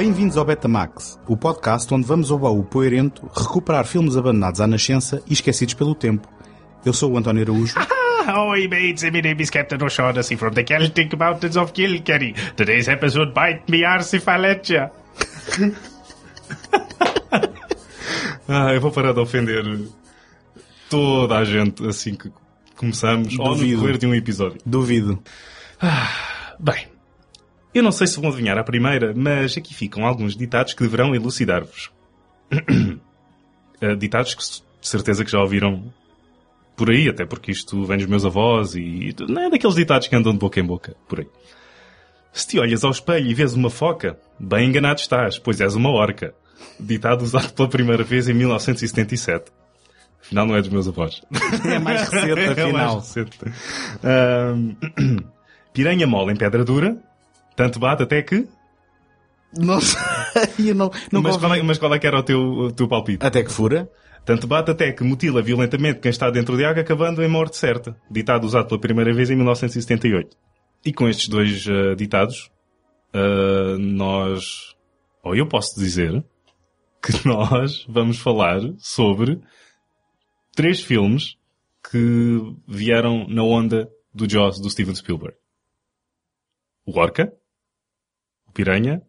Bem-vindos ao Betamax, o podcast onde vamos ao baú poeirento recuperar filmes abandonados à nascença e esquecidos pelo tempo. Eu sou o António Araújo. Oi, mates. My name is Captain O'Shaughnessy from the Celtic Mountains of Kilkenny. Today's episode bite me arse if I let ya. Ah, eu vou parar de ofender toda a gente assim que começamos Duvido. decorrer de um episódio. Duvido. Bem, eu não sei se vão adivinhar à primeira, mas aqui ficam alguns ditados que deverão elucidar-vos. Ah, ditados que de certeza que já ouviram por aí, até porque isto vem dos meus avós e não é daqueles ditados que andam de boca em boca, por aí. Se te olhas ao espelho e vês uma foca, bem enganado estás, pois és uma orca. Ditado usado pela primeira vez em 1977. Afinal, não é dos meus avós. É mais recente, É afinal. mais recente. Ahm, piranha mole em pedra dura, tanto bate até que... Não sei, não, não mas, qual é, mas qual é que era o teu, o teu palpite? Até que fura. Tanto bate até que mutila violentamente quem está dentro de água, acabando em morte certa. Ditado usado pela primeira vez em 1978. E com estes dois ah, ditados, ah, nós, ou eu posso dizer, que nós vamos falar sobre três filmes que vieram na onda do Jaws do Steven Spielberg. O Orca, o Piranha,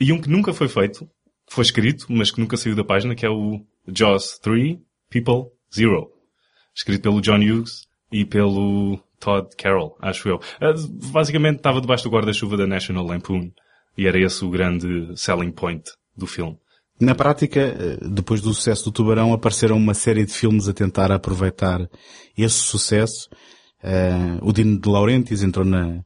e um que nunca foi feito, foi escrito, mas que nunca saiu da página, que é o Jaws 3 People Zero. Escrito pelo John Hughes e pelo Todd Carroll, acho eu. Ah, Basicamente estava debaixo do guarda-chuva da National Lampoon e era esse o grande selling point do filme. Na prática, eh, depois do sucesso do Tubarão, apareceram uma série de filmes a tentar aproveitar esse sucesso. Eh, o Dino de Laurentiis entrou na,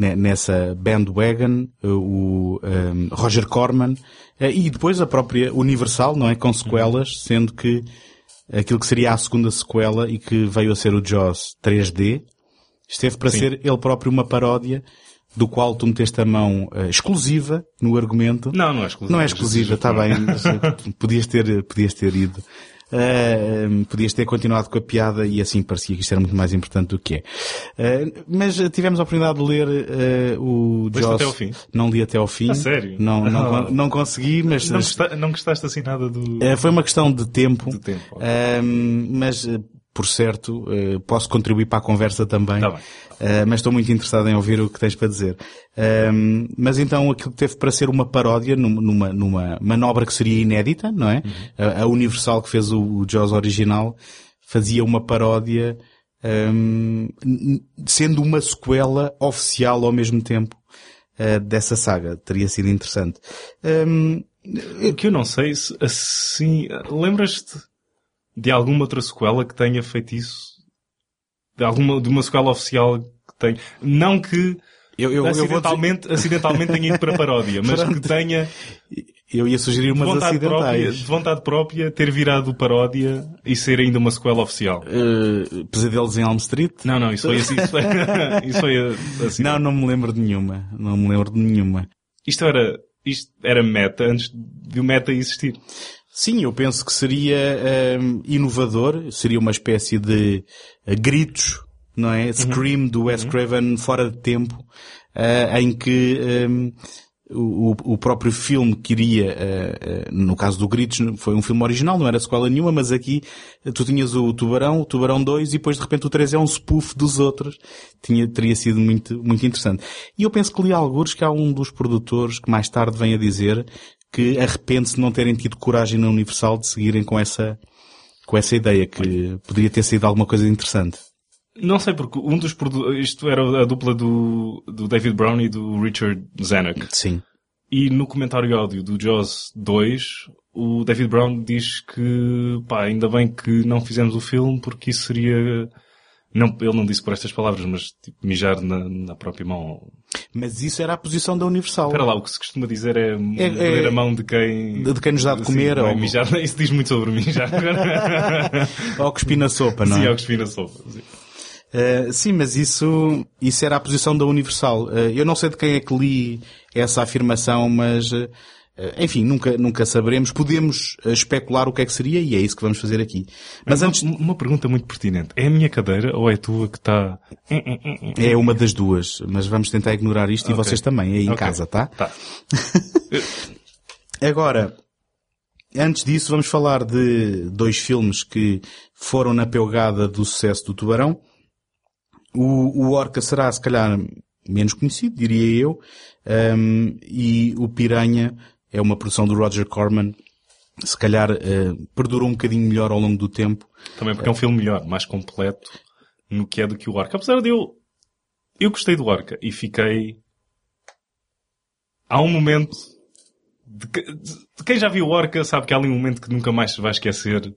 nessa bandwagon, eh, o eh, Roger Corman, eh, e depois a própria Universal, não é? Com sequelas, sendo que aquilo que seria a segunda sequela e que veio a ser o Jaws 3D, esteve para ser ele próprio uma paródia do qual tu meteste a mão eh, exclusiva no argumento. Não, não é exclusivo. Não é exclusiva, está bem. podias ter, podias ter ido. Eh, podias ter continuado com a piada e assim parecia que isto era muito mais importante do que é. Eh, mas tivemos a oportunidade de ler eh, o Jaws. até ao fim? Não li até ao fim. A sério? Não, não, Ah. não consegui, mas Não, gosta- não gostaste assim nada do... foi uma questão de tempo. De tempo, ok. Mas, por certo, eh, posso contribuir para a conversa também. Tá. Eh, mas estou muito interessado em ouvir o que tens para dizer. Ahm, mas então aquilo que teve para ser uma paródia num- numa, numa manobra que seria inédita, não é? Uhum. A, Universal que fez o, Jaws original fazia uma paródia ahm, n- sendo uma sequela oficial ao mesmo tempo eh, dessa saga. Teria sido interessante. Ahm, O que eu não sei se assim. Lembras-te de alguma outra sequela que tenha feito isso? De alguma, de uma sequela oficial que tenha. Não que eu, eu, eu vou dizer- acidentalmente, acidentalmente tenha ido para a paródia, mas que tenha Eu ia sugerir de umas vontade, própria, de vontade própria ter virado paródia e ser ainda uma sequela oficial. Eh, pesadelos em Elm Street? Não, não, isso foi assim. Isso foi, isso foi assim. Não, não me lembro de nenhuma. Não me lembro de nenhuma. Isto era, isto era meta antes de o meta existir. Sim, eu penso que seria ehm, inovador. Seria uma espécie de eh, gritos, não é? Scream do Wes Craven fora de tempo, eh, em que ehm, o, o próprio filme queria, eh, no caso do Gritos, foi um filme original, não era sequela nenhuma, mas aqui tu tinhas o Tubarão, o Tubarão 2 e depois de repente o 3 é um spoof dos outros. Tinha, teria sido muito, muito interessante. E eu penso que li alguns que há um dos produtores que mais tarde vem a dizer que arrepende-se de não terem tido coragem na Universal de seguirem com essa, com essa ideia, que poderia ter sido alguma coisa interessante. Não sei porque um dos isto era a dupla do, do David Brown e do Richard Zanuck. Sim. E no comentário áudio do Jaws 2, o David Brown diz que, pá, ainda bem que não fizemos o filme porque isso seria, não, ele não disse por estas palavras, mas tipo, mijar na, na própria mão. Mas isso era a posição da Universal. Espera lá, o que se costuma dizer é, é- morder a mão de quem... de quem nos dá de comer, não é ou- mijar, isso diz muito sobre agora. Ou cuspir na sopa, não Sim, é? é o que espina sopa. sim. Uh, sim, mas isso, isso era a posição da Universal. Uh, eu não sei de quem é que li essa afirmação, mas uh, enfim, nunca, nunca saberemos. Podemos eh, especular o que é que seria e é isso que vamos fazer aqui. Mas uma, antes, uma pergunta muito pertinente. É a minha cadeira ou é a tua que está... é uma das duas, mas vamos tentar ignorar isto e Ok. vocês também, aí em casa, tá? Tá. Agora, antes disso, vamos falar de dois filmes que foram na pelgada do sucesso do Tubarão. O, o Orca será, se calhar, menos conhecido, diria eu, um, e o Piranha é uma produção do Roger Corman. Se calhar eh, perdurou um bocadinho melhor ao longo do tempo. Também porque é um filme melhor, mais completo no que é do que o Orca. Apesar de eu... Eu gostei do Orca e fiquei... Há um momento... De, que- de quem já viu o Orca sabe que há ali um momento que nunca mais se vai esquecer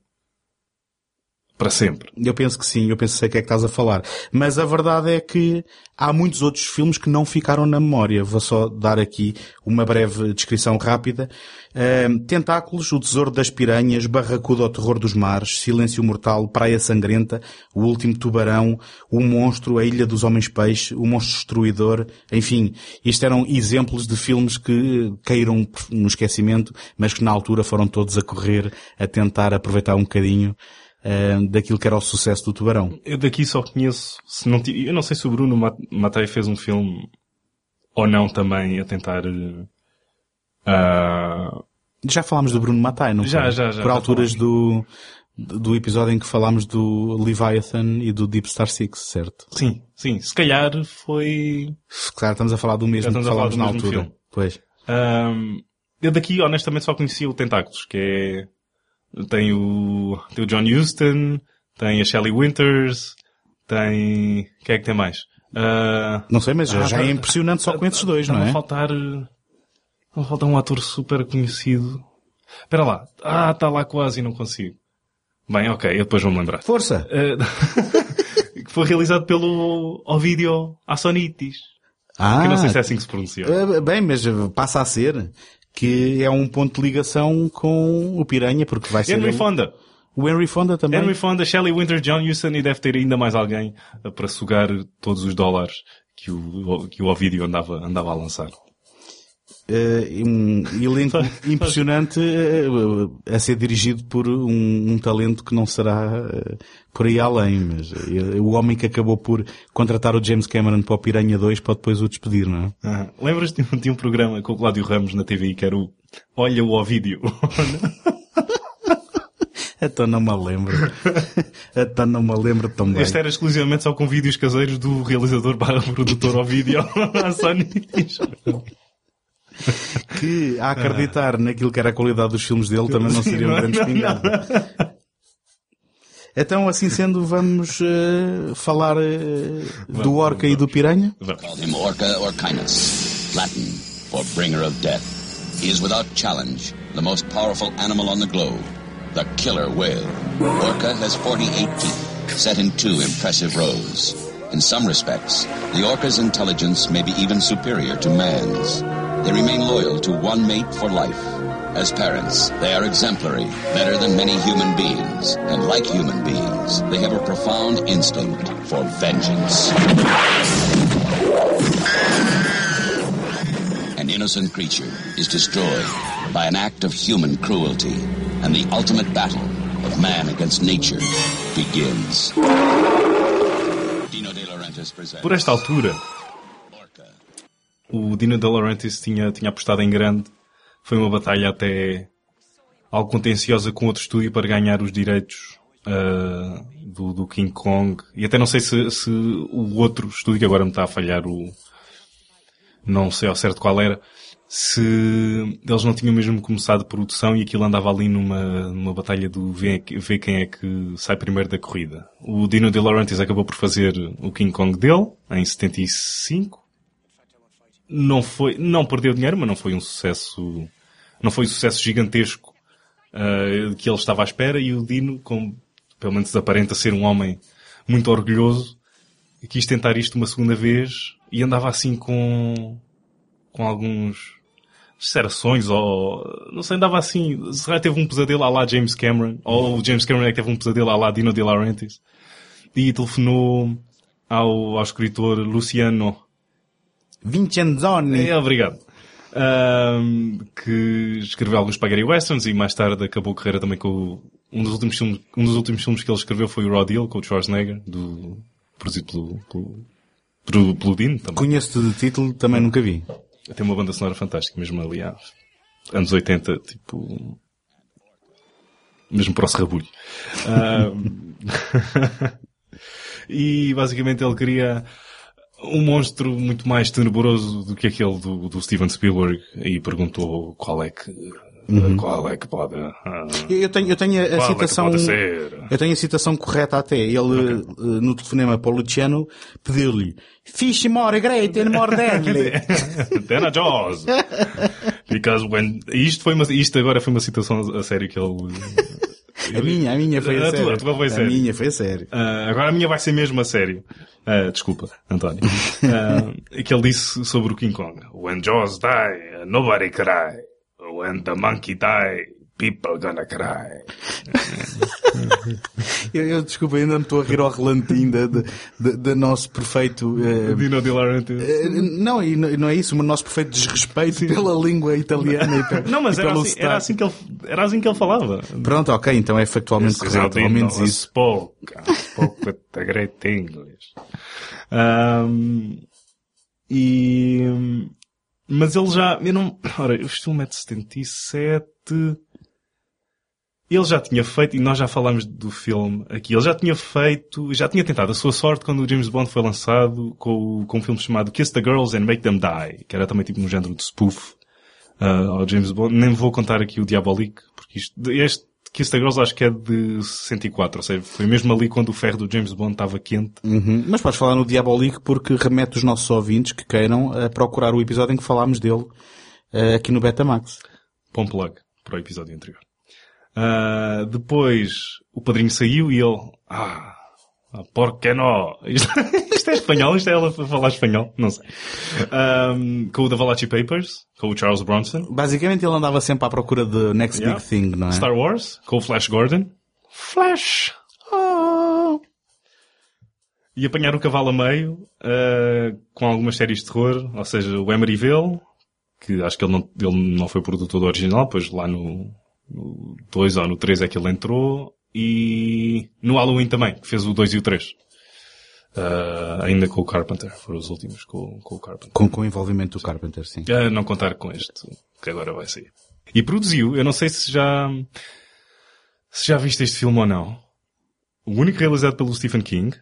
para sempre. Eu penso que sim, eu penso que sei o que é que estás a falar. Mas a verdade é que há muitos outros filmes que não ficaram na memória. Vou só dar aqui uma breve descrição rápida. Ahm, Tentáculos, O Tesouro das Piranhas, Barracuda ao Terror dos Mares, Silêncio Mortal, Praia Sangrenta, O Último Tubarão, O Monstro, A Ilha dos Homens Peixe, O Monstro Destruidor, enfim, isto eram exemplos de filmes que caíram no esquecimento, mas que na altura foram todos a correr a tentar aproveitar um bocadinho eh, daquilo que era o sucesso do Tubarão. Eu daqui só conheço, se não, eu não sei se o Bruno Ma- Matei fez um filme ou não também a tentar, ah, Já falámos do Bruno Matai, não Já, foi? já, já, Por já alturas do, do episódio em que falámos do Leviathan e do Deep Star Six, certo? sim, sim, se calhar foi, Claro, estamos a falar do mesmo que falámos na altura. filme. Pois. Ahm, eu daqui honestamente só conhecia o Tentáculos, que é, tem o, tem o John Huston, tem a Shelley Winters, tem, quem é que tem mais? Ah, Não sei, mas já, Ah, já é tá- impressionante só com esses dois, não Está-me é? faltar, a faltar um ator super conhecido. Espera lá. Ah, está lá quase e não consigo. Bem, ok, eu depois vou-me lembrar. Força! Eh, que foi realizado pelo Ovidio Assonitis. Ah, Que não sei se é assim que se pronuncia. bem, mas passa a ser que é um ponto de ligação com o Piranha, porque vai ser Henry Fonda. o Henry Fonda também. Henry Fonda, Shelley Winter, John Huston e deve ter ainda mais alguém eh, para sugar todos os dólares que o, que o Ovidio andava, andava a lançar. Eh, um elenco impressionante eh, a ser dirigido por um, um talento que não será eh, por aí além, mas o homem que acabou por contratar o James Cameron para o Piranha 2 para depois o despedir, não é? Aham. Lembras-te de um- de um programa com o Cláudio Ramos na TV que era o Olha o Ovidio? Então não me lembro. então não me lembro tão bem. Este era exclusivamente só com vídeos caseiros do realizador barra produtor Ovidio à Sony. Que a acreditar naquilo que era a qualidade dos filmes dele também não seria um Não, grande espingarda. Então, assim sendo, vamos eh, falar eh, do Orca e do Piranha? Call him Orca Orcinus, Latin for bringer of death. He is without challenge the most powerful animal on the globe, the killer whale. Orca has 48 teeth, set in two impressive rows. In some respects, the orca's intelligence may be even superior to man's. They remain loyal to one mate for life. As parents, they are exemplary, better than many human beings, and like human beings, they have a profound instinct for vengeance. An innocent creature is destroyed by an act of human cruelty, and the ultimate battle of man against nature begins. Por esta altura. O Dino De Laurentiis tinha, tinha apostado em grande. Foi uma batalha até algo contenciosa com outro estúdio para ganhar os direitos ah, do, do King Kong. E até não sei se, se o outro estúdio, que agora me está a falhar o... Não sei ao certo qual era. Se eles não tinham mesmo começado produção e aquilo andava ali numa, numa batalha do ver, ver quem é que sai primeiro da corrida. O Dino De Laurentiis acabou por fazer o King Kong dele, em 75 não foi, não perdeu dinheiro, mas não foi um sucesso, não foi um sucesso gigantesco uh, que ele estava à espera. E o Dino, como pelo menos aparenta ser um homem muito orgulhoso, quis tentar isto uma segunda vez e andava assim com, com alguns, se era sonhos ou, não sei, andava assim, se calhar teve um pesadelo à lá James Cameron, ou o James Cameron é que teve um pesadelo à lá Dino De Laurentiis, e telefonou ao, ao escritor Luciano Vincenzoni. é, obrigado. Ahm, que escreveu alguns spaghetti westerns e mais tarde acabou a carreira também com o- um dos últimos filmes, um dos últimos filmes que ele escreveu foi o Raw Deal com o Schwarzenegger, do, produzido pelo, pelo, pelo, pelo Dean também. Conheço-te de título, também nunca vi. Tem uma banda sonora fantástica, mesmo ali há anos 80, tipo, mesmo para o serrabulho. Ahm, e basicamente ele queria um monstro muito mais tenebroso do que aquele do, do Steven Spielberg e perguntou qual é que, qual é que pode, ah, Eu tenho, eu tenho a, a é citação. ser. Eu tenho a citação correta até. Ele, eh, no telefonema para o Luciano, pediu-lhe Fish more great and more deadly. Dana Jaws. Because when, isto foi uma, isto agora foi uma citação a sério que ele, A minha, a minha foi a, A tua, sério. a tua foi a a sério. minha foi a sério. Ah, agora a minha vai ser mesmo a sério. Ah, desculpa, António. Ah, que ele disse sobre o King Kong. When Jaws die, nobody cry. When the monkey die, people gonna cry. Eu, eu, desculpa, ainda me estou a rir ao relantinho da, da, da- da nosso perfeito... eh, Dino De Laurentiis. eh, não, e não, não é isso, mas o nosso perfeito desrespeito pela língua italiana e, pe- Não, mas era pelo assim, era, assim que ele, era assim que ele falava. Pronto, ok, então é factualmente how correto, ao menos isso. spoke. Spoke with the great English. Ahm, e, mas ele já, eu não, ora, é de 77, ele já tinha feito, e nós já falámos do filme aqui, ele já tinha feito, já tinha tentado a sua sorte quando o James Bond foi lançado com, com um filme chamado Kiss the Girls and Make Them Die, que era também tipo um género de spoof uh, ao James Bond. Nem vou contar aqui o Diabolique, porque isto, este Kiss the Girls acho que é de 64, ou seja, foi mesmo ali quando o ferro do James Bond estava quente. Uhum. Mas podes falar no Diabolique porque remete os nossos ouvintes que queiram a procurar o episódio em que falámos dele eh, aqui no Betamax. Bom plug para o episódio anterior. Ah, depois, o padrinho saiu e ele, ah, por que não? Isto, isto é espanhol? Isto é ela falar espanhol? Não sei. Ahm, com o The Valachi Papers, com o Charles Bronson. Basicamente ele andava sempre à procura de Next Yeah. Big Thing, não é? Star Wars, com o Flash Gordon. Flash! Oh. E apanhar o cavalo a meio, ah, com algumas séries de terror, ou seja, o Emeryville, que acho que ele não, ele não foi produtor do original, pois lá no, no 2 ou no 3 é que ele entrou, e no Halloween também, que fez o 2 e o 3. Ah, ainda com o Carpenter, foram os últimos com, com o Carpenter. Com, com o envolvimento do Carpenter, sim. A não contar com este, que agora vai sair. E produziu, eu não sei se já, se já viste este filme ou não. O único realizado pelo Stephen King,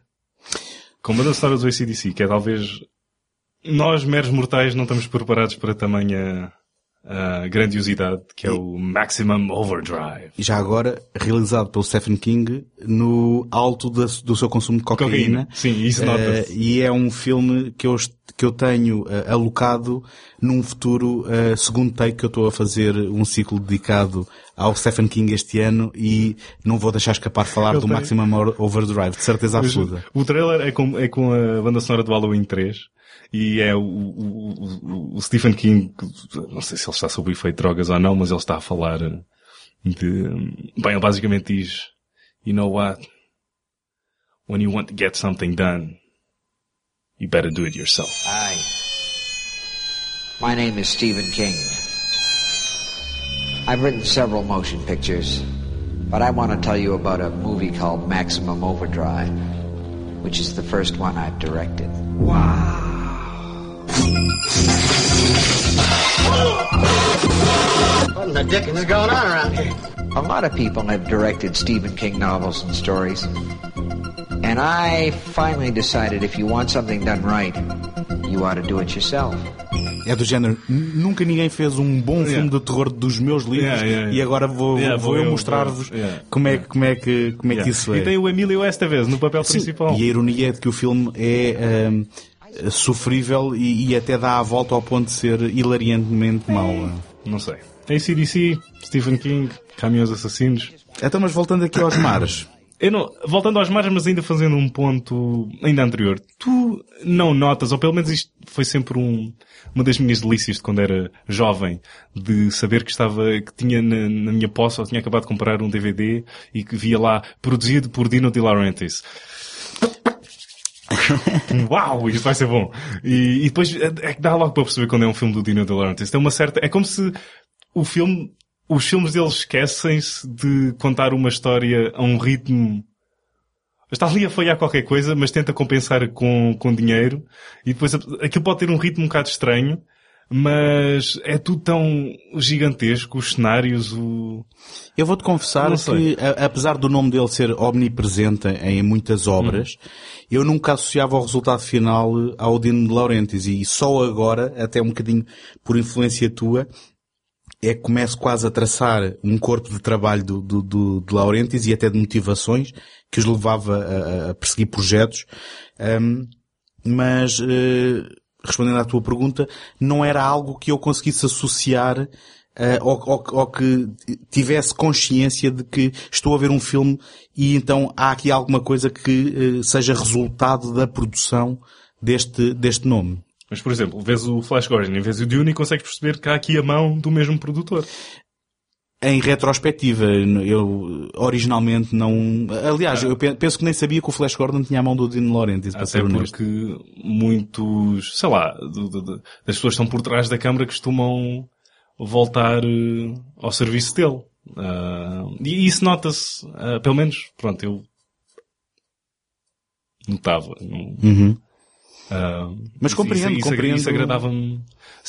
com uma das histórias do ACDC, que é talvez, nós meros mortais não estamos preparados para tamanha ah, grandiosidade, que é o Maximum Overdrive. E já agora, realizado pelo Stephen King no alto da- do seu consumo de cocaína. Cocaína. Sim, isso Eh, nota-se. e é um filme que eu, que eu tenho eh, alocado num futuro eh, segundo take que eu estou a fazer um ciclo dedicado ao Stephen King este ano e não vou deixar escapar falar Eu do tenho. Maximum Over- Overdrive, de certeza absoluta. O trailer é com, é com a banda sonora do Halloween 3 e é o, o, o, o Stephen King, não sei se ele está sob o efeito de drogas ou não, mas ele está a falar de, bem, ele basicamente diz, you know what? When you want to get something done, you better do it yourself. Hi. My name is Stephen King. I've written several motion pictures, but I want to tell you about a movie called Maximum Overdrive, which is the first one I've directed. What in the dickens is going on around here? A lot of people have directed Stephen King novels and stories. And I finally decided if you want something done right, you ought to do it yourself. É do género, "N- nunca ninguém fez um bom filme de terror dos meus livros Yeah, yeah, yeah. e agora vou, Yeah, vou vou eu mostrar-vos yeah. como, é, que- como é que, como é que Yeah. isso é. E tem o Emílio Estevez no papel Sim, principal. E a ironia é de que o filme é ahm, sofrível e, e até dá a volta ao ponto de ser hilariantemente mau. Não sei. ACDC, Stephen King, Caminhões Assassinos. Então, mas voltando aqui aos mares. Eu não, voltando aos margens, mas ainda fazendo um ponto ainda anterior, tu não notas, ou pelo menos isto foi sempre um, uma das minhas delícias de quando era jovem, de saber que estava, que tinha na, na minha posse, ou tinha acabado de comprar um DVD e que via lá, produzido por Dino De Laurentiis. Uau, isto vai ser bom. E, e depois é é que dá logo para perceber quando é um filme do Dino De Laurentiis. Tem uma certa, é como se o filme, os filmes deles esquecem-se de contar uma história a um ritmo Está ali a falhar qualquer coisa, mas tenta compensar com, com dinheiro. E depois aquilo pode ter um ritmo um bocado estranho, mas é tudo tão gigantesco, os cenários, o... Eu vou-te confessar que, a- apesar do nome dele ser omnipresente em muitas obras, eu nunca associava o resultado final ao Dino de Laurentiis. E só agora, até um bocadinho por influência tua, é que começo quase a traçar um corpo de trabalho do, do, do- de Laurentiis e até de motivações que os levava a, a perseguir projetos. Ahm, mas, eh, respondendo à tua pergunta, não era algo que eu conseguisse associar eh, ou, ou- ou que tivesse consciência de que estou a ver um filme e então há aqui alguma coisa que eh, seja resultado da produção deste, deste nome. Mas, por exemplo, vês o Flash Gordon e vês o Dune e consegues perceber que há aqui a mão do mesmo produtor. Em retrospectiva, eu originalmente não... Aliás, eu pe- penso que nem sabia que o Flash Gordon tinha a mão do Dino Laurentiis, para Até honesto. porque muitos, sei lá, do- do- do- das pessoas que estão por trás da câmara costumam voltar eh, ao serviço dele. Ah, e isso nota-se, ah, pelo menos, pronto, eu notava. não- Uhum. ah, Mas isso- compreendo, isso, isso, compreendo. Isso agradava-me.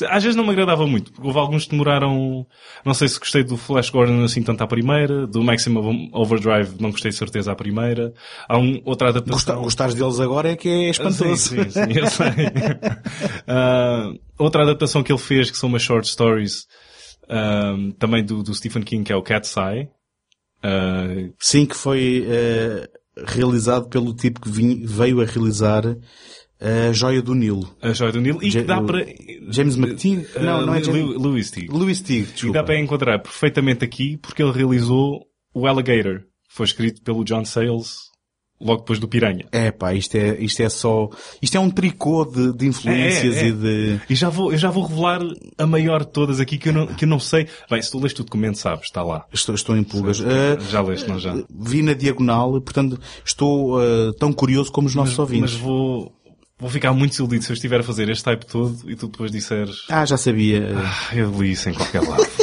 Às vezes não me agradava muito, porque houve alguns que demoraram, não sei se gostei do Flash Gordon assim tanto à primeira, do Maximum Overdrive não gostei de certeza à primeira. Há um, outra adaptação. Gostar, gostares deles agora é que é espantoso. Sim, sim, sim, eu sei. Ah, outra adaptação que ele fez, que são umas short stories, ah, também do, do Stephen King, que é o Cat's Eye. Ah, Sim, que foi eh, realizado pelo tipo que vim- veio a realizar a Joia do Nilo. a Joia do Nilo. E Ja- que dá para... James McTeague? Ah, Não, não é James- Louis Teague. Louis Teague, E desculpa. dá para enquadrar perfeitamente aqui, porque ele realizou o Alligator. Foi escrito pelo John Sayles logo depois do Piranha. É pá, isto é, isto é só... Isto é um tricô de, de influências É, é, é. e de... E já vou, eu já vou revelar a maior de todas aqui que eu não, que eu não sei. Bem, se tu leste o documento, sabes, está lá. Estou, estou em pulgas. Eh, Já leste, não já? vi na diagonal, portanto, estou eh, tão curioso como os nossos Mas ouvintes. vou, vou ficar muito desiludido se eu estiver a fazer este type todo e tu depois disseres, Ah, já sabia. ah, eu li isso em qualquer lado.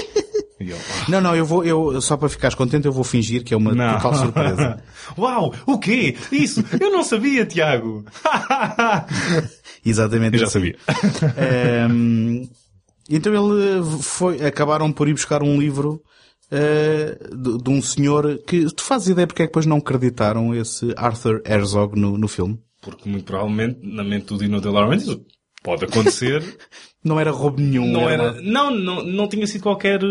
Eu, ah, Não, não, eu vou, eu, só para ficares contente, eu vou fingir que é uma não. total surpresa. Uau, o quê? Isso? Eu não sabia, Tiago. Exatamente. eu já assim. sabia. Ehm, então ele foi, acabaram por ir buscar um livro eh, de, de um senhor que, tu fazes ideia porque é que depois não acreditaram esse Arthur Herzog no, no filme? Porque muito provavelmente, na mente do Dino De Laurentiis, pode acontecer. Não era roubo nenhum. não era era, não, não, não tinha sido qualquer, eh,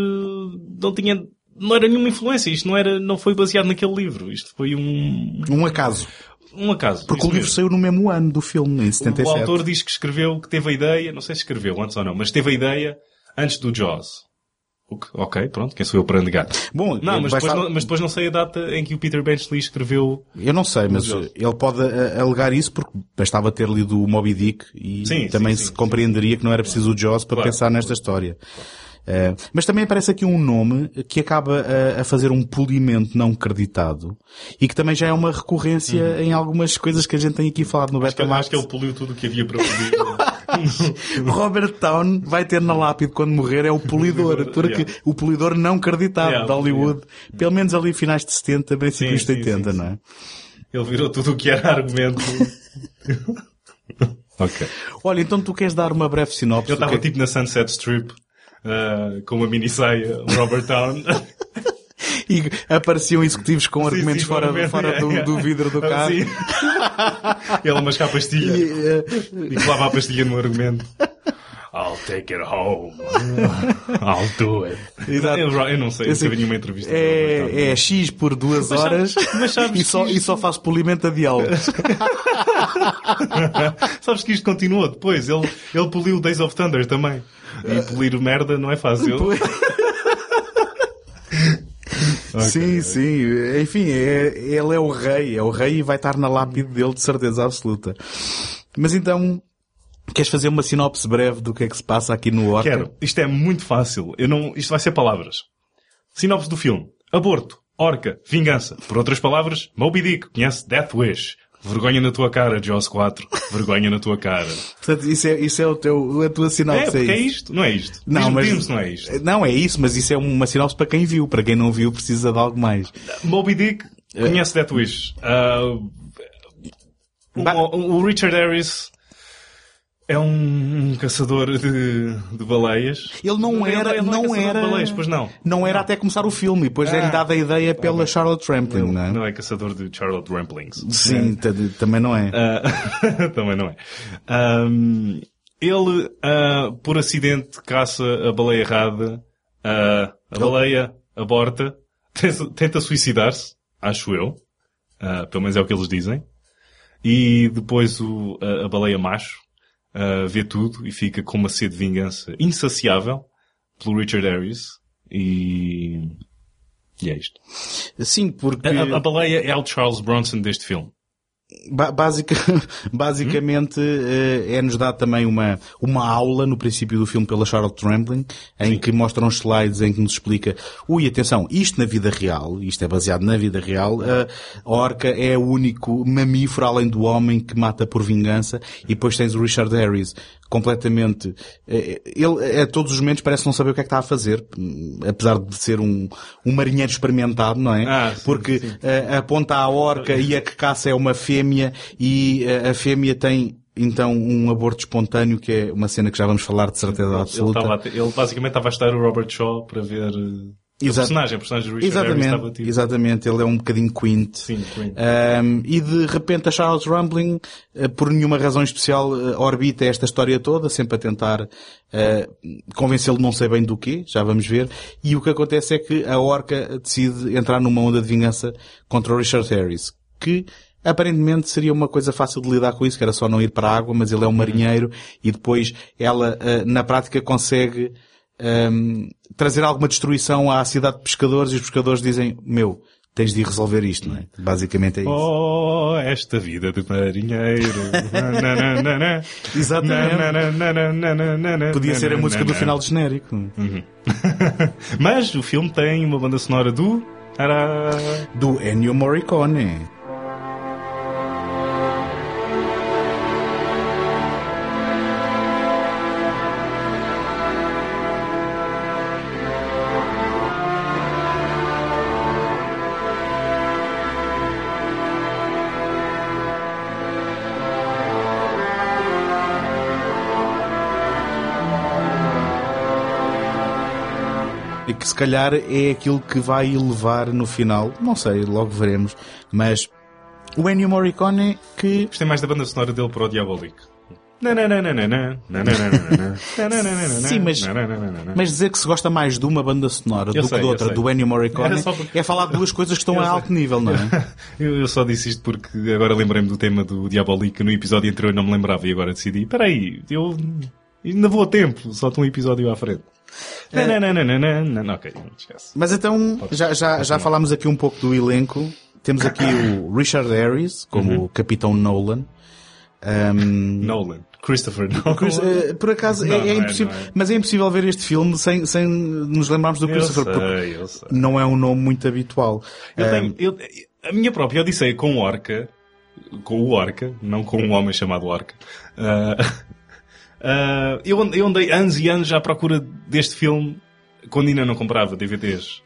não tinha, não era nenhuma influência. Isto não era, não foi baseado naquele livro. Isto foi um, Um acaso. um acaso. Porque o livro mesmo. saiu no mesmo ano do filme, em 77. O autor diz que escreveu, que teve a ideia, não sei se escreveu antes ou não, mas teve a ideia antes do Jaws. Ok, pronto, quem sou eu para negar? Bom, Não, mas depois, estar- não, mas depois não sei a data em que o Peter Benchley escreveu. Eu não sei, mas Jaws. ele pode eh, alegar isso porque bastava ter lido o Moby Dick e Sim, também sim, se sim, compreenderia que não era preciso o Jaws para Claro, pensar nesta história. Eh, mas também aparece aqui um nome que acaba a, a fazer um polimento não creditado e que também já é uma recorrência em algumas coisas que a gente tem aqui falado no Uhum. Betamax. acho que ele poliu tudo o que havia para polir. Robert Town vai ter na lápide quando morrer é o polidor, porque Yeah. o polidor não creditado Yeah, de Hollywood, pelo menos ali finais de 70, princípios de sim, 80, sim, não é? ele virou tudo o que era argumento. ok. Olha, então tu queres dar uma breve sinopse? Que estava é tipo na Sunset Strip, ah, com uma mini saia, Robert Town. E apareciam executivos com argumentos Sim, sim, fora, fora do, yeah. do vidro do carro. Sim. Ele a mascar a pastilha. E, E colava a pastilha no argumento. I'll take it home. I'll do it. Exato. Eu, não sei, eu assim, nunca vi nenhuma entrevista. é, é X por duas Mas horas sabes- mas sabes e, só, que e só faz polimento a diálogos. Sabes que isto continuou depois. Ele, ele poliu Days of Thunder também. E polir merda não é fácil. sim, sim. Enfim, é, ele é o rei. É o rei e vai estar na lápide dele de certeza absoluta. Mas então, queres fazer uma sinopse breve do que é que se passa aqui no Orca? Quero. Isto é muito fácil. Eu não, isto vai ser palavras. Sinopse do filme. Aborto. Orca. Vingança. Por outras palavras, Moby Dick conhece Death Wish. Vergonha na tua cara, Jaws 4. Vergonha na tua cara. Portanto, isso é, isso é o teu, a tua É, sinopse. porque é isto? Não é isto? Não, mas... não é isto. Não, é isso, mas isso é uma sinopse para quem viu. Para quem não viu, precisa de algo mais. Moby Dick conhece Death Wish. Ba- o, o Richard Harris é um, um caçador de, de baleias. Ele não Ele- era, ele não é não de era, baleias, pois não. não era até começar o filme, depois é-lhe Ah. dada a ideia pela Charlotte Rampling, não é? Não é caçador de Charlotte Ramplings. Sim, t- também não é. Ah, também não é. Ahm, ele, ah, por acidente, caça a baleia errada. Ah, a baleia aborta, tenta, suicidar-se, acho eu. Pelo menos é o que eles dizem. E depois o, a, a baleia macho ah, vê tudo e fica com uma sede de vingança insaciável pelo Richard Harris. E, e é isto. Sim, porque A, a- a baleia é o Charles Bronson deste filme. Ba- basica- basicamente eh, é-nos dado também uma, uma aula no princípio do filme pela Charlotte Rampling, em que mostram uns slides em que nos explica, ui, atenção, isto na vida real, isto é baseado na vida real, a orca é o único mamífero além do homem que mata por vingança, e depois tens o Richard Harris, completamente, eh, ele a todos os momentos parece não saber o que é que está a fazer, apesar de ser um, um marinheiro experimentado, não é? Ah, sim, Porque eh, aponta à orca e a que caça é uma fêmea e eh, a fêmea tem então um aborto espontâneo que é uma cena que já vamos falar de certeza Ele, absoluta. estava a ter- ele basicamente estava a estudar o Robert Shaw para ver uh, a Exato. personagem, a personagem do Richard Harris estava Exatamente, tipo... exatamente, ele é um bocadinho quint. Sim, Queen. Um, e de repente a Charles Rumbling, eh, por nenhuma razão especial, eh, orbita esta história toda, sempre a tentar eh, convencê-lo de não sei bem do quê, já vamos ver. E o que acontece é que a orca decide entrar numa onda de vingança contra o Richard Harris, que aparentemente seria uma coisa fácil de lidar com isso, que era só não ir para a água, mas ele é um marinheiro e depois ela, na prática, consegue ehm, trazer alguma destruição à cidade de pescadores e os pescadores dizem, meu, tens de ir resolver isto, não é? Basicamente é isso. Oh, esta vida de marinheiro. Exatamente. Podia ser a música do na. final do genérico. Mas o filme tem uma banda sonora do... Do Ennio Morricone. Calhar é aquilo que vai elevar no final, não sei, logo veremos, mas o Ennio Morricone que Gostei mais da banda sonora dele para o na. Sim, mas-. Mas dizer que se gosta mais de uma banda sonora Eu do sei, que de outra, do Ennio Morricone, porque- é falar de duas coisas que estão Eu a sei. alto nível, não é? Eu, eu só disse isto porque agora lembrei-me do tema do Diabolique que no episódio anterior não me lembrava e agora decidi, peraí, eu ainda vou a tempo, só estou um episódio à frente. É. Não, não, não, não, não, não, não, ok, não esquece. Mas então, já, já, já falámos aqui um pouco do elenco. Temos aqui o Richard Harris, como Uhum. o Capitão Nolan. Um, Nolan. Christopher Nolan. Eh, por acaso, Não, é, não é é, impossível, não é. mas é impossível ver este filme sem, sem nos lembrarmos do Eu Christopher, porque sei, eu sei. não é um nome muito habitual. Eu Um, tenho, eu, a minha própria Odisseia com o Orca, com o Orca, não com um homem chamado Orca, ah, ah, eu, and- eu andei anos e anos à procura deste filme, quando ainda não comprava DVDs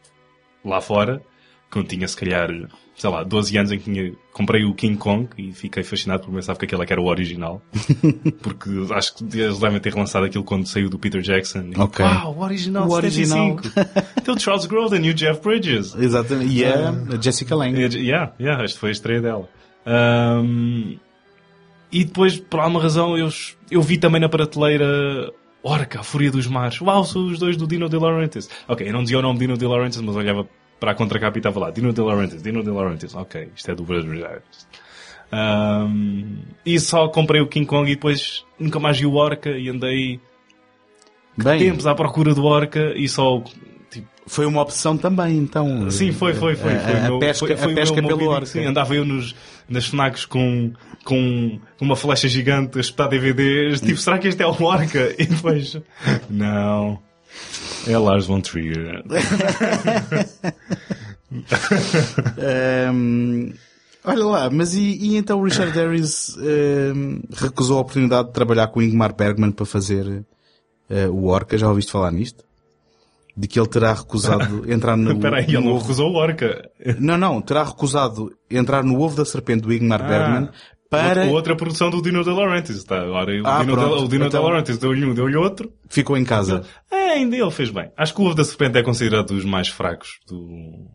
lá fora, quando tinha se calhar, sei lá, 12 anos em que tinha, comprei o King Kong e fiquei fascinado por pensar que aquele é que era o original. Porque acho que eles devem ter relançado aquilo quando saiu do Peter Jackson. E, Ok. Uau, o original, O original. 75. Tem o Charles Grodin e o Jeff Bridges. Exatamente. E a a Jessica Lange. É, Yeah, yeah, esta foi a estreia dela. Ahm, e depois, por alguma razão, eu, eu vi também na prateleira Orca, a Fúria dos Mares. Uau, são os dois do Dino De Laurentiis. Ok, eu não dizia o nome Dino De Laurentiis, mas olhava para a contracapa e estava lá. Dino De Laurentiis, Dino De Laurentiis. Ok, isto é do Brothers um, E só comprei o King Kong e depois nunca mais vi o Orca e andei Bem, tempos à procura do Orca e só... Foi uma opção também, então. Sim, foi, foi, foi. A- foi, a, pesca, foi- foi a pesca pelo orca. Sim, andava eu nos, nas FNACs com, com uma flecha gigante a espetar DVDs. Tipo, será que este é o Orca? E depois, não. É Lars von Trier. Ahm, Olha lá, mas e, e então o Richard Harris ehm, recusou a oportunidade de trabalhar com o Ingmar Bergman para fazer eh, o Orca? Já ouviste falar nisto? De que ele terá recusado entrar no, Espera aí, ele não ovo... recusou o Orca. Não, não, terá recusado entrar no ovo da serpente do Ingmar Bergman para... Outra, produção do Dino De Laurentiis. Está. Agora, o Ah, Dino, pronto. de, o Dino Então- De Laurentiis deu-lhe um, deu-lhe outro. Ficou em casa. É, ainda ele fez bem. Acho que o Ovo da Serpente é considerado dos mais fracos do...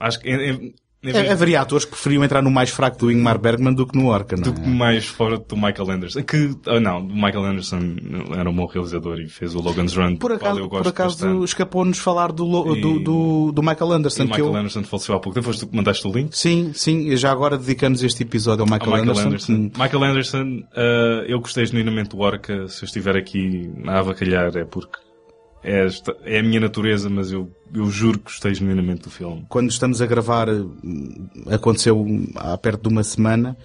Acho que... É, haveria atores que preferiam entrar no mais fraco do Ingmar Bergman do que no Orca, não do que é? mais fora do Michael Anderson. Que, ah, não, o Michael Anderson era um bom realizador e fez o Logan's Run. Por acaso, eu gosto por acaso escapou-nos falar do, lo- E- do, do, do Michael E Anderson. que Michael eu... Anderson faleceu há pouco. Depois tu que mandaste o link. Sim, sim, e já agora dedicamos este episódio ao Ao Michael, Michael Anderson. Anderson. Michael Anderson, ah, eu gostei genuinamente do Orca. Se eu estiver aqui a avacalhar é porque é, é a minha natureza, mas eu, eu juro que gostei genuinamente do filme. Quando estamos a gravar, aconteceu há perto de uma semana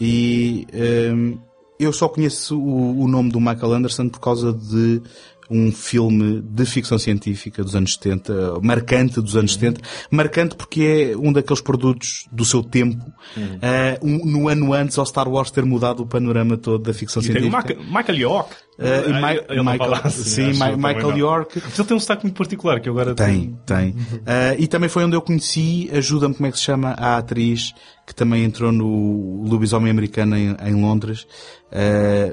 e hum, eu só conheço o, o nome do Michael Anderson por causa de um filme de ficção científica dos anos 70, marcante dos anos 70, marcante porque é um daqueles produtos do seu tempo, ah, um- no ano antes ao Star Wars ter mudado o panorama todo da ficção E tem o científica. Michael, York. Ah, e Ah, Mi- ele não Michael, assim, sim, eu Michael. York. Mas ele tem um sotaque muito particular que eu agora Tem, tem. Ah, e também foi onde eu conheci, ajuda-me como é que se chama, a atriz que também entrou no Lobisomem Americano em, em Londres. Ah,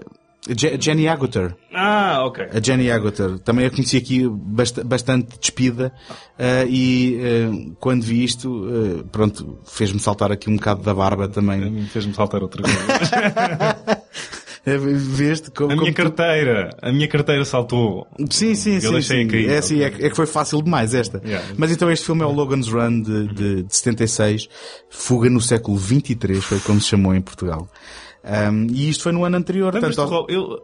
Je- Jenny Agutter. Ah, ok. A Jenny Agutter. Também a conheci aqui bast- bastante despida ah, e ah, quando vi isto, ah, pronto, fez-me saltar aqui um bocado da barba também. fez-me saltar outra coisa. Veste como, A minha como tu- carteira, a minha carteira saltou. Sim, sim, Eu sim. deixei sim. cair, é, sim é, que- é que foi fácil demais esta. Yeah. Mas então este filme é o Logan's Run de, de, de 76, Fuga no século 23, foi como se chamou em Portugal. Um, e isto foi no ano anterior. Ao- robô? Eu,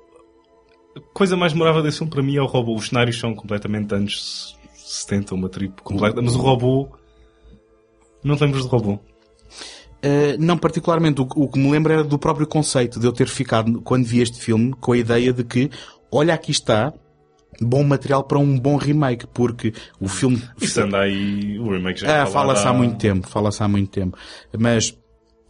a coisa mais memorável desse filme para mim é o robô. Os cenários são completamente anos 70, uma tribo completa. Mas o robô... Não te lembras do robô? Uh, não particularmente. O, o que me lembro era do próprio conceito de eu ter ficado, quando vi este filme, com a ideia de que, olha aqui está, bom material para um bom remake, porque o filme... Isso anda aí... O remake já Ah, fala-se há muito tempo, fala-se há muito tempo. Mas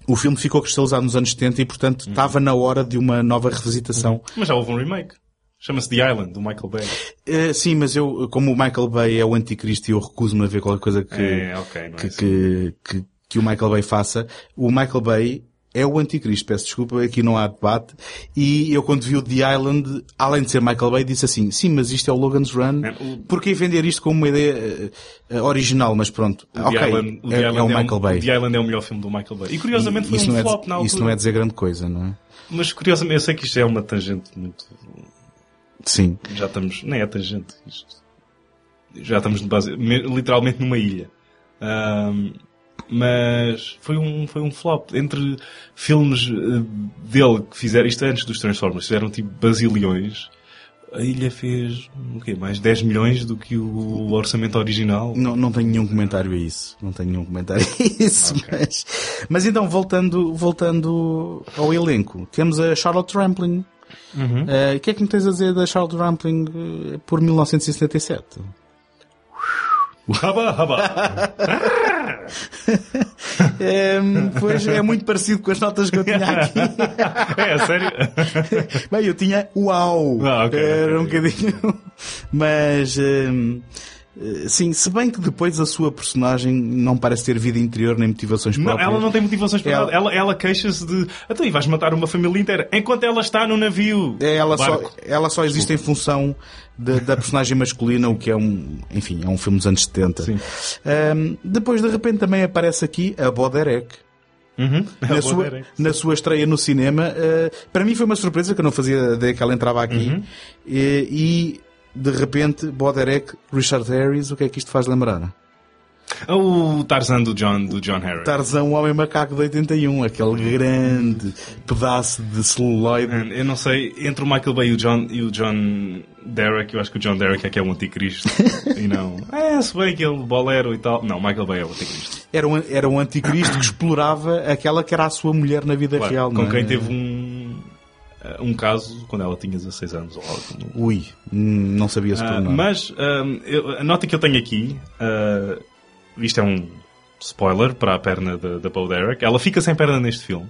o filme ficou cristalizado nos anos 70 e, portanto, estava na hora de uma nova revisitação. Mas já houve um remake. Chama-se The Island, do Michael Bay. Eh, sim, mas eu, como o Michael Bay é o anticristo e eu recuso-me a ver qualquer coisa que, É, ok, não é que, assim. que, que, que o Michael Bay faça. O Michael Bay é o anticristo, peço desculpa, aqui não há debate. E eu quando vi o The Island, além de ser Michael Bay, disse assim, sim, mas isto é o Logan's Run. É, Porquê vender isto como uma ideia eh, eh, original? Mas pronto, O ok, The Island, o é, é o um- Michael Bay. O The Island é o melhor filme do Michael Bay. E curiosamente foi isso, um é, flop na altura. isso não é dizer grande coisa, não é? Mas curiosamente, eu sei que isto é uma tangente muito... Sim. Já estamos... Nem é tangente. Isto. Já estamos base, me- literalmente numa ilha. Ahm, mas foi um, foi um flop. Entre filmes eh, dele que fizeram... Isto antes dos Transformers. Fizeram tipo bazilhões. A ilha fez... O quê? Mais 10 milhões do que o orçamento original. Não, não tenho nenhum comentário a isso. Não tenho nenhum comentário a isso. Mas, mas então, voltando, voltando ao elenco, temos a Charlotte Rampling. Eh, O que é que me tens a dizer da Charlotte Rampling eh, por 1977? Raba, raba. Eh, pois é muito parecido com as notas que eu tinha aqui. É, sério? Bem, eu tinha uau! Ah, ok, Era um ok. bocadinho. Mas. eh, Sim, se bem que depois a sua personagem não parece ter vida interior nem motivações Não, próprias. ela não tem motivações para Ela- nada. Ela, ela queixa-se de. Então, e vais matar uma família inteira enquanto ela está no navio. É, ela, só, ela só existe em função da, da personagem masculina, o que é um, enfim, é um filme dos anos 70. Sim. Ahm, depois, de repente, também aparece aqui a Boderek. Uhum. Na sua, na sua estreia no cinema, ah, para mim foi uma surpresa que eu não fazia ideia que ela entrava aqui. Uhum. E, de repente, Boderek, Richard Harris, o que é que isto faz lembrar? O Tarzan do John, do John Harris. Tarzan, o Homem Macaco de 81, aquele grande pedaço de celuloide. Eu não sei, entre o Michael Bay e o John, e o John Derek, eu acho que o John Derek é que é o anticristo. e não. É, se bem que ele bolero e tal. Não, Michael Bay é o anticristo. Era um, era um anticristo que explorava aquela que era a sua mulher na vida Claro, real. com não quem é? teve um, um caso quando ela tinha 16 anos. Ou algo. Ui, não sabia se tornar. mas ah, eu- a nota que eu tenho aqui, ah, isto é um spoiler para a perna da, da Bo Derek. Ela fica sem perna neste filme.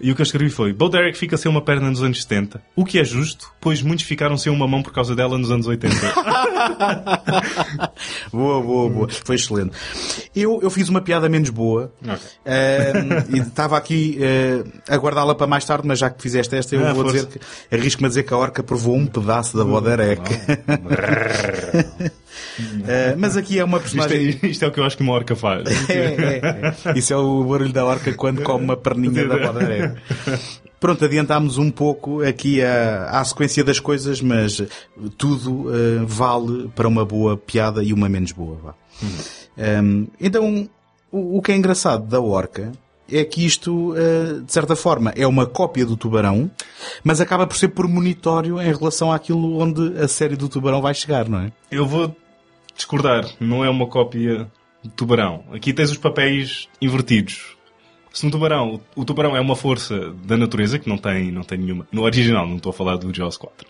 E o que eu escrevi foi: Bo Derek fica sem uma perna nos anos 70, o que é justo, pois muitos ficaram sem uma mão por causa dela nos anos 80. boa, boa, boa. Foi excelente. Eu, eu fiz uma piada menos boa. Eh, e estava aqui eh, a guardá-la para mais tarde, mas já que fizeste esta, eu Ah, vou força. dizer que arrisco-me a dizer que a orca provou um pedaço da Boderek. Eh, mas aqui é uma isto, personagem. é, isto é o que eu acho que uma orca faz. É, é, é. Isso é o barulho da orca quando come uma perninha da Boderek. Pronto, adiantámos um pouco aqui a, à sequência das coisas, mas tudo eh, vale para uma boa piada e uma menos boa. Vá. Um, então, o, o que é engraçado da orca é que isto, eh, de certa forma, é uma cópia do tubarão, mas acaba por ser premonitório em relação àquilo onde a série do tubarão vai chegar, não é? Eu vou discordar. Não é uma cópia de tubarão. Aqui tens os papéis invertidos. Se no tubarão, o tubarão é uma força da natureza que não tem, não tem nenhuma. No original, não estou a falar do Jaws 4.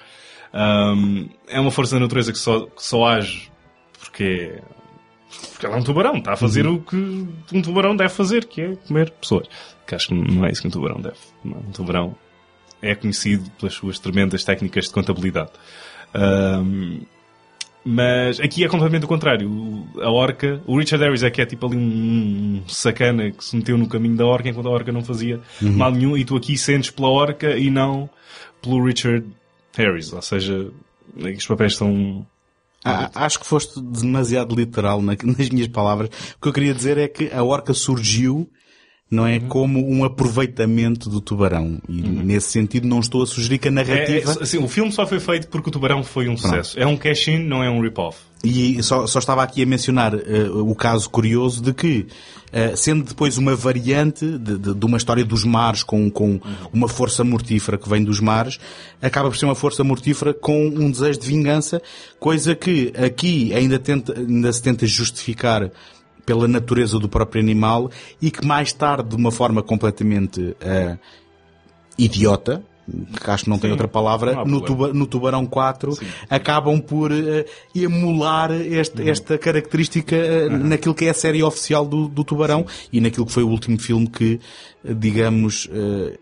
Ahm, é uma força da natureza que só, que só age porque, porque ela é um tubarão. Está a fazer o que um tubarão deve fazer, que é comer pessoas. Que acho que não é isso que um tubarão deve. Um tubarão é conhecido pelas suas tremendas técnicas de contabilidade. Ahm, mas aqui é completamente o contrário. A orca, o Richard Harris é que é tipo ali um sacana que se meteu no caminho da orca enquanto a orca não fazia mal nenhum e tu aqui sentes pela orca e não pelo Richard Harris. Ou seja, os papéis são. Ah, acho que foste demasiado literal na- nas minhas palavras. O que eu queria dizer é que a orca surgiu, não Uhum. é, como um aproveitamento do tubarão. E nesse sentido não estou a sugerir que a É, é, narrativa... assim, o filme só foi feito porque o Tubarão foi um sucesso. É um cash-in, não é um rip-off. E só, só estava aqui a mencionar eh, o caso curioso de que, eh, sendo depois uma variante de, de- de uma história dos mares com, com uma força mortífera que vem dos mares, acaba por ser uma força mortífera com um desejo de vingança, coisa que aqui ainda, tenta, ainda se tenta justificar pela natureza do próprio animal e que mais tarde, de uma forma completamente eh, idiota, que acho que não tem outra palavra, no, tuba- no Tubarão 4, acabam por eh, emular este- Uhum. esta característica eh, naquilo que é a série oficial do, do Tubarão e naquilo que foi o último filme que, digamos, eh,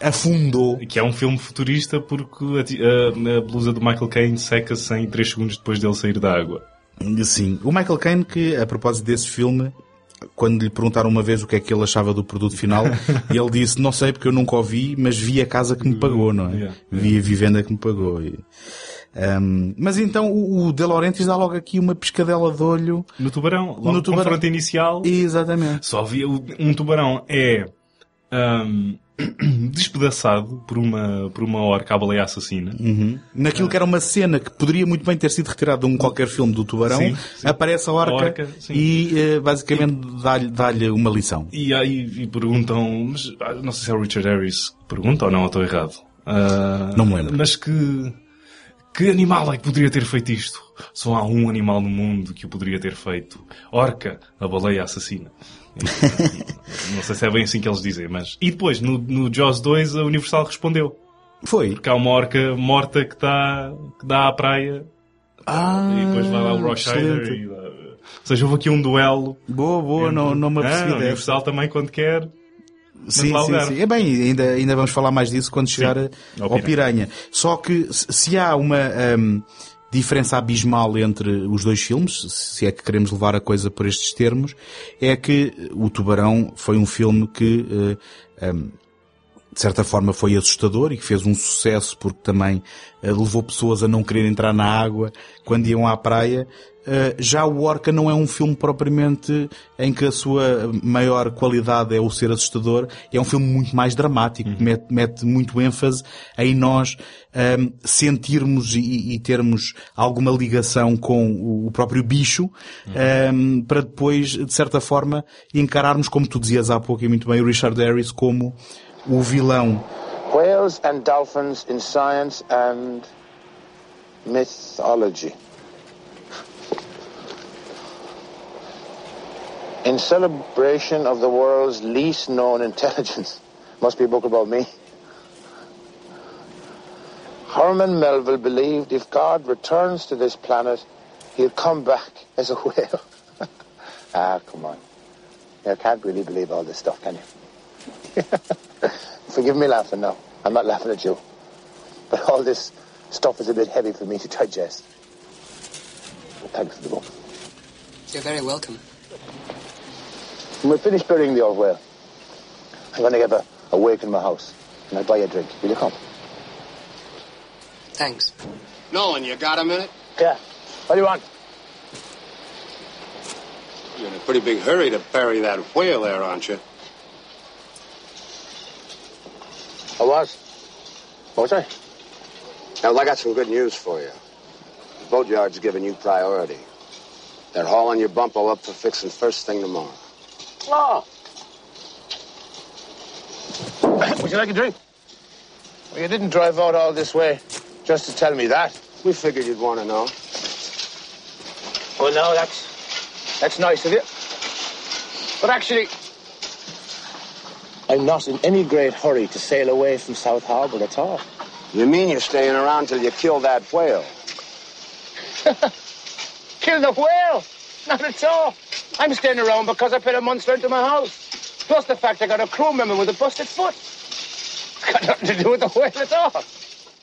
afundou. Que é um filme futurista porque a, a- a blusa do Michael Caine seca-se em 3 segundos depois dele sair da água. Sim. O Michael Caine, que a propósito desse filme, quando lhe perguntaram uma vez o que é que ele achava do produto final, ele disse, não sei porque eu nunca o vi, mas vi a casa que me pagou, não é? Yeah. Vi a vivenda que me pagou. E, Ahm, mas então o, o De Laurentiis dá logo aqui uma piscadela de olho. No Tubarão, logo No Tubarão. confronto inicial, Exatamente. só havia o- um tubarão é ahm, despedaçado por uma, por uma orca à baleia assassina. Uhum. Naquilo que era uma cena que poderia muito bem ter sido retirada de um qualquer filme do Tubarão, Sim, sim. aparece a orca, A orca, e eh, basicamente dá-lhe dá-lhe uma lição. E aí e perguntam, mas ah, não sei se é o Richard Harris que pergunta ou não, eu estou errado. Ah, Não me lembro. Mas que, que animal é que poderia ter feito isto? Só há um animal no mundo que o poderia ter feito. Orca, a baleia assassina. não sei se é bem assim que eles dizem, mas... E depois, no, no Jaws 2, a Universal respondeu. Foi. Porque há uma orca morta que, tá, que dá à praia Ah, e depois vai lá o Ross e dá- Ou seja, houve aqui um duelo. Boa, boa, não, não me Ah, apercebi a dessa. Universal também, quando quer, Sim, sim, sim. É bem, ainda, ainda vamos falar mais disso quando chegar a- ao ao piranha. Só que se há uma hum, diferença abismal entre os dois filmes, se é que queremos levar a coisa por estes termos, é que o Tubarão foi um filme que eh, hum, de certa forma foi assustador e que fez um sucesso porque também eh, levou pessoas a não querer entrar na água quando iam à praia. Eh, já o Orca não é um filme propriamente em que a sua maior qualidade é o ser assustador. É um filme muito mais dramático, que mete, mete muito ênfase em nós ehm, sentirmos e, e termos alguma ligação com o, próprio bicho ehm, para depois, de certa forma, encararmos, como tu dizias há pouco e muito bem, o Richard Harris como o vilão. Whales and dolphins in science and mythology. In celebration of the world's least known intelligence. Must be a book about me. Herman Melville believed if God returns to this planet, he'll come back as a whale. ah, come on. You can't really believe all this stuff, can you? Forgive me laughing now. I'm not laughing at you. But all this stuff is a bit heavy for me to digest. Thanks for the book. You're very welcome. When we finish burying the old whale, I'm going to give a, a wake in my house. And I'll buy you a drink. Will you come? Thanks. Nolan, you got a minute? Yeah. What do you want? You're in a pretty big hurry to bury that whale there, aren't you? I was. What was I? Now, I got some good news for you. The boatyard's giving you priority. They're hauling your bumpo up for fixing first thing tomorrow. Oh. Would you like a drink? Well, you didn't drive out all this way just to tell me that. We figured you'd want to know. Well, no, that's that's nice of you. But actually, I'm not in any great hurry to sail away from South Harbour at all. You mean you're staying around till you kill that whale? Kill the whale? Not at all. I'm staying around because I paid a month's rent to my house. Plus the fact I got a crew member with a busted foot. Got nothing to do with the whale at all.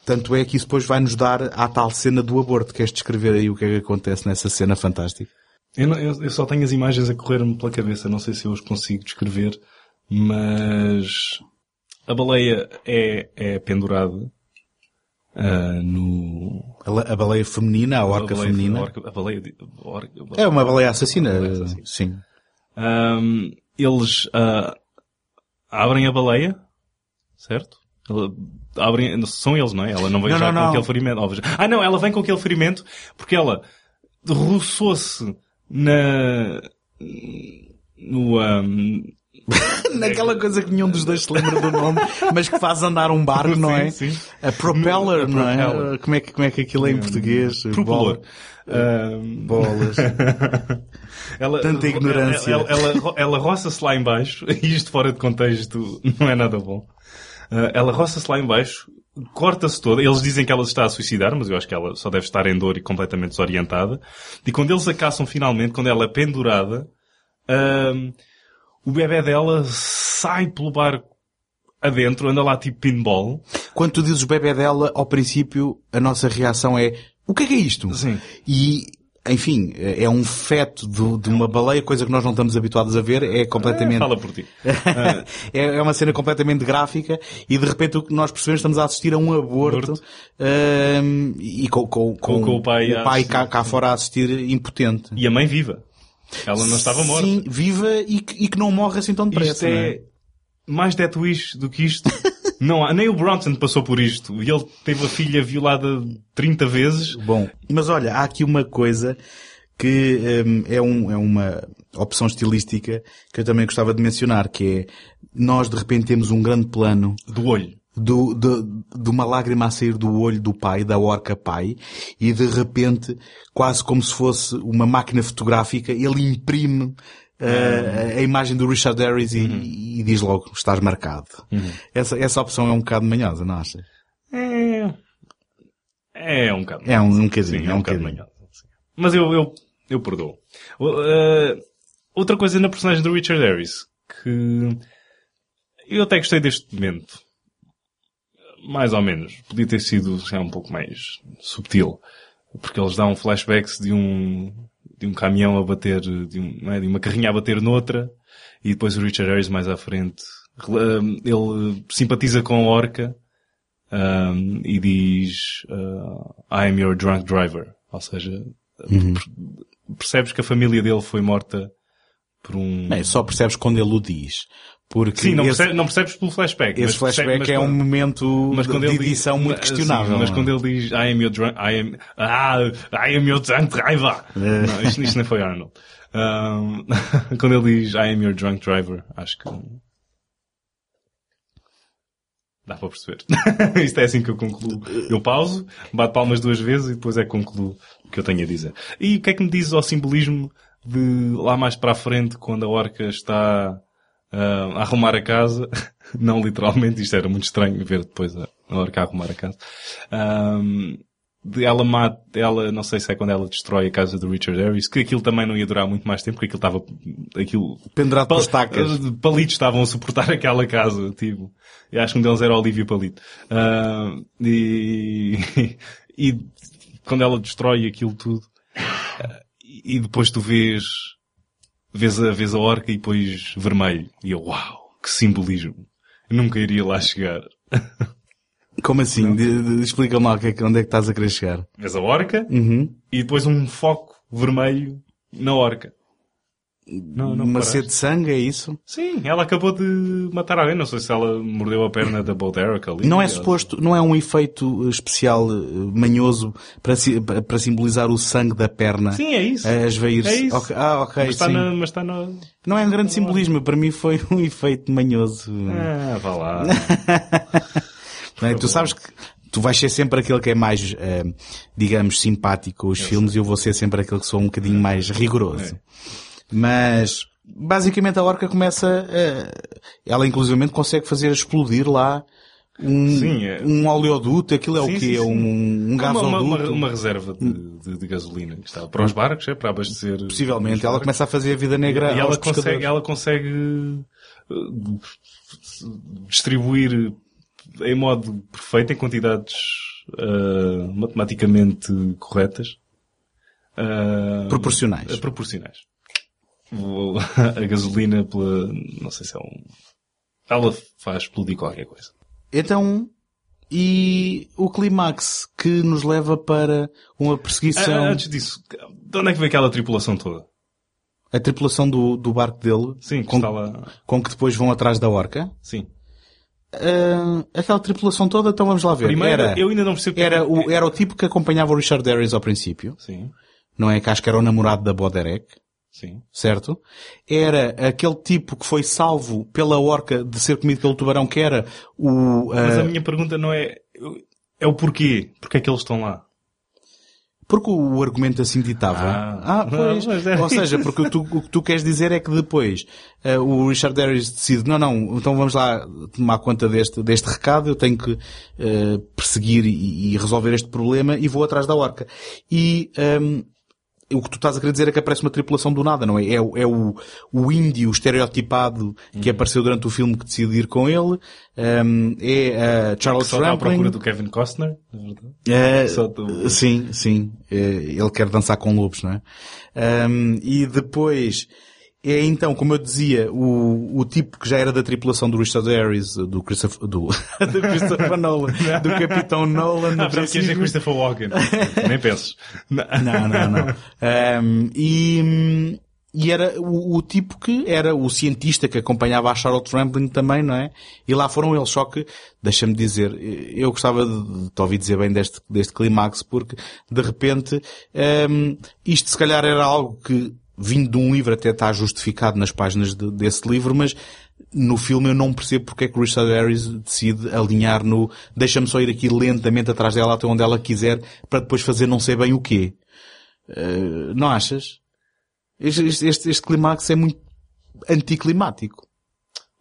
Tanto é que isso depois vai nos dar à tal cena do aborto. Queres descrever aí o que é que acontece nessa cena fantástica? Eu, não- eu- eu só tenho as imagens a correr-me pela cabeça, não sei se eu os consigo descrever, mas a baleia é, é pendurada ah, no. A, baleia feminina, a orca a baleia, feminina. A, orca- a baleia, a orca- baleia- É uma baleia assassina. baleia assassina. Sim. Ahm, eles ah, abrem a baleia, certo? Abrem, são eles, não é? Ela não vem Não, já não, com não. aquele ferimento. óbvio. Ah, não, ela vem com aquele ferimento porque ela roçou-se na. no. ahm, Naquela coisa que nenhum dos dois se lembra do nome, mas que faz andar um barco, não é? Sim, sim. A propeller, não é? Como é que, como é que aquilo é em português? propelor. Bola- Ahm, Bolas. Ela, Tanta ignorância. Ela, ela, ela, ela roça-se lá em baixo, e isto fora de contexto não é nada bom. Ah, ela roça-se lá em baixo, corta-se toda. Eles dizem que ela está a suicidar, mas eu acho que ela só deve estar em dor e completamente desorientada. E quando eles a caçam finalmente, quando ela é pendurada, ahm, o bebê dela sai pelo barco adentro, anda lá tipo pinball. Quando tu dizes o bebê dela, ao princípio, a nossa reação é, o que é que é isto? Sim. E, enfim, é um feto do- de uma baleia, coisa que nós não estamos habituados a ver, é completamente... Fala por ti. é, é uma cena completamente gráfica e de repente o que nós percebemos estamos a assistir a um aborto, ahm, e com, com, Com- com o pai a assistir. cá, cá fora a assistir impotente. E a mãe viva. Ela não estava morta. Sim, viva e que, e que não morre assim tão depressa. Isto não é mais Death Wish do que isto. não há, nem o Bronson passou por isto. E ele teve a filha violada 30 vezes. Bom, mas olha, há aqui uma coisa que hum, é, um, é uma opção estilística que eu também gostava de mencionar, que é nós de repente temos um grande plano Do olho. Do, de, de uma lágrima a sair do olho do pai, da orca pai, e de repente, quase como se fosse uma máquina fotográfica, ele imprime uh, a imagem do Richard Harris e, e diz logo, estás marcado. Essa, essa opção é um bocado manhosa, não achas? É, é um bocado. É um, um bocadinho, Sim, é um bocado bocadinho. manhoso, sim. Mas eu, eu, eu perdoo. Uh, outra coisa na personagem do Richard Harris, que eu até gostei deste momento. Mais ou menos. Podia ter sido já um pouco mais subtil. Porque eles dão flashbacks de um, de um caminhão a bater, de, um, não é? de uma carrinha a bater noutra, e depois o Richard Harris mais à frente, ele simpatiza com a orca, um, e diz, uh, I am your drunk driver. Ou seja, per- percebes que a família dele foi morta por um... Bem, só percebes quando ele o diz. Porque Sim, não, esse, percebes, não percebes pelo flashback. esse mas flashback mas é um quando- momento mas quando de ele edição diz, muito sim, questionável. mas não é? quando ele diz I am your drunk, I am, ah, I am your drunk driver. É. Não, isto, isto nem foi Arnold. Um, quando ele diz I am your drunk driver, acho que dá para perceber. isto é assim que eu concluo. Eu pauso, bato palmas duas vezes e depois é que concluo o que eu tenho a dizer. E o que é que me diz ao simbolismo de lá mais para a frente, quando a orca está ah, a arrumar a casa, não literalmente, isto era muito estranho ver depois a, a orca a arrumar a casa, de ela mata, ela, não sei se é quando ela destrói a casa do Richard Harris, que aquilo também não ia durar muito mais tempo, porque aquilo estava, aquilo, Pendurado pelas tacas. eh, Palitos estavam a suportar aquela casa, tipo. E acho que um deles era o Olivia Palito. Ah, e, e quando ela destrói aquilo tudo, ah, e depois tu vês, vês a, vês a orca e depois vermelho. E eu, uau, que simbolismo. Eu nunca iria lá chegar. Como assim? Explica-me lá é que- onde é que estás a querer chegar. Vês a orca Uhum. e depois um foco vermelho na orca. Não, não Uma paraste? sede de sangue, é isso? Sim, ela acabou de matar alguém. Não sei se ela mordeu a perna da Bo Derek ali. Não é suposto, não é um efeito especial eh, manhoso para, para simbolizar o sangue da perna Sim, é isso. a esvair-se? É isso. Ok, Ah, ok, mas, está sim. na, mas está na... Não é um grande simbolismo, para mim foi um efeito manhoso. Ah, vá lá. É? Tu sabes que tu vais ser sempre aquele que é mais, eh, digamos, simpático os filmes e eu vou ser sempre aquele que sou um bocadinho mais rigoroso. Mas, basicamente a orca começa, eh, ela inclusivamente consegue fazer explodir lá um, Sim, é. um oleoduto, aquilo é Sim, o quê? sim, sim. Um, um uma, uma, gasoduto? uma, uma reserva de, de, de gasolina que está para os barcos, é para abastecer. Possivelmente. os Ela começa a fazer a vida negra e ela pescadores. consegue, ela consegue uh, distribuir em modo perfeito, em quantidades uh, matematicamente corretas. Uh, Proporcionais. proporcionais. A gasolina pela, não sei se é um, ela faz explodir qualquer coisa. Então, e o clímax que nos leva para uma perseguição, Ah, Antes disso, de onde é que veio aquela tripulação toda? a tripulação do, do barco dele, Sim, que com, lá. com que depois vão atrás da orca. Sim. Ah, aquela tripulação toda, então vamos lá ver. Primeiro, era, eu ainda não percebo. era, o, era o tipo que acompanhava o Richard Harris ao princípio, Sim, não é? Que acho que era o namorado da Boderek, sim. certo? Era aquele tipo que foi salvo pela orca de ser comido pelo tubarão, que era o... Mas ah, a minha pergunta não é. É o porquê. Porquê é que eles estão lá? Porque o argumento assim ditava. Ah. Ah, pois. Não, é Ou seja, porque tu, o que tu queres dizer é que depois eh, o Richard Harris decide, não, não, então vamos lá tomar conta deste, deste recado, eu tenho que eh, perseguir e, e resolver este problema e vou atrás da orca. E ehm, o que tu estás a querer dizer é que aparece uma tripulação do nada, não é? É, o- é o, o índio estereotipado que Uhum. apareceu durante o filme que decide ir com ele. Ehm, é a Charles Só está à Rampling. procura do Kevin Costner. É, do- Sim, sim. É, ele quer dançar com lobos, não é? Ahm, e depois, é então, como eu dizia, o, o tipo que já era da tripulação do Richard Harris, do Christopher, do, do Christopher Nolan, do Capitão Nolan, no Ah, que é. Christopher Walken. Nem penses. Não. Não, não, não. Ahm, e, e era o, o tipo que era o cientista que acompanhava a Charlotte Rampling também, não é? E lá foram eles. Só que, deixa-me dizer, eu gostava de, de te ouvir dizer bem deste, deste clímax, porque, de repente, ahm, isto se calhar era algo que, vindo de um livro, até está justificado nas páginas de- desse livro, mas no filme eu não percebo porque é que Richard Harris decide alinhar no deixa-me só ir aqui lentamente atrás dela até onde ela quiser para depois fazer não sei bem o quê. Uh, não achas? Este, este, este, clímax é muito anticlimático.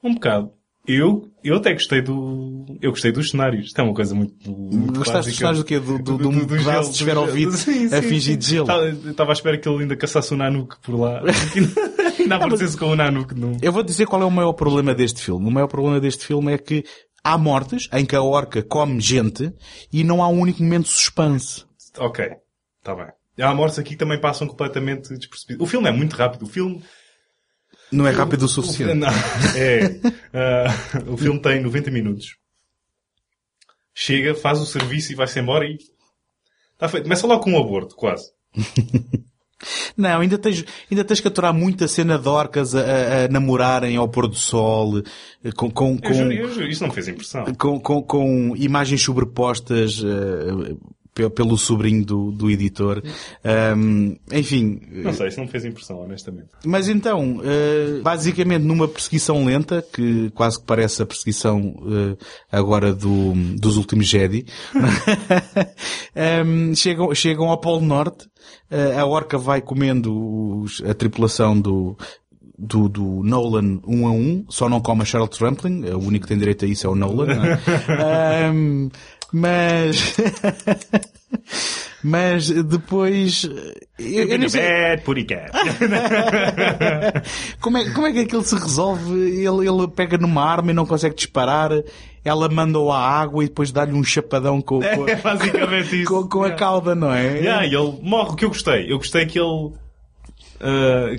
Um bocado. Eu, eu até gostei do, eu gostei dos cenários. Isto é uma coisa muito, muito Gostaste dos clásica. cenários do quê? Do, do, de um pedaço gelo, de do esferovite a fingir de gelo. Estava- eu Estava à espera que ele ainda caçasse o Nanook por lá. ainda aparecesse com o Nanook no... Eu vou dizer qual é o maior problema deste filme. O maior problema deste filme é que há mortes em que a orca come gente e não há um único momento de suspense. Ok. Está bem. Há mortes aqui que também passam completamente despercebidas. O filme é muito rápido. O filme... Não é rápido o O, suficiente. não, é. Ah, o filme tem 90 minutos. Chega, faz o serviço e vai-se embora e... Está feito. Começa logo com um aborto, quase. Não, ainda tens, ainda tens que aturar muita cena de orcas a, a- a namorarem ao pôr do sol, eh, com, com, Eu juro, com, eu juro, isso não me fez impressão. com, com, com imagens sobrepostas pe- pelo sobrinho do, do editor. Ahm, enfim, Não sei, isso não me fez impressão, honestamente. mas então, eh, basicamente numa perseguição lenta, que quase que parece a perseguição eh, agora do, dos últimos Jedi, Ahm, chegam, chegam ao Polo Norte, eh, a orca vai comendo os- a tripulação do, do, do Nolan um a um, só não come a Charlotte Rampling, o único que tem direito a isso é o Nolan. não é? Ahm, mas Mas depois... Eu, eu não sei, como, é, como é que aquilo se resolve? Ele, ele pega numa arma e não consegue disparar. Ela manda-o à água e depois dá-lhe um chapadão com, com, É basicamente isso. com, com a cauda, não é? Yeah, ele morre, o que eu gostei. Eu gostei que ele... ah,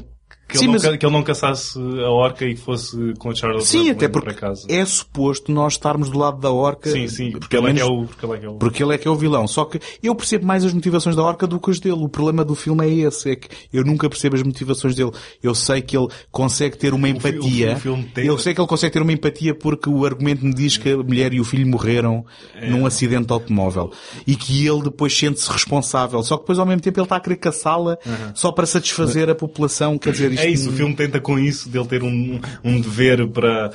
que, Sim, ele mas- não, que ele não caçasse a orca e fosse com Charles Sim, até porque é suposto nós estarmos do lado da orca. Sim, sim, porque ele, é que é menos o, porque ele é que é o... Porque ele é que é o vilão. Só que eu percebo mais as motivações da Orca do que as dele. O problema do filme é esse. É que eu nunca percebo as motivações dele. Eu sei que ele consegue ter uma empatia. o filme tem- Eu sei que ele consegue ter uma empatia porque o argumento me diz que a mulher e o filho morreram É. num acidente de automóvel. E que ele depois sente-se responsável. Só que depois ao mesmo tempo ele está a querer caçá-la só para satisfazer a população. Quer dizer, É isso, o filme tenta com isso, dele ter um, um dever para,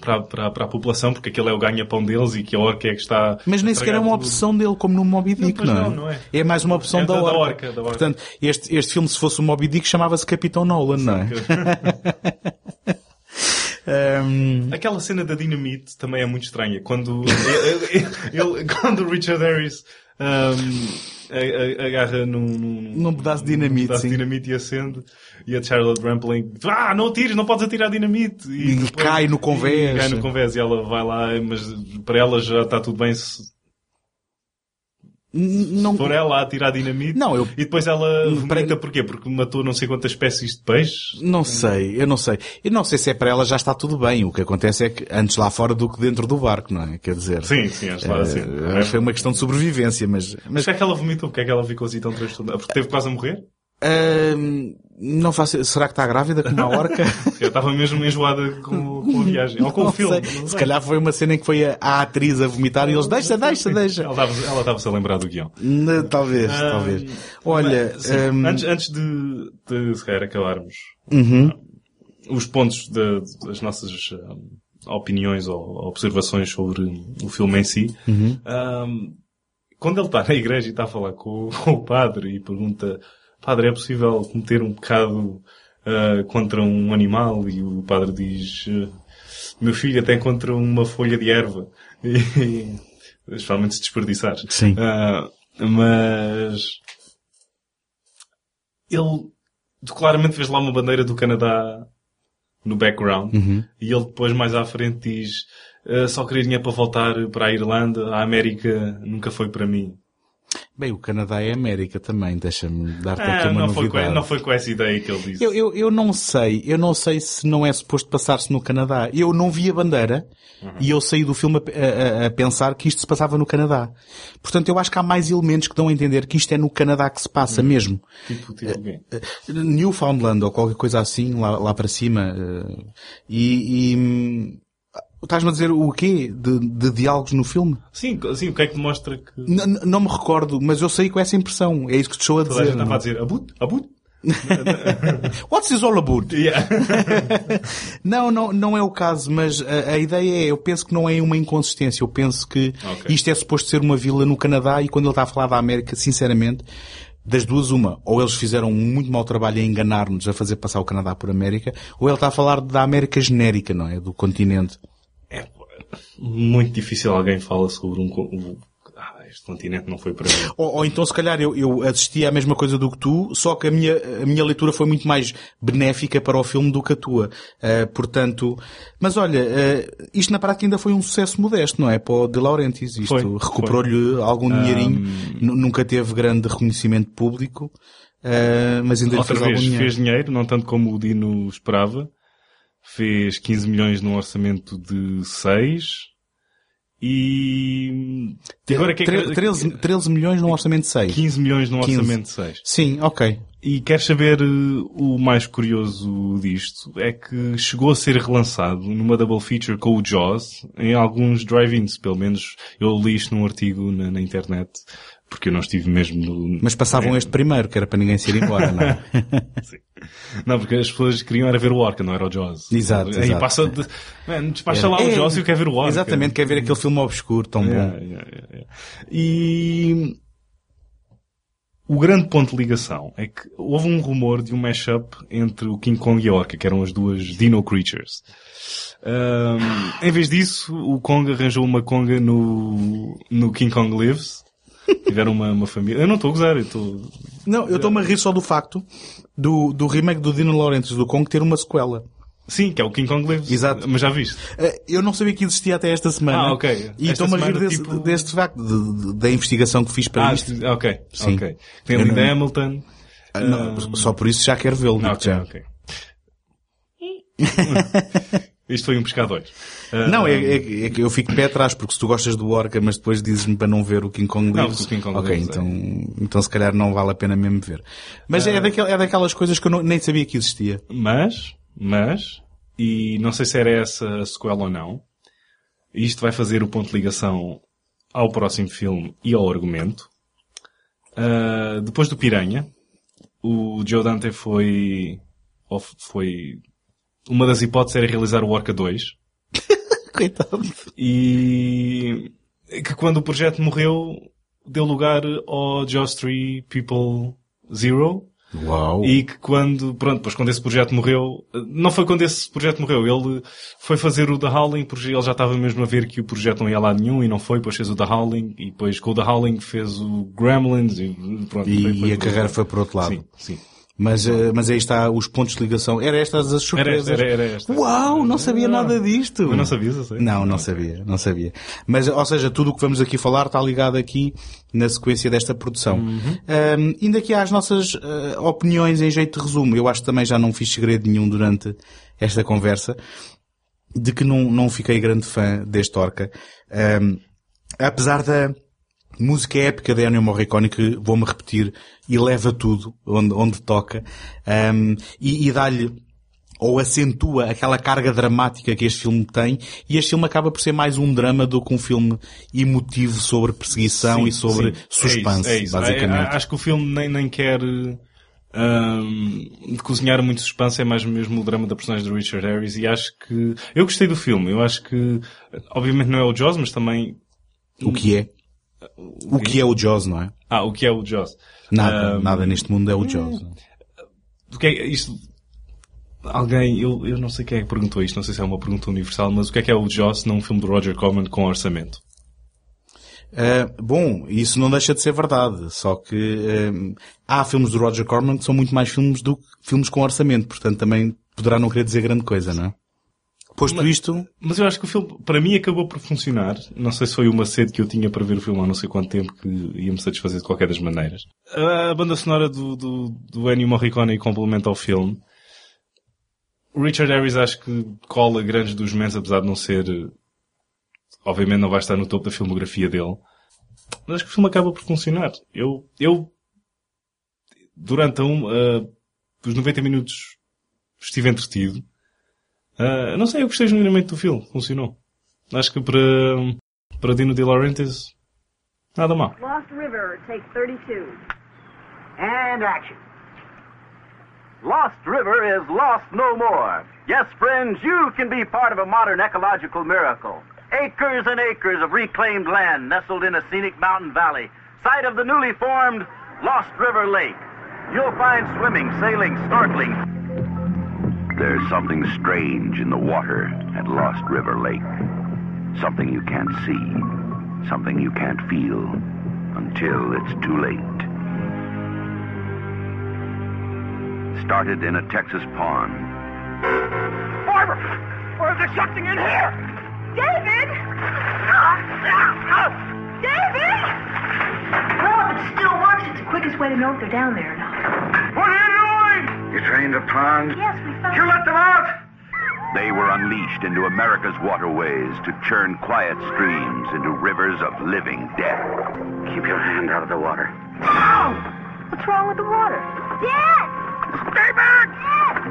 para, para, para a população, porque aquele é o ganha-pão deles e que a orca é que está... Mas nem sequer é uma opção dele, como no Moby Dick, pois não, é? não, não é. mais uma opção É da, da- da orca. orca, da orca. Portanto, este, este filme, se fosse o Moby Dick, chamava-se Capitão Nolan, não é? Ahm, Aquela cena da dinamite também é muito estranha. Quando, ele, ele- quando o Richard Harris um, agarra num, num, Num pedaço de dinamite, num pedaço de dinamite e acende, e a Charlotte Rampling, ah, não atires, não podes atirar dinamite. E cai no convés. E cai no convés e ela vai lá, mas para ela já está tudo bem se não, for ela a atirar dinamite. Não, eu- E depois ela Para- vomita porquê? Porque matou não sei quantas espécies de peixes. não sei, eu não sei. Eu não sei se é para ela já está tudo bem. O que acontece é que antes lá fora do que dentro do barco, não é? Quer dizer, Sim, sim, acho lá, eh, sim. que foi uma questão de sobrevivência, mas, Mas mas porquê é que ela vomitou? Porquê é que ela ficou assim tão transtornada? Porque teve quase a morrer? Não faço, será que está grávida como a orca? Eu estava mesmo enjoada com, com a viagem. Ou com o Não filme. sei. não Se calhar foi uma cena em que foi a, a atriz a vomitar e eles deixa, deixa, deixa. Ela estava- ela estava-se a lembrar do guião. N- Talvez, Ah, talvez. Olha, Mas, sim, ahm, antes, antes de, de se calhar acabarmos uhum, os pontos de- das nossas ahm, opiniões ou observações sobre o filme em si, uhum. ahm, quando ele está na igreja e está a falar com, o- com o padre e pergunta, padre, é possível cometer um pecado ah, contra um animal? E o padre diz, ah, meu filho até contra uma folha de erva. E, especialmente se desperdiçar. Sim. Ah, mas ele claramente vês lá uma bandeira do Canadá no background Uhum. e ele depois mais à frente diz "Ah, só queria dinheiro para voltar para a Irlanda, a América nunca foi para mim. Bem, o Canadá é América também, deixa-me dar-te Ah, aqui uma não, foi com, novidade. não foi com essa ideia que ele disse. Eu, eu, eu não sei, eu não sei se não é suposto passar-se no Canadá. Eu não vi a bandeira Uhum. e eu saí do filme a, a- a pensar que isto se passava no Canadá. Portanto, eu acho que há mais elementos que dão a entender que isto é no Canadá que se passa Uhum. mesmo. Tipo, tipo? Eh, Newfoundland ou qualquer coisa assim, lá, lá para cima. eh, E, e estás-me a dizer o quê? De, de diálogos no filme? Sim, sim, o que é que demonstra que N- não me recordo, mas eu saí com essa impressão. É isso que te estou a toda a dizer. gente estava não? a dizer abut, abut? What's this all about? Yeah. Não, não, não é o caso, mas a, a ideia é, eu penso que não é uma inconsistência. Eu penso que Ok. isto é suposto ser uma vila no Canadá e quando ele está a falar da América, sinceramente, das duas uma, ou eles fizeram um muito mau trabalho a enganar-nos a fazer passar o Canadá por América, ou ele está a falar da América genérica, não é? Do continente. Muito difícil alguém fala sobre um, um ah, este continente não foi para mim. Ou, ou então, se calhar, eu, eu assisti à mesma coisa do que tu, só que a minha, a minha leitura foi muito mais benéfica para o filme do que a tua. Ah, portanto, mas olha, ah, isto na prática ainda foi um sucesso modesto, não é? Para o De Laurentiis. Isto recuperou-lhe algum dinheirinho. Nu- Nunca teve grande reconhecimento público, ah, mas ainda lhe Outra fez algum vez dinheiro. fez dinheiro, não tanto como o Dino esperava. Fez 15 milhões num orçamento de 6. E... agora que é que... 13, 13 milhões num orçamento de 6. 15 milhões num 15. orçamento de 6. Sim, ok. E queres saber eh, o mais curioso disto? É que chegou a ser relançado numa double feature com o Jaws em alguns drive-ins. Pelo menos eu li isto num artigo na, na internet. Porque eu não estive mesmo no... Mas passavam É. este primeiro, que era para ninguém se ir embora, não é? Sim. Não, porque as pessoas queriam era ver o Orca, não era o Jaws. Exato, Aí exato. passa de... Man, despacha lá o É, Jaws e eu quero ver o Orca. Exatamente, quer ver aquele filme obscuro tão Yeah, bom. yeah, yeah, yeah. E... o grande ponto de ligação é que houve um rumor de um mashup entre o King Kong e a Orca, que eram as duas Dino Creatures. Ahm, em vez disso, o Kong arranjou uma conga no, no King Kong Lives. Tiveram uma, uma família. Eu não estou a gozar, eu estou. Não, eu estou-me a rir só do facto do, do remake do Dino Laurentiis do Kong ter uma sequela. Sim, que é o King Kong Lives. Exato. Mas já viste? Eh, Eu não sabia que existia até esta semana. Ah, ok. E estou-me a rir desse, tipo- deste facto, de- de- da investigação que fiz para Ah, isto. ok. Sim. Ok. Tem Eu Linda não- Hamilton. Ah, não, só por isso já quero vê-lo. Ah, digo-te ok, já. ok. Isto foi um pescador. Não, é, é- é que eu fico pé atrás, porque se tu gostas do Orca, mas depois dizes-me para não ver o King Kong Não, Lives. o King Kong ok, Lives, então, então se calhar não vale a pena mesmo ver. Mas é, daquel, é daquelas coisas que eu não- nem sabia que existia. Mas, mas, e não sei se era essa a sequela ou não, isto vai fazer o ponto de ligação ao próximo filme e ao argumento. Ah, depois do Piranha, o Joe Dante foi, foi, uma das hipóteses era realizar o Orca 2. Coitado. E que quando o projeto morreu, deu lugar ao Jaws 3 People Zero. Uau. E que quando, pronto, depois quando esse projeto morreu, não foi quando esse projeto morreu, ele foi fazer o The Howling, porque ele já estava mesmo a ver que o projeto não ia lá nenhum e não foi, depois fez o The Howling, e depois com o The Howling fez o Gremlins e pronto. E, foi- foi e a carreira foi por outro lado. Sim, sim. Mas, eh, mas aí está os pontos de ligação. Era estas as surpresas. Era, era, era esta. Uau, não sabia nada disto. Não sabias, eu sei. Não, não sabia, não sabia. Mas, ou seja, tudo o que vamos aqui falar está ligado aqui na sequência desta produção. Ahm, indo aqui às nossas ah, opiniões em jeito de resumo, eu acho que também já não fiz segredo nenhum durante esta conversa, de que não, não fiquei grande fã deste Orca. Apesar da música épica de Ennio Morricone, que vou-me repetir, e leva tudo onde, onde toca, ahm, e, e dá-lhe ou acentua aquela carga dramática que este filme tem, e este filme acaba por ser mais um drama do que um filme emotivo sobre perseguição Sim, e sobre sim. suspense, É isso, é isso. basicamente. É, acho que o filme nem, nem quer hum, cozinhar muito suspense, é mais mesmo o drama da personagem do Richard Harris e acho que... Eu gostei do filme, eu acho que... Obviamente não é o Jaws, mas também... O que é? O que é o Jaws, não é? Ah, o que é o Jaws? Nada, Hum, nada neste mundo é o Jaws. O que é isto? Alguém, eu, eu não sei quem é que perguntou isto, não sei se é uma pergunta universal, mas o que é que é o Jaws num filme do Roger Corman com orçamento? Uh, bom, isso não deixa de ser verdade, só que um, há filmes do Roger Corman que são muito mais filmes do que filmes com orçamento, portanto também poderá não querer dizer grande coisa, não é? Posto isto, Mas eu acho que o filme, para mim, acabou por funcionar. Não sei se foi uma sede que eu tinha para ver o filme há não sei quanto tempo que ia-me satisfazer de qualquer das maneiras. A banda sonora do, do, do Ennio Morricone complementa ao filme. O Richard Harris acho que cola grandes dos meses, apesar de não ser... Obviamente não vai estar no topo da filmografia dele. Mas acho que o filme acaba por funcionar. Eu, eu durante um, ah, os 90 minutos estive entretido. Ah, não sei, eu gostei genuinamente do filme. Funcionou. Acho que para, para Dino De Laurentiis, nada mal. Lost River, take 32. And action. Lost River is lost no more. Yes, friends, you can be part of a modern ecological miracle. Acres and acres of reclaimed land nestled in a scenic mountain valley, site of the newly formed Lost River Lake. You'll find swimming, sailing, snorkeling. There's something strange in the water at Lost River Lake. Something you can't see, something you can't feel until it's too late. Started in a Texas pond. Barbara! Or is there something in here? David! David! Well, if it still works, it's the quickest way to know if they're down there or not. What are you trained a pond? Yes, we found You let them out! They were unleashed into America's waterways to churn quiet streams into rivers of living death. Keep your hand out of the water. What's wrong with the water? Dad! Stay back!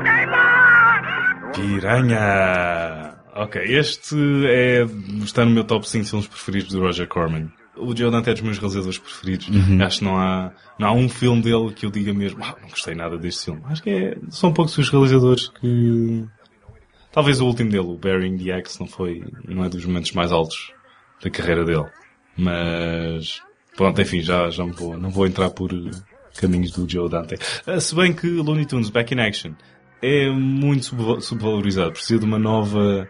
Stay back! Piranha! Ok, este é, está no meu top 5 filmes preferidos do Roger Corman. O Joe Dante é dos meus realizadores preferidos. Acho que não há, não há um filme dele que eu diga mesmo, ah, não gostei nada deste filme. Acho que é, são poucos os realizadores que, talvez o último dele, o Bearing the Axe, não foi, não é dos momentos mais altos da carreira dele. Mas, pronto, enfim, já, já me vou, não vou entrar por, caminhos do Joe Dante. Ah, Se bem que Looney Tunes Back in Action é muito subva- subvalorizado, precisa de uma nova,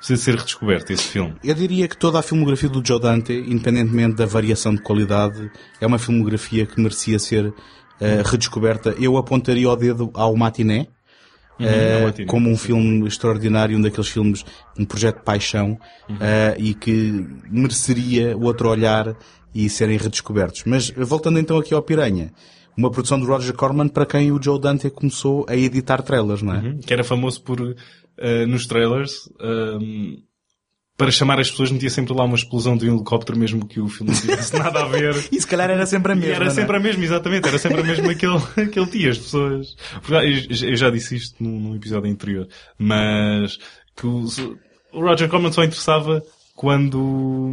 precisa ser redescoberto esse filme. Eu diria que toda a filmografia do Joe Dante, independentemente da variação de qualidade, é uma filmografia que merecia ser eh, redescoberta. Eu apontaria o dedo ao Matiné, Uhum, Matiné, como um sim. filme extraordinário, um daqueles filmes, um projeto de paixão, Uhum. eh, e que mereceria outro olhar e serem redescobertos. Mas voltando então aqui ao Piranha, uma produção do Roger Corman para quem o Joe Dante começou a editar trailers, não é? Uhum. Que era famoso por, ah, nos trailers, ahm, para chamar as pessoas, metia sempre lá uma explosão de um helicóptero, mesmo que o filme não tivesse nada a ver. E se calhar era sempre a E mesma. era não é? sempre a mesma, exatamente. Era sempre a mesma aquele, aquele dia. As pessoas... Porque, Eu já disse isto num, num episódio anterior. Mas que o, o Roger Corman só interessava quando...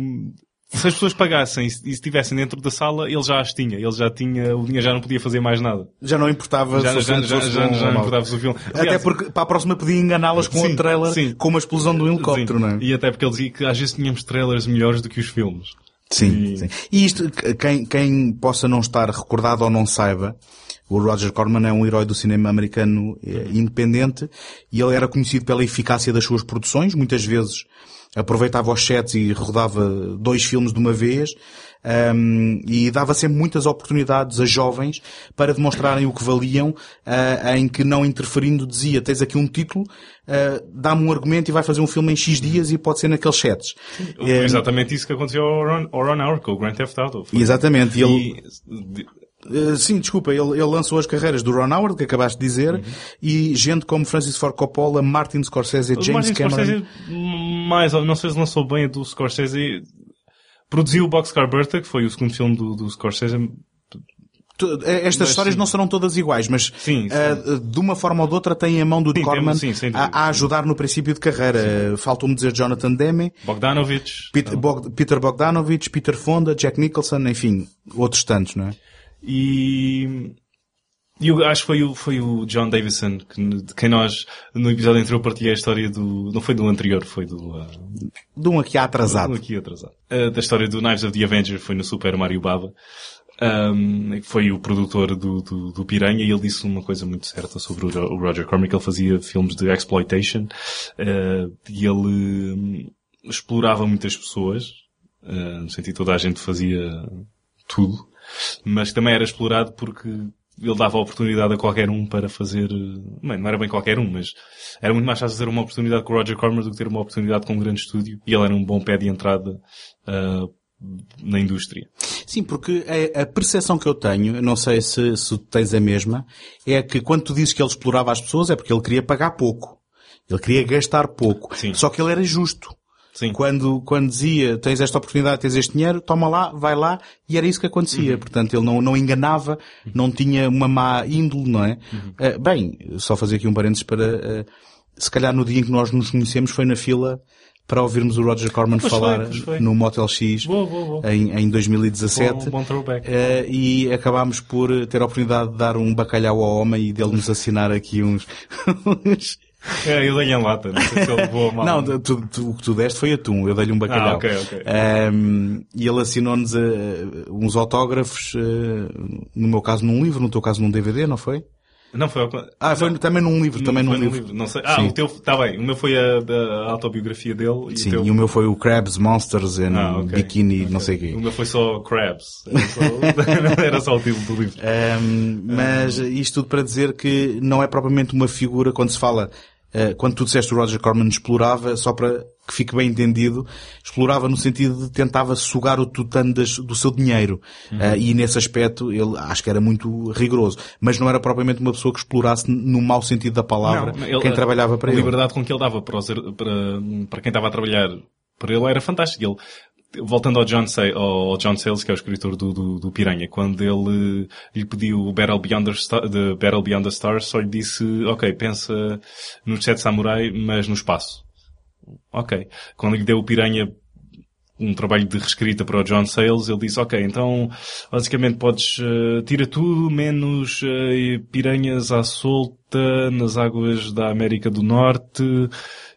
Se as pessoas pagassem e se estivessem dentro da sala, ele já as tinha. Ele já tinha... O dinheiro já não podia fazer mais nada. Já não importava Já, já, já, já, já não importava o filme... Até Aliás, porque para a próxima podia enganá-las com Sim, um trailer sim. com uma explosão de um helicóptero, Sim. não é? E até porque ele dizia que às vezes tínhamos trailers melhores do que os filmes. Sim, E- sim. E isto, quem, quem possa não estar recordado ou não saiba, o Roger Corman é um herói do cinema americano eh, independente e ele era conhecido pela eficácia das suas produções, muitas vezes aproveitava os sets e rodava dois filmes de uma vez, ahm, e dava sempre muitas oportunidades a jovens para demonstrarem o que valiam, ah, em que não interferindo dizia, tens aqui um título, ah, dá-me um argumento e vai fazer um filme em X dias e pode ser naqueles sets. Foi Eh, exatamente isso que aconteceu ao Ron, ao Ron Howard com o Grand Theft Auto. Foi- Exatamente, e ele- E- Uh, sim, desculpa, ele, ele lançou as carreiras do Ron Howard, que acabaste de dizer, Uhum. e gente como Francis Ford Coppola, Martin Scorsese, James Martin Cameron. Scorsese, mais, não sei se lançou bem a do Scorsese, produziu o Boxcar Bertha, que foi o segundo filme do, do Scorsese. Eh, Estas Mas histórias sim. não serão todas iguais, mas Sim, sim. uh, de uma forma ou de outra tem a mão do Sim, Corman a, a ajudar no princípio de carreira. Faltou-me dizer Jonathan Demme, Bogdanovich. Pete- Bog- Peter Bogdanovich, Peter Fonda, Jack Nicholson, enfim, outros tantos, não é? E, e eu acho que foi o, foi o John Davison, que, de quem nós, no episódio anterior, partilhei a história do, não foi do anterior, foi do, ah, De um aqui atrasado. do aqui atrasado. Ah, da história do Knives of the Avenger, foi no Super Mario Baba. Um, foi o produtor do, do, do Piranha e ele disse uma coisa muito certa sobre o, o Roger que ele fazia filmes de exploitation ah, e ele hum, explorava muitas pessoas, ah, no sentido toda a gente fazia tudo, mas também era explorado porque ele dava oportunidade a qualquer um para fazer, bem, não era bem qualquer um, mas era muito mais fácil ter uma oportunidade com o Roger Corman do que ter uma oportunidade com um grande estúdio e ele era um bom pé de entrada ah, na indústria. Sim, porque a, percepção que eu tenho, não sei se, se tens a mesma, é que quando tu dizes que ele explorava as pessoas é porque ele queria pagar pouco. Ele queria gastar pouco. Sim. Só que ele era justo. Sim. Quando, quando dizia, tens esta oportunidade, tens este dinheiro, toma lá, vai lá, e era isso que acontecia. Uhum. Portanto, ele não, não enganava, não tinha uma má índole, não é? Uhum. Eh, bem, só fazer aqui um parênteses para, eh, se calhar no dia em que nós nos conhecemos foi na fila para ouvirmos o Roger Corman Pois foi, falar pois foi. no Motel X Boa, boa, boa. Em, em 2017. Bom- bom. Eh, e acabámos por ter a oportunidade de dar um bacalhau ao homem e dele nos assinar aqui uns... uns- É, eu dei em lata, não sei se ele levou a mal. Não, tu, tu- o que tu deste foi atum, eu dei-lhe um bacalhau. Ah, ok, ok. Ehm, e ele assinou-nos eh, uns autógrafos, eh, no meu caso num livro, no teu caso num DVD, não foi? Não foi ao... Ah, foi também num livro, também num no livro. Não sei. Ah, Sim. o teu, está bem. O meu foi a, a autobiografia dele. E Sim, o teu... e o meu foi o Crabs, Monsters and Ah, ok. Bikini, Ok. não sei o quê. O meu foi só Crabs. Era só, era só o título do livro. Um, mas isto tudo para dizer que não é propriamente uma figura quando se fala, quando tu disseste o Roger Corman explorava, só para que fique bem entendido, explorava no sentido de tentava sugar o tutano do seu dinheiro. Uhum. Uh, e nesse aspecto ele acho que era muito rigoroso. Mas não era propriamente uma pessoa que explorasse no mau sentido da palavra Não, ele- quem trabalhava para a ele. liberdade com que ele dava para, os, para, para quem estava a trabalhar para ele era fantástico. Ele, voltando ao John, Say, ao John que é o escritor do, do, do Piranha, quando ele lhe pediu o Battle Beyond the, Star, de Battle Beyond the Stars, só lhe disse, ok, pensa nos Sete Samurai, mas no espaço. Ok. Quando lhe deu o Piranha um trabalho de reescrita para o John Sayles, ele disse, ok, então, basicamente podes, eh, tira tudo, menos eh, piranhas à solta nas águas da América do Norte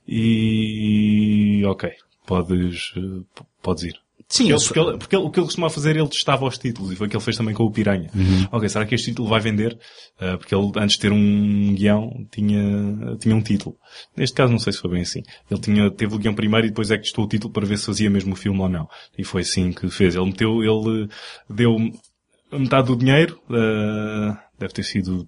e, ok, podes, eh, podes ir. Sim, porque, ele, porque, ele- porque ele- o que ele costumava fazer, ele testava os títulos, e foi o que ele fez também com o Piranha. Uhum. Ok, será que este título vai vender? Ah, porque ele, antes de ter um guião, tinha, tinha um título. Neste caso, não sei se foi bem assim. Ele tinha, teve o guião primeiro e depois é que testou o título para ver se fazia mesmo o filme ou não. E foi assim que fez. Ele meteu, ele deu metade do dinheiro, ah, deve ter sido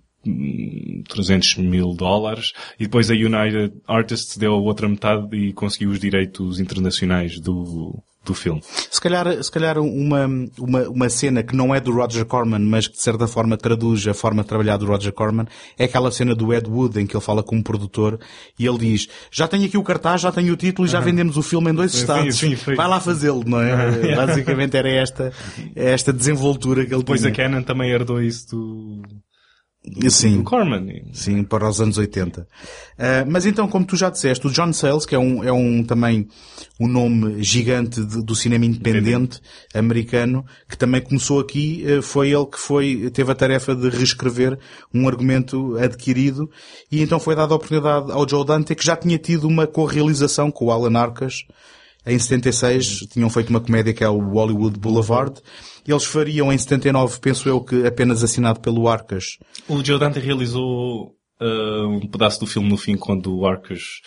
300 mil dólares, e depois a United Artists deu a outra metade e conseguiu os direitos internacionais do, do filme. Se calhar, se calhar uma, uma, uma cena que não é do Roger Corman, mas que de certa forma traduz a forma de trabalhar do Roger Corman, é aquela cena do Ed Wood em que ele fala com um produtor e ele diz, já tenho aqui o cartaz, já tenho o título e já vendemos o filme em dois Sim, estados. sim, foi. Vai lá fazê-lo, não é? Basicamente era esta, esta desenvoltura que ele Depois tinha. a Canon também herdou isso do, Sim. Corman. Sim, para os anos 80. Ah, mas então, como tu já disseste, o John Sayles, que é um, é um também um nome gigante de- do cinema independente americano, que também começou aqui, eh, foi ele que foi, teve a tarefa de reescrever um argumento adquirido e então foi dada a oportunidade ao Joe Dante, que já tinha tido uma co-realização com o Alan Arcas, em 76 tinham feito uma comédia que é o Hollywood Boulevard. Eles fariam em 79, penso eu, que apenas assinado pelo Arcas, O Joe Dante realizou ah, um pedaço do filme no fim quando o Arcas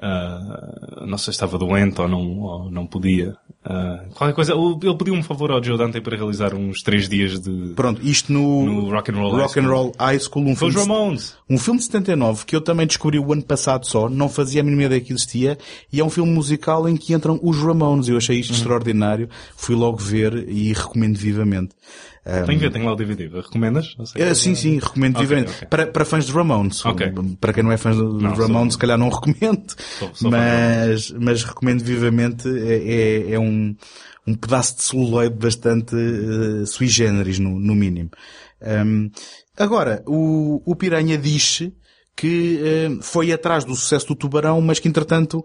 ah, não sei se estava doente ou não, ou não podia. Ah, qualquer coisa. Ele pediu um favor ao Joe Dante para realizar uns três dias de Pronto, isto no, No Rock and Roll High Rock and School. Roll High School, um Foi filme, Ramones. um filme de 79 que eu também descobri o ano passado só, não fazia a mínima ideia que existia, e é um filme musical em que entram os Ramones. Eu achei Uhum. isto extraordinário, fui logo ver e recomendo vivamente. Um, ver, tenho lá o DVD. Recomendas? É, sim, sim, recomendo Ok, vivamente. ok. Para, para fãs de Ramones. Ok. Para quem não é fã de Não, Ramones, sou- se calhar não recomendo. Sou- sou mas, mas recomendo vivamente. É, é, é um, um pedaço de celuloide bastante eh, sui generis, no, no mínimo. Um, agora, o, o Piranha diz que eh, foi atrás do sucesso do Tubarão, mas que entretanto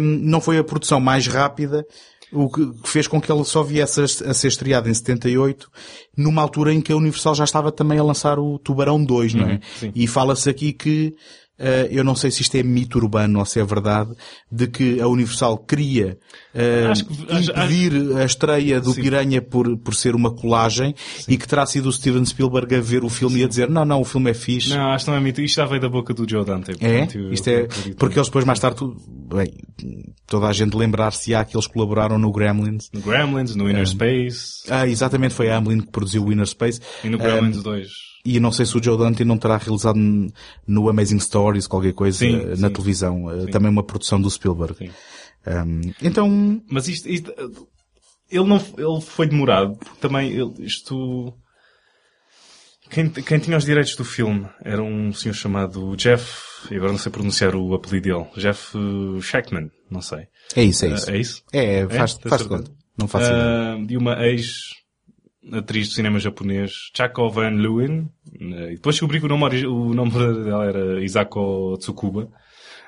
não foi a produção mais rápida, o que fez com que ele só viesse a, ser estreado em 78, numa altura em que a Universal já estava também a lançar o Tubarão 2, não é? Uhum. E fala-se aqui que, eu não sei se isto é mito urbano ou se é verdade, de que a Universal queria eh, Acho que- acho- impedir a estreia do Sim. Piranha por, por ser uma colagem e que terá sido o Steven Spielberg a ver o filme e a dizer, não, não, o filme é fixe. Não, acho que não é mito. Isto já veio da boca do Joe Dante. É? eu- Isto é, porque eles depois mais tarde, bem, toda a gente lembrar-se-á que eles colaboraram no Gremlins. No Gremlins, no Inner Space Ah, exatamente, foi a Amblin que produziu o Inner Space. e no Gremlins 2. E não sei se o Joe Dante não terá realizado no Amazing Stories qualquer coisa Sim, eh, na sim. televisão. Eh, Sim. Também uma produção do Spielberg. Um, então, Mas isto, isto- ele não, ele foi demorado. Também, ele- isto, quem, quem tinha os direitos do filme era um senhor chamado Jeff, e agora não sei pronunciar o apelido dele, Jeff eh, Shackman, não sei. é isso, é isso. É isso? É, faz, Tens faz conta. Não faço ideia. Ah, de uma ex-atriz do cinema japonês, Chako Van Leeuwen. Eh, e depois descobri que o nome, o nome dela era Isako Tsukuba.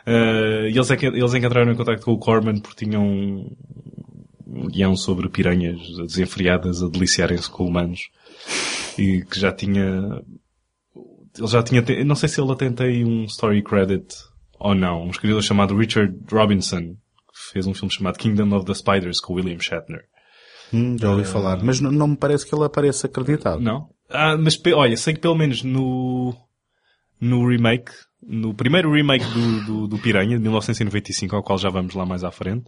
Ah, e eles, é que, eles entraram em contato com o Corman porque tinham um, guião sobre piranhas desenfreadas a deliciarem-se com humanos. E que já tinha... Ele já tinha... Não sei se ele até tem um story credit ou não. Um escritor chamado Richard Robinson fez um filme chamado Kingdom of the Spiders com William Shatner. Hum, já ouvi falar. Mas n- não me parece que ele apareça acreditado. Não? Ah, mas olha, sei que pelo menos no, no remake, no primeiro remake do, do, do Piranha, de 1995, ao qual já vamos lá mais à frente,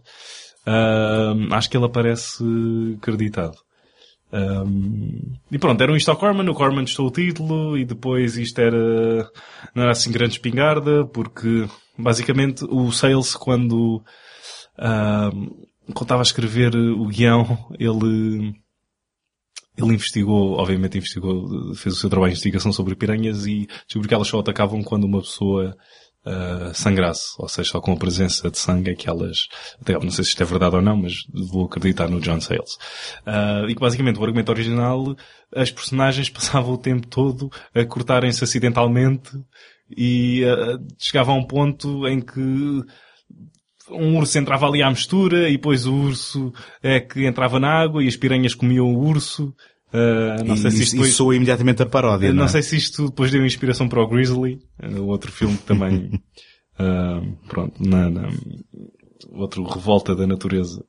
ah, acho que ele aparece acreditado. Ah, e pronto, era um isto ao Corman, o Corman testou o título e depois isto era, não era assim grande espingarda, porque basicamente o Sales quando, ah, quando estava a escrever o guião, ele, ele investigou, obviamente investigou, fez o seu trabalho de investigação sobre piranhas e descobriu que elas só atacavam quando uma pessoa ah, sangrasse, ou seja, só com a presença de sangue é que elas, até não sei se isto é verdade ou não, mas vou acreditar no John Sayles. Ah, e que basicamente o argumento original, as personagens passavam o tempo todo a cortarem-se acidentalmente e ah, chegava a um ponto em que um urso entrava ali à mistura e depois o urso é que entrava na água e as piranhas comiam o urso. Ah, não e, sei se isto isso depois... soa imediatamente a paródia, Eu não, é? sei se isto depois deu inspiração para o Grizzly, eh, o outro filme que também, ah, pronto, na, na- outro Revolta da Natureza.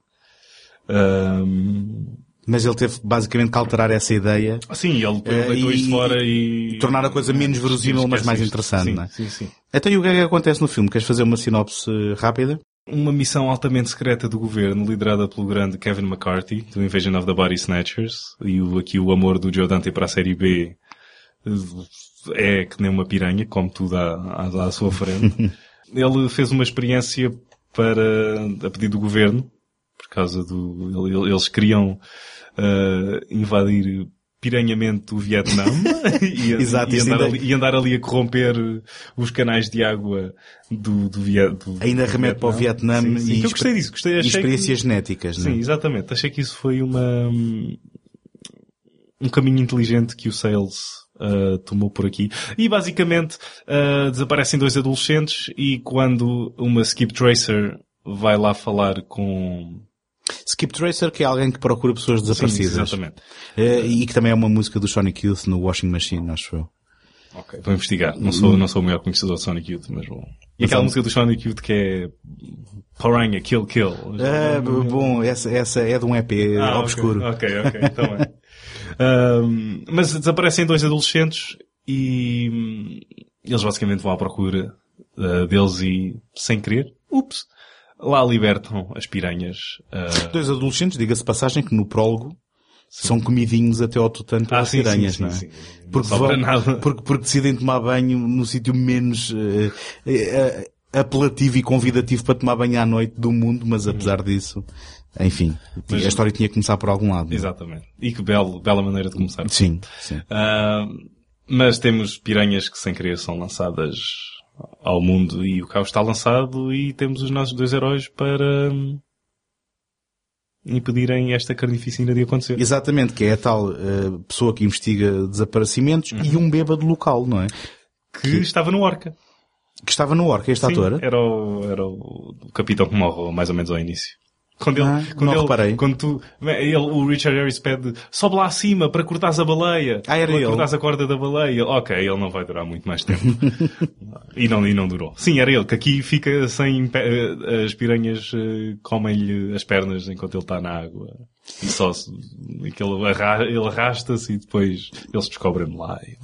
Mas ele teve basicamente que alterar essa ideia. Sim, ele eh, deitou isto fora e... tornar a coisa menos verosímil, mas mais isto. interessante, Sim, não é? Sim, sim. Então, e o que é que acontece no filme? Queres fazer uma sinopse rápida? Uma missão altamente secreta do governo, liderada pelo grande Kevin McCarthy, do Invasion of the Body Snatchers, e o, aqui o amor do Joe Dante para a série B eh, é que nem uma piranha, como tudo à, à, à sua frente. Ele fez uma experiência para, a pedido do governo, por causa do, ele- eles queriam eh, invadir piranhamente o Vietnã e, Exato, e, andar ainda- ali, e andar ali a corromper os canais de água do, do, do Ainda remete para o Vietnã Sim, sim. e eu gostei disso, gostei, achei experiências que... genéticas, não Sim, é? exatamente. Achei que isso foi uma, um caminho inteligente que o Sales uh, tomou por aqui. E basicamente uh, desaparecem dois adolescentes e quando uma Skip Tracer vai lá falar com... Skip Tracer, que é alguém que procura pessoas desaparecidas. Sim, exatamente. Eh, e que também é uma música do Sonic Youth no Washing Machine, acho eu. Ok, vou investigar. Não sou, não sou o maior conhecedor de Sonic Youth, mas vou... E aquela música do Sonic Youth que é Piranha, Kill Kill. Ah, bom, essa, essa é de um EP Ah, obscuro. Ok, ok, então é. Mas desaparecem dois adolescentes e hum, eles basicamente vão à procura ah, deles e, sem querer, ups, lá libertam as piranhas. ah, Dois adolescentes, diga-se passagem, que no prólogo são comidinhos até ao tutano pelas Ah, sim, sim, piranhas, sim, não é? sim. Porque, Não vão- nada. porque, porque decidem tomar banho no sítio menos eh, eh, apelativo e convidativo para tomar banho à noite do mundo, mas apesar disso, enfim, Mas- a história tinha que começar por algum lado. é? Exatamente. E que belo, bela maneira de começar. Sim, sim. Ah, mas temos piranhas que sem querer são lançadas ao mundo e o caos está lançado e temos os nossos dois heróis para hum, impedirem esta carnificina de acontecer. Exatamente, que é a tal eh, pessoa que investiga desaparecimentos Uhum. e um bêbado local, não é? Que estava no Orca. Que estava no Orca, este Sim, ator. Era o, era o capitão que morre mais ou menos ao início. Quando ele, Ah, quando não ele, reparei. quando tu, ele, o Richard Harris pede, sobe lá acima para cortares a baleia. Ah, era para ele. cortares a corda da baleia. Ok, ele não vai durar muito mais tempo. e não, e não durou. Sim, era ele, que aqui fica sem, eh, as piranhas eh, comem-lhe as pernas enquanto ele está na água. E só, se- que ele, arra- ele arrasta-se e depois eles descobrem-no lá e.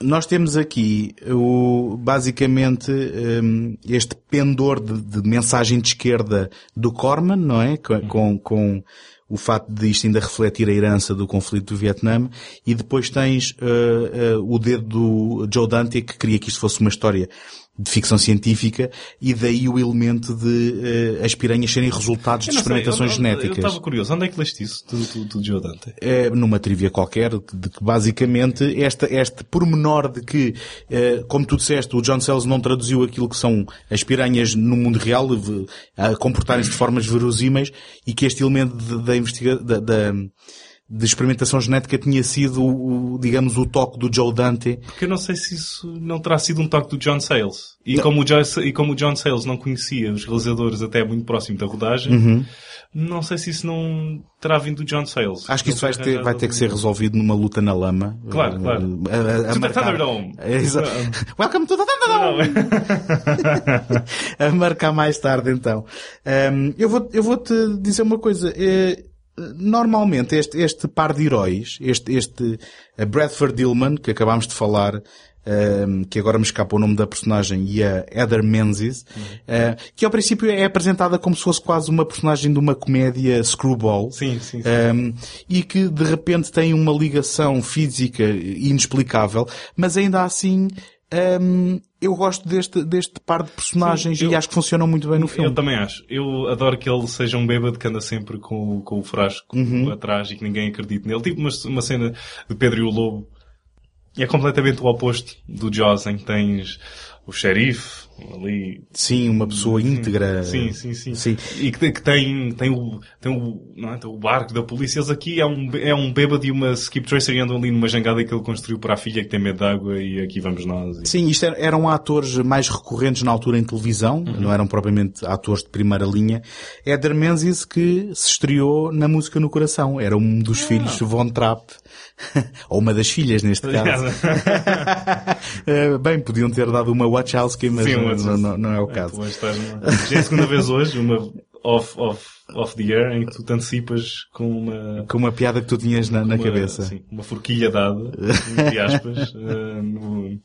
Nós temos aqui o, basicamente hum, este pendor de, de mensagem de esquerda do Corman, não é? Com, com, com o facto de isto ainda refletir a herança do conflito do Vietnã e depois tens uh, uh, o dedo do Joe Dante que queria que isto fosse uma história de ficção científica e daí o elemento de uh, as piranhas serem resultados de não sei, experimentações eu- eu- genéticas. Eu estava curioso, onde é que leste isso, do, do, do Joe Dante? é, numa trivia qualquer, de que basicamente esta, este pormenor de que, eh, como tu disseste, o John Sells não traduziu aquilo que são as piranhas no mundo real, a comportarem-se de formas verosímeis, e que este elemento da investiga da, da- de experimentação genética tinha sido, o, digamos, o toque do Joe Dante. Porque eu não sei se isso não terá sido um toque do John Sayles. E como, o John, e como o John Sayles não conhecia os realizadores até muito próximo da rodagem, Uhum. não sei se isso não terá vindo do John Sayles. Acho que Não isso vai ter, vai ter que ser resolvido numa luta na lama. Claro, Eh, claro. A, a, a To the marcar- Thunderdome. Welcome to the Thunderdome! a marcar mais tarde então. Ahm, eu vou, eu vou te dizer uma coisa. Eh, normalmente este, este par de heróis, este, este a Bradford Dillman, que acabámos de falar, ahm, que agora me escapa o nome da personagem, e a Heather Menzies, ah, que ao princípio é apresentada como se fosse quase uma personagem de uma comédia screwball. Sim, sim, sim. Um, e que de repente tem uma ligação física inexplicável, mas ainda assim um, eu gosto deste, deste par de personagens Sim, eu- e acho que funcionam muito bem no filme. Eu também acho. Eu adoro que ele seja um bêbado que anda sempre com, com o frasco Uhum. atrás e que ninguém acredite nele. Tipo uma, uma cena de Pedro e o Lobo. E é completamente o oposto do Jaws, em que tens o xerife ali. Sim, uma pessoa íntegra. Sim, sim, sim. Sim. E que, que tem, tem, o, tem, o, não é? tem o barco da polícia. Eles aqui é um, é um bêbado e uma skip tracer e andam ali numa jangada que ele construiu para a filha que tem medo de água e aqui vamos nós. E- Sim, isto era- eram atores mais recorrentes na altura em televisão, Uhum. não eram propriamente atores de primeira linha. Éder Menzies que se estreou na Música no Coração. Era um Ah. dos filhos de Von Trapp. Ou uma das filhas, neste caso. Eh, Bem, podiam ter dado uma Wachowski, mas Sim, não, não- não- não é o caso. Hoje estás numa- Já é a segunda vez hoje, uma off, off, off the air em que tu te antecipas com uma, Com uma piada que tu tinhas na, na uma, cabeça. sim, uma forquilha dada, entre aspas, eh, no,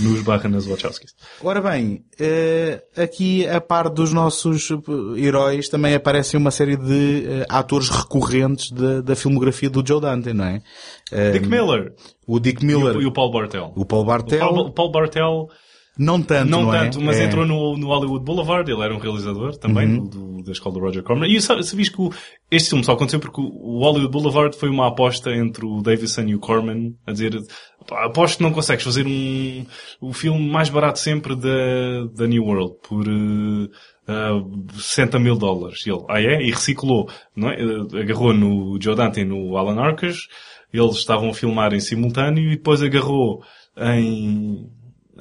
nos barra nas Wachowskis. Ora bem, eh, aqui a par dos nossos heróis também aparecem uma série de atores recorrentes da, da filmografia do Joe Dante, não é? Dick Miller. O Dick E Miller. o, e o Paul Bartel. O Paul Bartel. O Paul, o Paul Bartel Não tanto, não, não, tanto, é? mas É. entrou no, no Hollywood Boulevard, ele era um realizador também Uhum. do, do- da escola do Roger Corman. E sa- sabias que o- este filme só aconteceu porque o o Hollywood Boulevard foi uma aposta entre o Davison e o Corman a dizer "Pá, aposto que não consegues fazer um, o filme mais barato sempre da, da New World por eh, ah, 60 mil dólares. E ele, ah é? E reciclou, não é? Eh, Agarrou no Joe Dante e no Alan Arkas, eles estavam a filmar em simultâneo e depois agarrou em,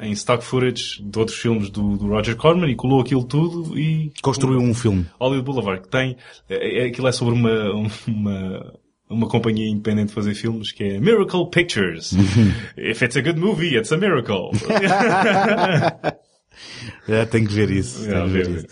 em stock footage de outros filmes do, do Roger Corman e colou aquilo tudo e... Construiu um filme. Hollywood Boulevard, que tem... É, é- aquilo é sobre uma... uma uma companhia independente de fazer filmes que é Miracle Pictures. If it's a good movie, it's a miracle. É, tenho que ver isso. É, tenho que ver isso.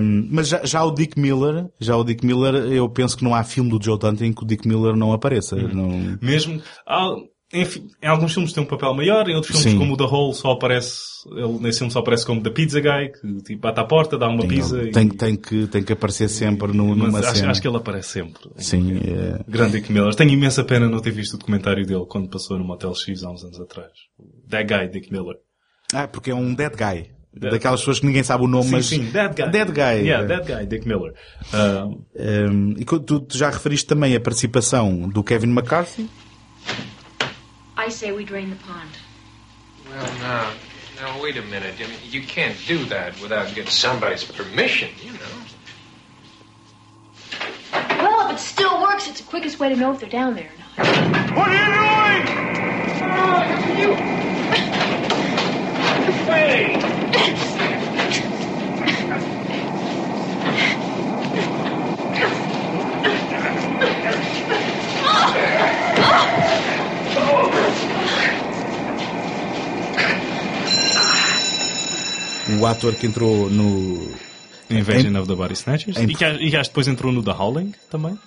Um, mas já, já o Dick Miller, já o Dick Miller, eu penso que não há filme do Joe Dante em que o Dick Miller não apareça. Uhum. Não... Mesmo, há- em, fi- em alguns filmes tem um papel maior, em outros filmes Sim. como o The Hole só aparece, ele nesse filme só aparece como The Pizza Guy, que tipo bate à porta, dá uma Tem, pizza ele e... tem, tem, que, tem que aparecer sempre no, Mas numa acho, cena. acho que ele aparece sempre. Sim, é... Grande Dick Miller. Tenho imensa pena não ter visto o documentário dele quando passou no Motel X há uns anos atrás. That Guy, Dick Miller. Ah, porque é um dead guy. Dead- Daquelas pessoas que ninguém sabe o nome, sim, mas... sim, Dead Guy. Dead guy. Yeah, Dead Guy, Dick Miller. Ah, Um, e tu, tu já referiste também a participação do Kevin McCarthy. I say we drain the pond. Well, now, now wait a minute. I mean, you can't do that without getting somebody's permission, you know. Well, if it still works, it's the quickest way to know if they're down there or not. What are you doing? Oh, you. O ator que entrou no... Invasion of the Body Snatchers. em- E, que, e que acho que depois entrou no The Howling também.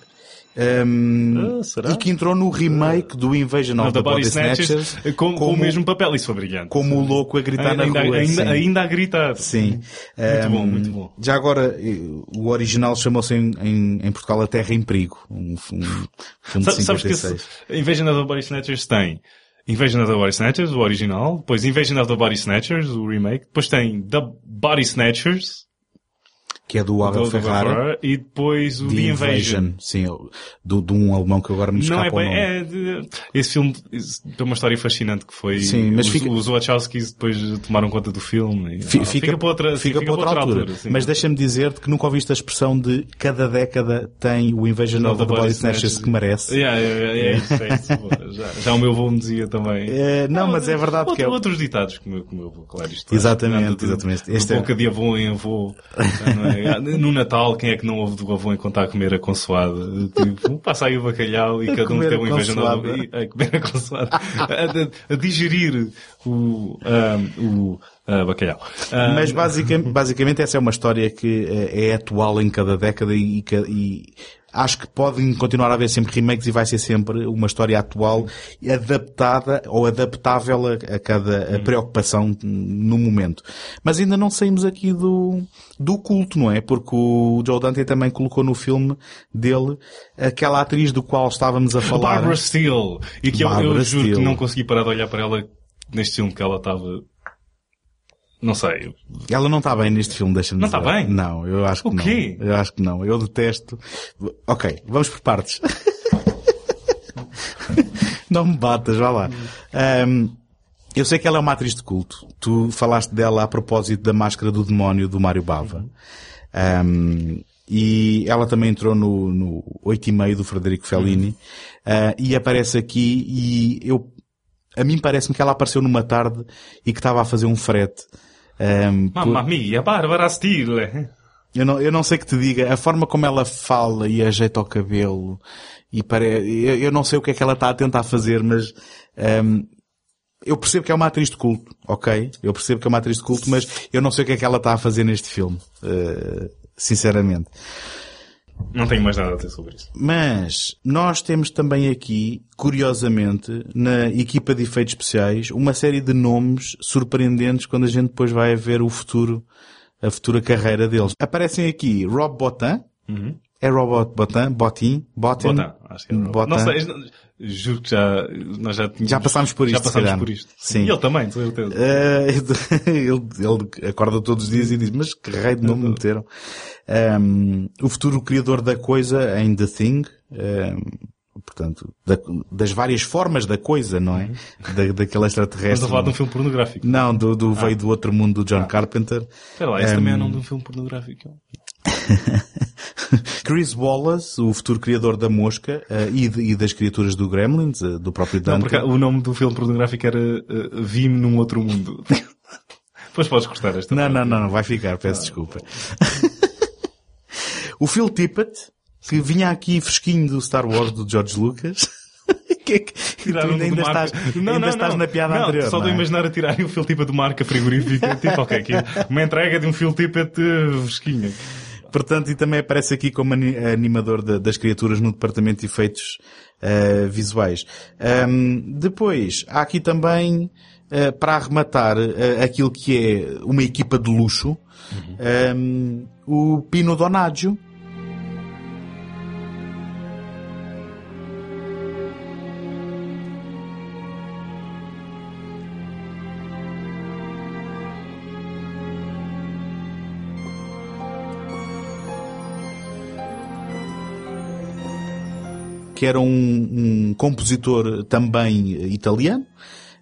Um, Ah, e que entrou no remake do Invasion of, the, Body, Snatchers, com, com o mesmo papel. Isso foi brilhante. como o louco a gritar na ainda, rua. ainda, sim. ainda a gritar. Sim. Muito Um, bom, muito bom. Já agora, eh, o original chamou-se em, em, em Portugal A Terra em Perigo. Um, um filme de Sa- Sabes que 56. esse Invasion of the Body Snatchers tem Invasion of the Body Snatchers, o original, depois Invasion of the Body Snatchers, o remake, depois tem The Body Snatchers, Que é do Abel do- do Ferrara. Ferrara, e depois o The, The Invasion. Invasion. Sim, do, de um alemão que agora me Não escapa é o bem, nome. é, de- esse filme tem uma história fascinante que foi, Sim, mas os, fica- os Wachowskis depois tomaram conta do filme. e- Fi- ah, Fica, para outra, sim, fica para outra altura. sim. Mas deixa-me dizer-te que nunca ouviste a expressão de cada década tem o Invasion of the Body Snatchers que merece. Yeah, yeah, yeah, é isso, é isso. Já, já o meu avô me dizia também. É, não, mas é verdade Outro- que é... Outros ditados que o meu, que o meu avô, claro, isto Exatamente, de- exatamente. de Este é- boca de avô em avô. não é? No Natal, quem é que não ouve do avô enquanto está a comer a consoada? Tipo, passa aí o bacalhau e A cada um tem a um inveja consoada. e- a comer a consoada. a, a digerir o, ah, o ah, bacalhau. Mas basicamente, basicamente essa é uma história que eh, é atual em cada década e, e acho que podem continuar a haver sempre remakes e vai ser sempre uma história atual adaptada ou adaptável a, a cada a preocupação no momento. Mas ainda não saímos aqui do, do culto, não é? Porque o Joe Dante também colocou no filme dele aquela atriz do qual estávamos a falar. Barbara Steele. E que eu, eu juro que não consegui parar de olhar para ela neste filme que ela estava. Não sei. Ela não está bem neste filme, deixa-me Não dizer. está bem? Não, eu acho que O não. quê? Eu acho que não. Eu detesto. Ok, vamos por partes. não me batas, vá lá. Ahm, eu sei que ela é uma atriz de culto. Tu falaste dela a propósito da Máscara do Demónio do Mário Bava. Ahm, e ela também entrou no, no 8 e meio do Frederico Fellini. Ah, e aparece aqui e eu, a mim parece-me que ela apareceu numa tarde e que estava a fazer um frete. Ahm, por- Mamma mia, Barbara Steele. eu não, eu não sei que te diga, a forma como ela fala e ajeita o cabelo, e pare... eu, eu não sei o que é que ela está a tentar fazer, mas ehm, eu percebo que é uma atriz de culto, ok? Eu percebo que é uma atriz de culto, mas eu não sei o que é que ela está a fazer neste filme. Eh, sinceramente. Não tenho mais nada a dizer sobre isso. Mas nós temos também aqui, curiosamente, na equipa de efeitos especiais, uma série de nomes surpreendentes quando a gente depois vai ver o futuro, a futura carreira deles. Aparecem aqui Rob Botan. Uhum. É Robot Botan? Botin? Botin? Botan, acho que é. Botan. Não sei, juro que já, nós já tínhamos, Já passámos por isto, Já passámos por isto. Sim. E ele também, de certeza. Eh, ele, ele acorda todos os dias e diz, mas que raio de nome me meteram? Um, o futuro criador da coisa em The Thing, um, portanto, da- das várias formas da coisa, não é? Da, daquele extraterrestre. a falar de um filme pornográfico. Não, do, do Ah. veio do outro mundo do John Carpenter. Espera lá, esse Um, também é o nome de um filme pornográfico. Chris Wallace, o futuro criador da mosca eh, e, de- e das criaturas do Gremlins, eh, do próprio Não, Dante. porque o nome do filme pornográfico era uh, Vi-me num outro mundo. Depois podes cortar esta. Não, não, não, não, vai ficar, peço desculpa. o Phil Tippett, que vinha aqui fresquinho do Star Wars do George Lucas. que é que tu ainda, estás, marca. ainda estás na piada não, anterior. Só não de é? imaginar a tirarem o fio tipo de marca frigorífica. tipo, ok, aqui, uma entrega de um fio tipo de fresquinha. Portanto, e também aparece aqui como ani- animador da- das criaturas no departamento de efeitos eh, visuais. Ahm, depois, há aqui também, eh, para arrematar eh, aquilo que é uma equipa de luxo, ahm, o Pino Donaggio, que era um, um compositor também italiano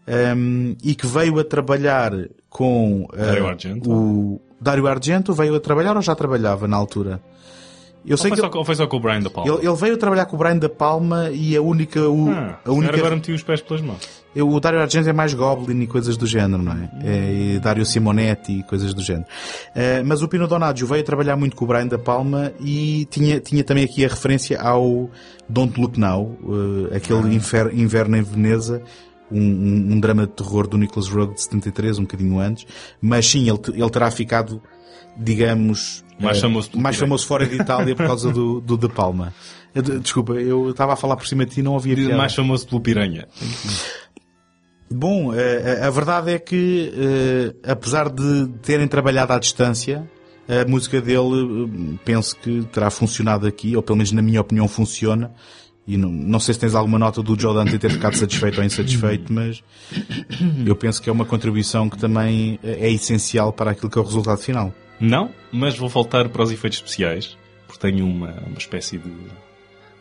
um, e que veio a trabalhar com uh, Dario Argento. o Dario Argento veio a trabalhar ou já trabalhava na altura? Eu Ou sei foi, que só, ou foi só com o Brian da Palma? ele, ele veio a trabalhar com o Brian da Palma e a única o, Ah, a única agora meti os pés pelas mãos. Eu- o Dario Argento é mais Goblin e coisas do género, não é? é e Dario Simonetti e coisas do género. Eh, mas o Pino Donaggio veio a trabalhar muito com o Brian da Palma e tinha, tinha também aqui a referência ao Don't Look Now, eh, aquele infer- inverno em Veneza, um, um- um drama de terror do Nicholas Rogue de 73, um bocadinho antes. Mas sim, ele, ele terá ficado, digamos, Mais eh, famoso mais famoso fora de Itália por causa do, do De Palma. Eh, de- Desculpa, eu estava a falar por cima de ti e não ouvia piada. Mais famoso pelo Piranha. Bom, eh, a verdade é que, eh, apesar de terem trabalhado à distância, a música dele, eh, penso que terá funcionado aqui, ou pelo menos na minha opinião funciona. E não, não sei se tens alguma nota do Joe Dante ter ficado satisfeito ou insatisfeito, mas eu penso que é uma contribuição que também eh, é essencial para aquilo que é o resultado final. Não, mas vou voltar para os efeitos especiais, porque tenho uma, uma espécie de...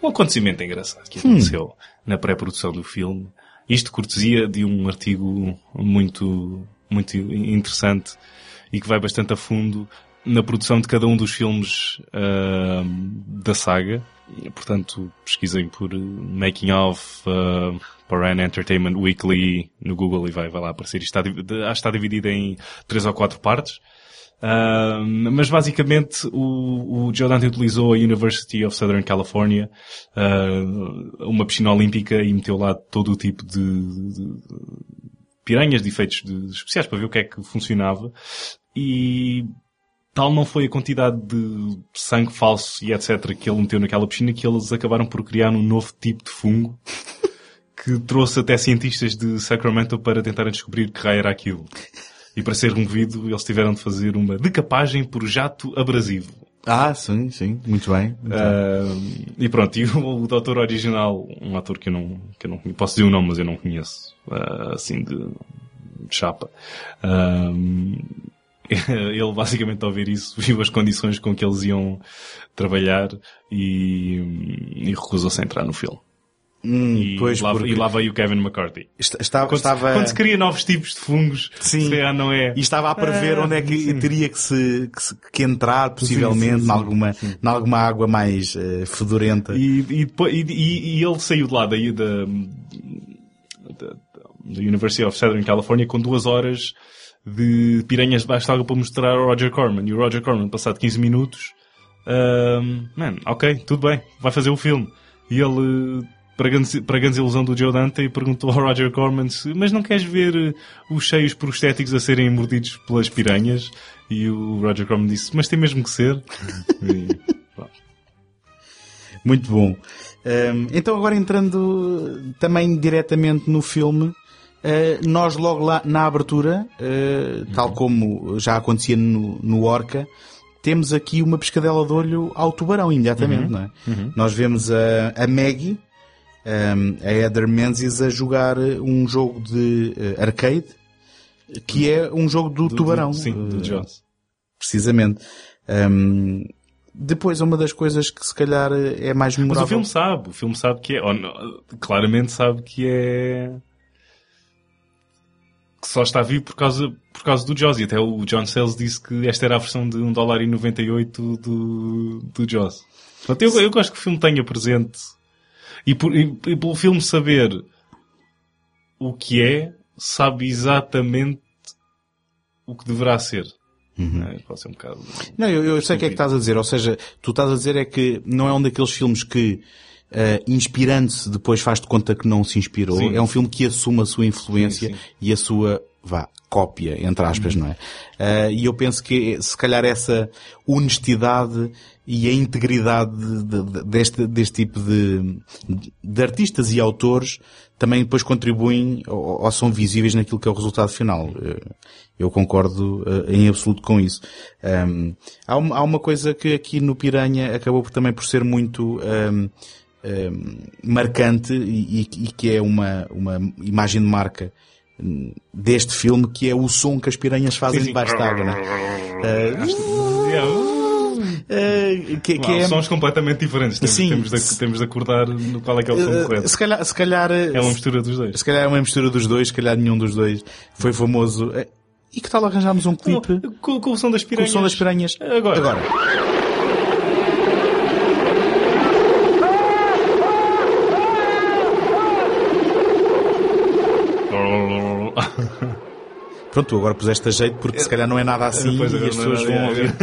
Um acontecimento engraçado que aconteceu na pré-produção do filme. Isto cortesia de um artigo muito, muito interessante e que vai bastante a fundo na produção de cada um dos filmes ah, da saga. Portanto, pesquisem por uh, Making of uh, Paran Entertainment Weekly no Google e vai, vai lá aparecer. Isto está, acho que está dividido em três ou quatro partes. Ah, mas basicamente o, o Joe Dante utilizou a University of Southern California, ah, uma piscina olímpica e meteu lá todo o tipo de, de- de piranhas de efeitos de- especiais para ver o que é que funcionava. E tal não foi a quantidade de sangue falso e etc. que ele meteu naquela piscina que eles acabaram por criar um novo tipo de fungo que trouxe até cientistas de Sacramento para tentarem descobrir que raio era aquilo. E para ser removido, eles tiveram de fazer uma decapagem por jato abrasivo. Ah, sim, sim, muito bem. muito bem. Ah, e pronto, e o, o doutor original, um ator que eu não, que eu não posso dizer o nome, mas eu não conheço, ah, assim de, de chapa. Ah, ele basicamente ao ver isso viu as condições com que eles iam trabalhar e, e recusou-se a entrar no filme. Hum, e, pois, lá, porque- e lá veio o Kevin McCarthy. Est- Estava, Quando, estava... quando se cria novos tipos de fungos, Sim. se calhar não é. E estava a prever Ah, onde é que sim. teria que, se, que, se- que entrar, possivelmente, sim, em alguma, em alguma água mais eh, fedorenta. E, e, e- ele saiu de lá daí da, da, da University of Southern California com duas horas de piranhas debaixo de água para mostrar ao Roger Corman. E o Roger Corman, passado 15 minutos, ahm, man, ok, tudo bem, vai fazer o filme. E ele para grande, para grande ilusão do Joe Dante e perguntou ao Roger Corman se, mas não queres ver eh, os cheios prostéticos a serem mordidos pelas piranhas? E o Roger Corman disse, mas tem mesmo que ser. E. Muito bom. Hum, então agora entrando também diretamente no filme, eh, nós logo lá na abertura, eh, tal como já acontecia no, no Orca, temos aqui uma pescadela de olho ao tubarão imediatamente, Uhum. não é? Uhum. Nós vemos a, a Maggie, hum, a Heather Menzies a jogar um jogo de eh, arcade, que é um jogo do, tubarão. sim, do eh, Jaws. Precisamente. Hum, depois, uma das coisas que se calhar é mais Mas memorável... o filme sabe, o filme sabe que é, não, claramente sabe que é, que só está vivo por causa, por causa do Jaws. E até o John Sayles disse que esta era a versão de 1 dólar e 98 do, do Jaws. Portanto, eu, eu gosto que o filme tenha presente e, por, e, e pelo filme saber o que é, sabe exatamente o que deverá ser. É, pode ser um bocado... Não, eu, eu sei o que é que estás a dizer. Ou seja, tu estás a dizer é que não é um daqueles filmes que, eh, inspirando-se, depois faz de conta que não se inspirou. Sim. É um filme que assume a sua influência Sim, sim. e a sua, vá, cópia, entre aspas, não é? Eh, e eu penso que, se calhar, essa honestidade e a integridade de- de- de- deste, deste tipo de, de artistas e autores também depois contribuem ou, ou são visíveis naquilo que é o resultado final. Eh, Eu concordo eh, em absoluto com isso. Um, há, uma, há uma coisa que aqui no Piranha acabou por, também por ser muito um, um, marcante e, e- que é uma, uma imagem de marca hum, deste filme, que é o som que as piranhas fazem debaixo d'água. Né? Uh, que, que Não, é... Sons completamente diferentes. Temos, Sim. temos, de, temos de acordar no qual é que é o som Uh, correto. se calhar, se calhar É uma mistura dos dois. Se calhar é uma mistura dos dois, se calhar nenhum dos dois foi famoso. Eh, E que tal arranjarmos um clipe Com, com o som das com o piranhas. som das piranhas? Agora. Agora. Pronto, tu agora puseste a jeito porque se calhar não é nada assim Pois, e as é pessoas vão é, ouvir.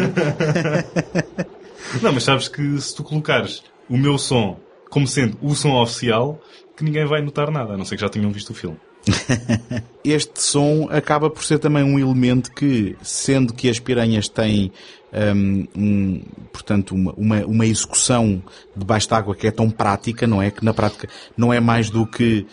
Não, mas sabes que se tu colocares o meu som como sendo o som oficial, que ninguém vai notar nada, a não ser que já tenham visto o filme. este som acaba por ser também um elemento que, sendo que as piranhas têm, um, portanto, uma, uma, uma execução debaixo d'água que é tão prática, não é? Que na prática não é mais do que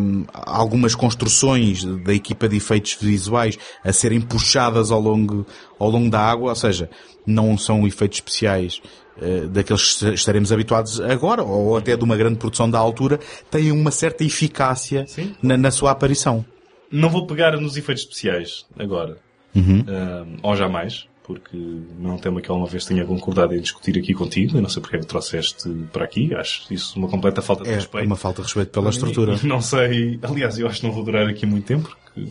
hum, algumas construções da equipa de efeitos visuais a serem puxadas ao longo, ao longo da água, ou seja, não são efeitos especiais eh, daqueles que estaremos habituados agora, ou até de uma grande produção da altura, têm uma certa eficácia na, na sua aparição. Não vou pegar nos efeitos especiais agora. Uhum. Ahm, ou jamais, porque não é um tema que alguma vez tenha concordado em discutir aqui contigo. Eu não sei porque é que trouxeste para aqui. Acho isso uma completa falta de É respeito. uma falta de respeito pela estrutura. Não sei. Aliás, eu acho que não vou durar aqui muito tempo, porque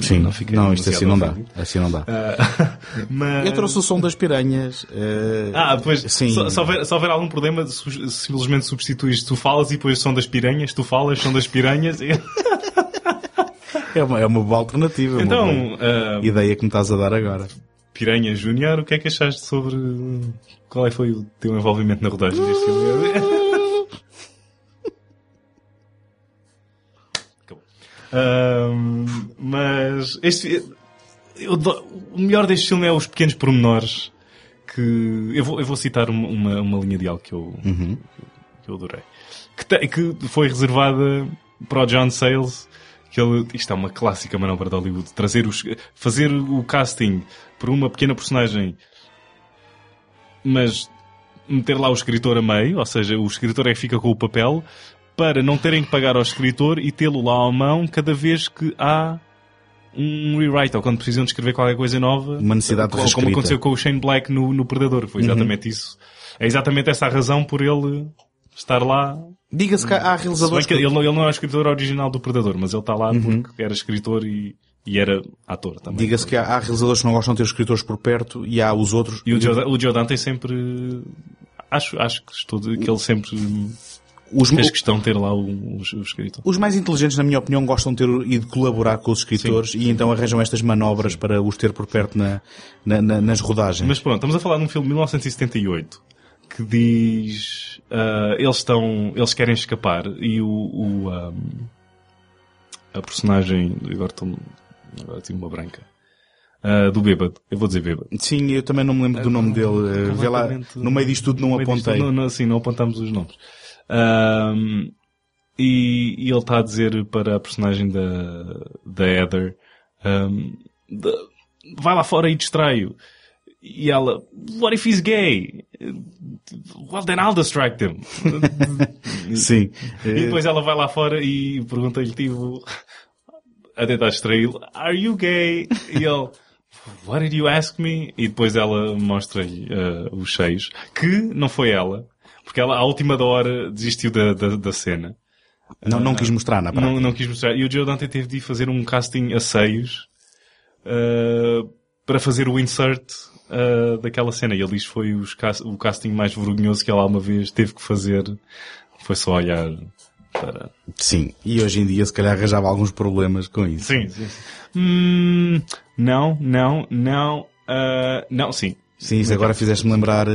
Sim, não, não, isto assim não dá. Assim não dá. Ah, mas... Eu trouxe o som das piranhas. eh, Ah, depois, sim. se, se houver, se houver algum problema, su- simplesmente substituís, tu falas e depois são das piranhas, tu falas, são das piranhas. e- É uma, é uma boa alternativa. uma Então, boa ah, ideia que me estás a dar agora. Piranha Júnior, o que é que achaste sobre qual é foi o teu envolvimento na rodagem deste filme? Acabou. Mas este, eu o melhor deste filme é os pequenos pormenores que eu vou, eu vou citar uma, uma, uma linha de algo que eu, Uhum. que eu adorei. Que, te- que foi reservada para o John Sayles. Que ele, isto é uma clássica manobra de Hollywood. Trazer os, fazer o casting por uma pequena personagem, mas meter lá o escritor a meio, ou seja, o escritor é que fica com o papel, para não terem que pagar ao escritor e tê-lo lá à mão cada vez que há um rewrite, ou quando precisam de escrever qualquer coisa nova. Uma necessidade de como, aconteceu com o Shane Black no, no Predador. Foi Uhum. exatamente isso. É exatamente essa a razão por ele estar lá. Diga-se que há bem realizadores que ele, não- ele não é o escritor original do Predador, mas ele está lá Uhum. porque era escritor e, e era ator também. Diga-se que há, há realizadores que não gostam de ter escritores por perto e há os outros... E o Joe, o Joe Dante sempre. Acho, acho que, estou, que ele sempre Os, fez questão de ter lá o, o, o escritor. Os mais inteligentes, na minha opinião, gostam de ter e de colaborar com os escritores e então arranjam estas manobras para os ter por perto na, na- na- nas rodagens. Mas pronto, estamos a falar de um filme de 1978 que diz ah, eles estão eles querem escapar e o, o, ah, a personagem agora estou agora tive uma branca ah, do bêbado eu vou dizer bêbado Sim, eu também não me lembro do nome dele. Vê lá, no meio disto tudo não disto apontei. tudo, Não, não, sim, não apontamos os nomes. Ahm, e, e ele está a dizer para a personagem da, da Heather, ahm, de- vai lá fora e distrai-o. E ela, what if he's gay? Well, then I'll distract him. Sim. E depois ela vai lá fora e pergunta-lhe, tipo, a tentar distraí-lo, are you gay? E ele, what did you ask me? E depois ela mostra-lhe eh, os cheios, que não foi ela, porque ela à última da hora desistiu da, da, da cena. Não, não quis mostrar na prática. Não, não quis mostrar. E o Joe Dante teve de fazer um casting a seios eh, para fazer o insert eh, daquela cena. E ele diz que foi os o casting mais vergonhoso que ela alguma vez teve que fazer. Foi só olhar para... Sim. E hoje em dia se calhar arranjava alguns problemas com isso. Sim, sim, sim. Hum, não, não, não, ah, não, sim. Sim, isso agora fizeste-me lembrar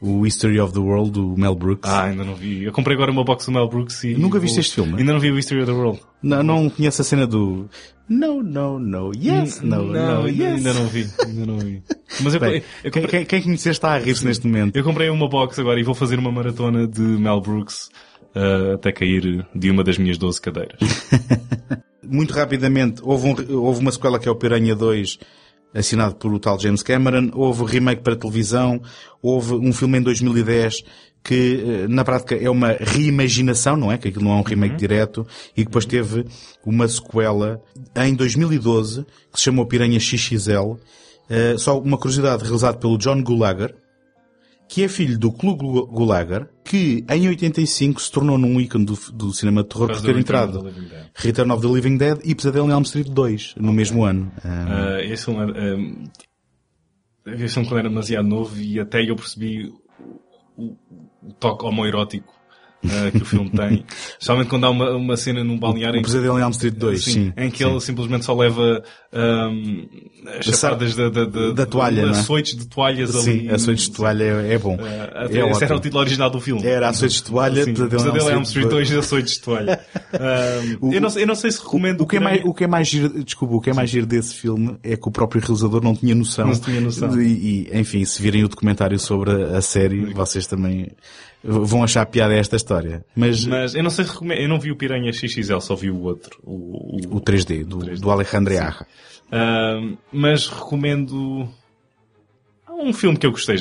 o History of the World do Mel Brooks. Ah, ainda não vi. Eu comprei agora uma box do Mel Brooks e... Nunca viste este filme? Ainda não vi o History of the World. Não, não conheço a cena do No, no, no, yes, no, no, ainda, yes. ainda não vi, ainda não vi. Mas eu, Bem, eu quem, quem, quem conhecer está a rir-se neste momento. Eu comprei uma box agora e vou fazer uma maratona de Mel Brooks ah, até cair de uma das minhas 12 cadeiras. Muito rapidamente, houve, um- houve uma sequela que é o Piranha 2, assinado por o tal James Cameron, houve um remake para televisão, houve um filme em 2010 que eh, na prática é uma reimaginação, não é? Que aquilo não é um remake direto, e depois teve uma sequela em 2012 que se chamou Piranha XXL. Eh, só uma curiosidade, realizado pelo John Gulager, que é filho do Clu Gul- Gulager, que em 85 se tornou num ícone do, do cinema de terror Por ter entrado. Return of the Living Dead e Pesadelo em Elm Street 2, no mesmo ano. Ah, Ah, esse filme, era, ah, esse filme quando era demasiado novo e até eu percebi o, o toque homoerótico ah, que o filme tem. Especialmente quando há uma, uma cena num balneário o Pesadelo em Elm Street 2, sim. em que sim. ele simplesmente só leva ahm, as Da chapadas da, da, da, da toalha, é? açoites de toalhas Sim, ali. açoites de toalha é, é bom. Ah, é esse era ótimo. o título original do filme. Era Açoites de Toalha, Sim, Pesadelo Pesadelo Elm Street Street 2 2. açoites de toalha. Ahm, eu, não, sei- eu não sei se recomendo O que, é mais, o que é mais giro, desculpa, o que é mais giro desse filme é que o próprio realizador não tinha noção. Não tinha noção. E, e, enfim, se virem o documentário sobre a, a série, vocês também vão achar piada a esta história. Mas, Mas eu não sei se recomendo. Eu não vi o Piranha XXL, só vi o outro. O, o, o 3D, do, do Alejandro Arra. Ahm, mas recomendo. Há um filme que eu gostei,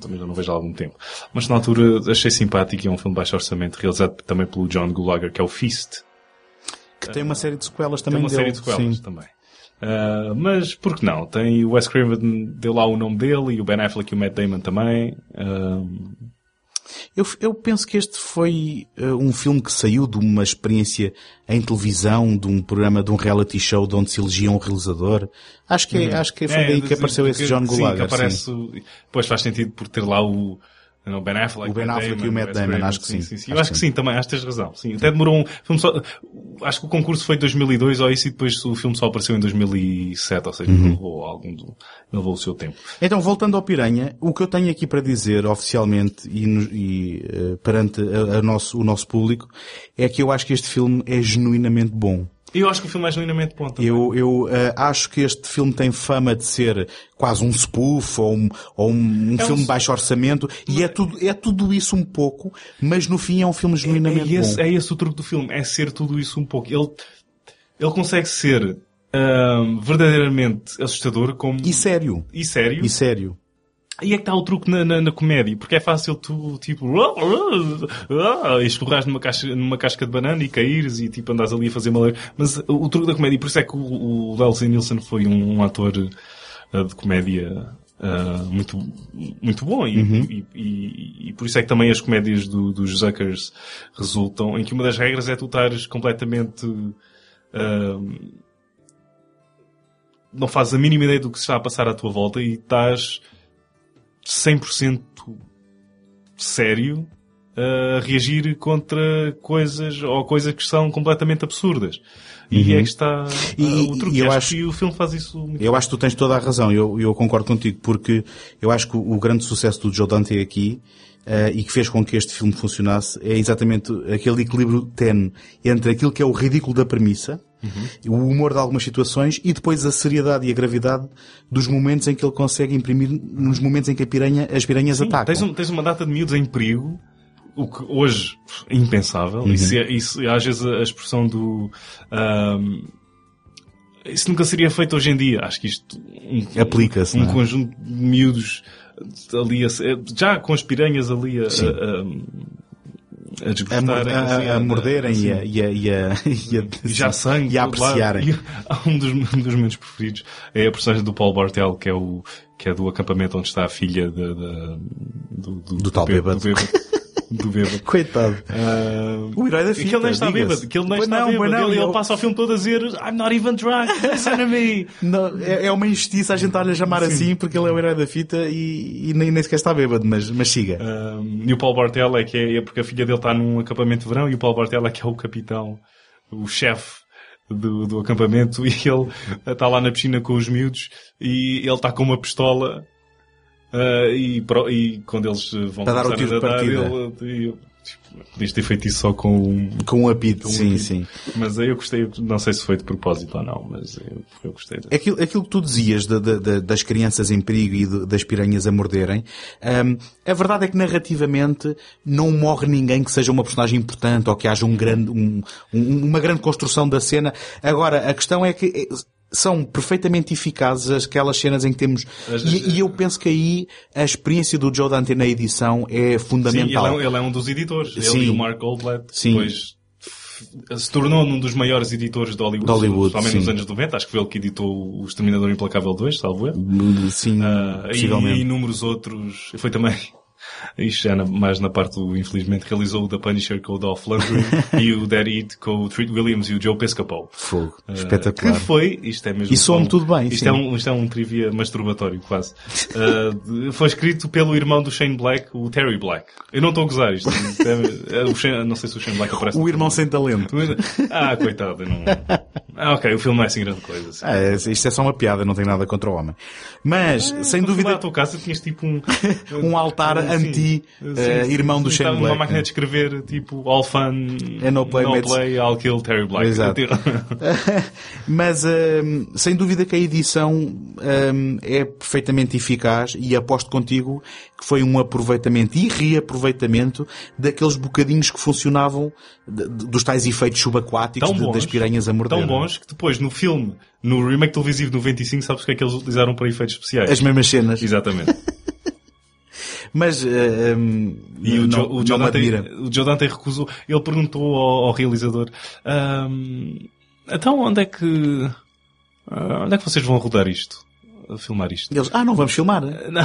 também já não vejo há algum tempo. Mas na altura achei simpático e é um filme de baixo orçamento, realizado também pelo John Gulager, que é o Feast. Que tem uma série de sequelas Tem também uma dele. série de sequelas sim. também. Ah, mas por que não? Tem o Wes Craven, deu lá o nome dele, e o Ben Affleck e o Matt Damon também. Ahm, Eu, eu penso que este foi eh, um filme que saiu de uma experiência em televisão, de um programa, de um reality show de onde se elegia um realizador. Acho que, é, acho que foi É, daí que sim, apareceu esse John sim, Gulager. que aparece, o- Pois faz sentido por ter lá o, não, Ben Affleck, O Ben Affleck e o Matt Damon, acho que sim. Eu acho que sim, também, acho que tens razão. Sim, até demorou um filme só, acho que o concurso foi em 2002 ou isso e depois o filme só apareceu em 2007, ou seja, Uhum. levou algum do, levou o seu tempo. Então, voltando ao Piranha, o que eu tenho aqui para dizer oficialmente e, e, eh, perante a- a nosso, o nosso público é que eu acho que este filme é genuinamente bom. Eu acho que o filme é genuinamente bom também. Eu, eu eh, acho que este filme tem fama de ser quase um spoof ou um, ou um, um É filme de baixo orçamento e é tudo, é tudo isso um pouco, mas no fim é um filme genuinamente é, esse, bom. é esse o truque do filme, é ser tudo isso um pouco. Ele, ele consegue ser ahm, verdadeiramente assustador como... E sério. E sério. E sério. Aí é que está o truque na, na, na comédia, porque é fácil tu, tipo, ah, e escorrares numa, numa casca de banana e caíres e, tipo, andares ali a fazer mal. Mas o, truque da comédia, e por isso é que o, o Leslie Nielsen foi um, um ator ah, de comédia ah, muito, muito bom e, Uhum. e, e- e por isso é que também as comédias do- dos Zuckers resultam em que uma das regras é tu estares completamente ah, não fazes a mínima ideia do que se está a passar à tua volta e estás 100% sério a reagir contra coisas ou coisas que são completamente absurdas. E Uhum. é que está E- ah, o truque. e eu acho, acho- que o filme faz isso muito Eu acho que tu tens toda a razão, eu, eu concordo contigo, porque eu acho que o, o grande sucesso do Joe Dante aqui eh, e que fez com que este filme funcionasse é exatamente aquele equilíbrio tenue entre aquilo que é o ridículo da premissa, o humor de algumas situações e depois a seriedade e a gravidade dos momentos em que ele consegue imprimir nos momentos em que a piranha, as piranhas Sim, atacam. tens, um- tens uma data de miúdos em perigo, o que hoje é impensável. Uhum. Isso, é- isso às vezes a expressão do. ahm, isso nunca seria feito hoje em dia. Acho que isto. Um, Aplica-se, Um é? conjunto de miúdos ali a, já com as piranhas ali a, a, a, a desgostarem, a- a morderem assim. e a, e a, e a, e a- já sangue. e a todo lado. apreciarem. E um dos, um dos meus preferidos é a personagem do Paul Bartel, que é o que é do acampamento onde está a filha da- da- do, do, Do tal bê- bêbado. Do bêbado. Do bêbado. Coitado. Ah, O herói da fita, que ele nem está bêbado. Que ele nem Pois está não, bêbado. não, ele, ele passa o filme todo a dizer I'm not even drunk. Listen to me. Não, é, é uma injustiça a gente estar-lhe a chamar assim porque ele é o herói da fita e, e nem, nem sequer está bêbado, mas, mas siga. Um, e o Paul Bartel é que é, é porque a filha dele está num acampamento de verão e o Paul Bartel é que é o capitão, o chefe do, do acampamento e ele está lá na piscina com os miúdos e ele está com uma pistola uh, e, pro- e quando eles uh, vão Para dar o tiro de partida. ele, ele, tipo, podias ter feito isso só com um, Com um apito, com um sim, apito. sim. Mas aí eu gostei, não sei se foi de propósito ou não, mas eu, eu gostei. Aquilo, aquilo que tu dizias de- de- de- das crianças em perigo e de- das piranhas a morderem, hum, a verdade é que narrativamente não morre ninguém que seja uma personagem importante ou que haja um grande, um- um- uma grande construção da cena. Agora, a questão é que eh, são perfeitamente eficazes aquelas cenas em que temos, e, e eu penso que aí a experiência do Joe Dante na edição é Sim, fundamental. ele é, ele é um dos editores. Ele Sim. e o Mark Goldblatt. Sim. Depois se tornou um dos maiores editores de Hollywood. De Hollywood, Principalmente nos sim. anos 90. Acho que foi ele que editou o Exterminador Implacável 2, salvo eu. Sim, Ah, e inúmeros outros. Foi também. Isto já na- mais na parte do, infelizmente, realizou o The Punisher com o Dolph Lundgren e o Dead Eat com o Treat Williams e o Joe Piscopo. Fogo. Ah, Espetacular. Que foi, isto é mesmo. E soa-me só um- tudo bem, Isto sim. é, um, isto é um trivia masturbatório, quase. De- foi escrito pelo irmão do Shane Black, o Terry Black. Eu não estou a gozar isto. é- é o Shane- não sei se o Shane Black aparece. O irmão sem talento. Ah, coitado. Não... Ah, ok, o filme não é assim grande coisa. assim. Ah, é- isto é só uma piada, não tem nada contra o homem. Mas, sem Quando fui lá dúvida, à tua casa tinhas tipo um... um altar Sim, sim, sim, irmão do sim, Shane Black. Uma máquina de escrever tipo All Fun, É no play, mates- I'll kill Terry Black. Exato. Mas hum, sem dúvida que a edição hum, é perfeitamente eficaz e aposto contigo que foi um aproveitamento e reaproveitamento daqueles bocadinhos que funcionavam de- dos tais efeitos subaquáticos de- bons, das piranhas a morder. Tão bons que depois no filme, no remake televisivo de 95, sabes o que é que eles utilizaram para efeitos especiais? As mesmas cenas. Exatamente. Mas eh, hum, E o, não, o, Joe Dante, o Joe Dante recusou. Ele perguntou ao, ao realizador: "Ahm, então onde é que ah, onde é que vocês vão rodar isto? Filmar isto? Eles, ah, não vamos filmar. Não,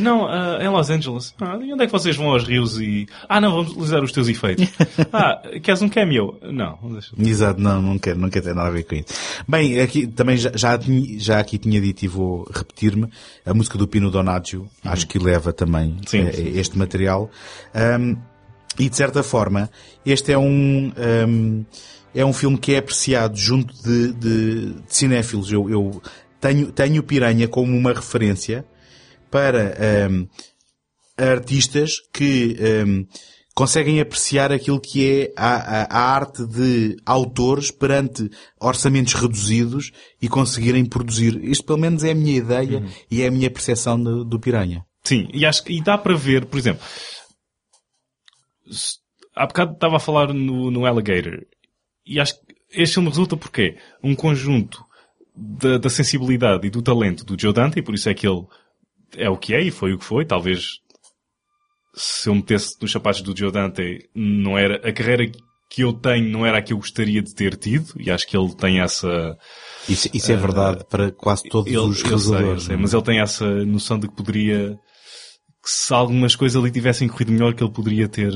não ah, em Los Angeles. Ah, e onde é que vocês vão aos rios e. Ah, não, vamos utilizar os teus efeitos. Ah, queres um cameo? Não, deixa. Exato, não, não quero, não quero ter nada a ver com isso. Bem, aqui também já, já, já aqui tinha dito e vou repetir-me, a música do Pino Donaggio, acho que leva também Uhum. Sim, eh, sim. este material. Ahm, e de certa forma, este é um, ahm, é um filme que é apreciado junto de, de, de cinéfilos. Eu, eu tenho, tenho Piranha como uma referência para ahm, artistas que ahm, conseguem apreciar aquilo que é a, a- a arte de autores perante orçamentos reduzidos e conseguirem produzir. Isto pelo menos é a minha ideia Uhum. e é a minha percepção do, do Piranha. Sim, e acho que e dá para ver, por exemplo, há bocado estava a falar no, no Alligator, e acho que este filme resulta porque um conjunto da, da sensibilidade e do talento do Joe Dante, e por isso é que ele é o que é e foi o que foi, talvez se eu metesse nos sapatos do Joe Dante, não era, a carreira que eu tenho não era a que eu gostaria de ter tido, e acho que ele tem essa, Isso, isso é verdade para quase todos ele, os sei, realizadores. sei, é? mas ele tem essa noção de que poderia, que se algumas coisas ali tivessem corrido melhor, que ele poderia ter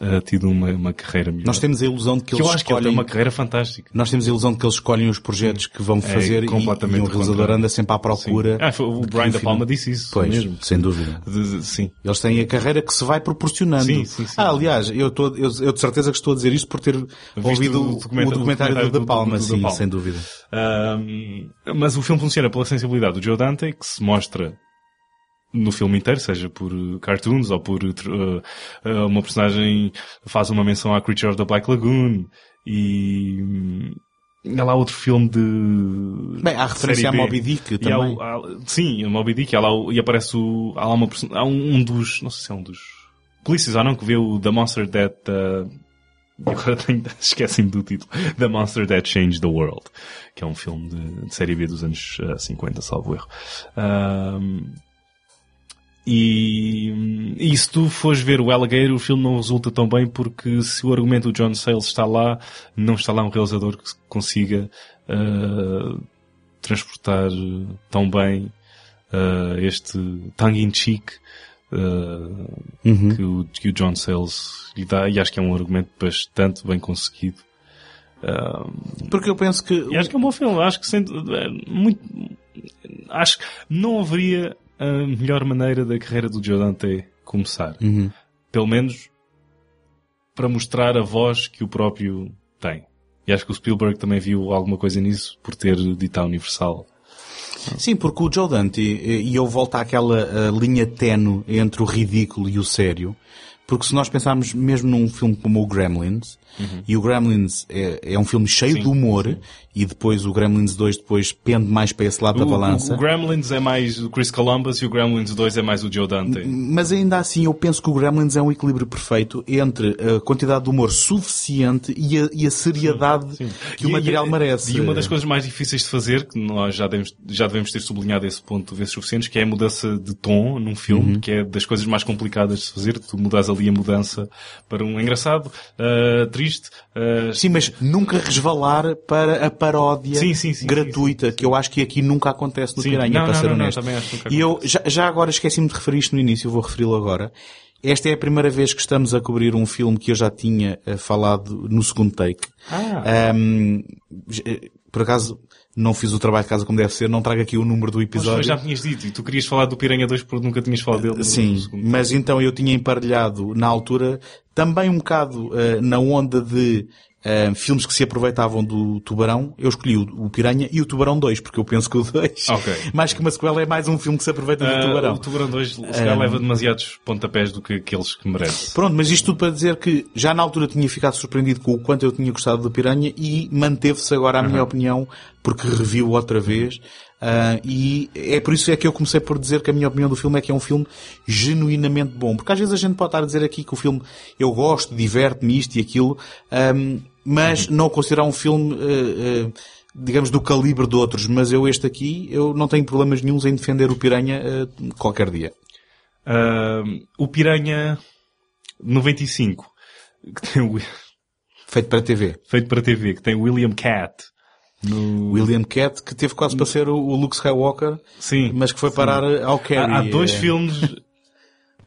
eh, tido uma, uma carreira melhor. Nós temos a ilusão de que, que eu eles acho que ele escolhem... tem uma carreira fantástica. Nós temos a ilusão de que eles escolhem os projetos que vão É fazer e, e completamente o realizador anda sempre à procura. Ah, o Brian Da Palma disse isso Pois, mesmo. sem dúvida. De- de- sim. Eles têm a carreira que se vai proporcionando. Sim, sim, sim. Ah, aliás, eu, estou, eu, eu de certeza que estou a dizer isto por ter ouvido o, documenta- o documentário do, do- Da Palma, do- sim, Da Palma. sem dúvida. Ahm, mas o filme funciona pela sensibilidade do Joe Dante, que se mostra no filme inteiro, seja por uh, cartoons ou por uh, uma personagem faz uma menção à Creature of the Black Lagoon e hum, há lá outro filme de Bem, há referência a. Moby Dick há também. o- há- sim, o Moby Dick, há lá, e aparece o, há lá uma há um, um dos, não sei se é um dos polícias ou não, que vê o The Monster That, uh, agora tenho, esqueci-me do título, The Monster That Changed the World, que é um filme de, de série B dos anos uh, 50, salvo erro. E, e se tu fores ver o Alligator, o filme não resulta tão bem porque se o argumento do John Sayles está lá, não está lá um realizador que consiga uh, transportar tão bem uh, este tongue-in-cheek uh, Uhum. que, o, que o John Sayles lhe dá e acho que é um argumento bastante bem conseguido. Porque eu penso que... e acho que é um bom filme. Acho que sendo, é, muito, acho que não haveria a melhor maneira da carreira do Joe Dante começar. Uhum. Pelo menos para mostrar a voz que o próprio tem. E acho que o Spielberg também viu alguma coisa nisso por ter dito à Universal. Sim, porque o Joe Dante, e eu volto àquela linha tenue entre o ridículo e o sério, porque se nós pensarmos mesmo num filme como o Gremlins, Uhum. e o Gremlins é, é um filme cheio Sim, de humor, e depois o Gremlins 2 depois pende mais para esse lado da O, balança. o, o Gremlins é mais o Chris Columbus e o Gremlins 2 é mais o Joe Dante. Mas ainda assim eu penso que o Gremlins é um equilíbrio perfeito entre a quantidade de humor suficiente e a, e a seriedade que o E- material e, merece. E uma das coisas mais difíceis de fazer, que nós já devemos, já devemos ter sublinhado esse ponto vezes suficientes, que é a mudança de tom num filme, Uhum. que é das coisas mais complicadas de fazer. Tu mudas ali a mudança para um engraçado, ah, triste. Ah, Sim, mas nunca resvalar para a paródia Sim, sim, sim, gratuita, que eu acho que aqui nunca acontece no Sim. Piranha, Não, para não, ser não, não, honesto. também acho que nunca e eu já, já agora esqueci-me de referir isto no início, vou referi-lo agora. Esta é a primeira vez que estamos a cobrir um filme que eu já tinha eh, falado no segundo take. Ah. J- eh, por acaso, não fiz o trabalho de casa como deve ser, não trago aqui o número do Mas episódio. já tinhas dito, e tu querias falar do Piranha 2 porque nunca tinhas falado dele. Sim, mas então eu tinha emparelhado na altura também um bocado eh, na onda de eh, filmes que se aproveitavam do Tubarão. Eu escolhi o, o Piranha e o Tubarão 2, porque eu penso que o 2, Ok. mais que uma sequela, é mais um filme que se aproveita do Ah, Tubarão. O Tubarão 2 se calhar leva demasiados pontapés do que aqueles que merece. Pronto, mas isto tudo para dizer que já na altura tinha ficado surpreendido com o quanto eu tinha gostado do Piranha e manteve-se agora a minha opinião, porque reviu outra vez. Ah, e é por isso é que eu comecei por dizer que a minha opinião do filme é que é um filme genuinamente bom. Porque às vezes a gente pode estar a dizer aqui que o filme eu gosto, diverte-me isto e aquilo, ahm, mas não considerar um filme, ah, ah, digamos, do calibre de outros. Mas eu este aqui, eu não tenho problemas nenhums em defender o Piranha ah, qualquer dia. O Piranha 95, que tem o, Feito para TV. feito para TV, que tem o William Cat. No... William Cat, que teve quase para ser o, o Luke Skywalker, Sim. mas que foi sim. parar ao Carrie. Há, há dois Eh, filmes.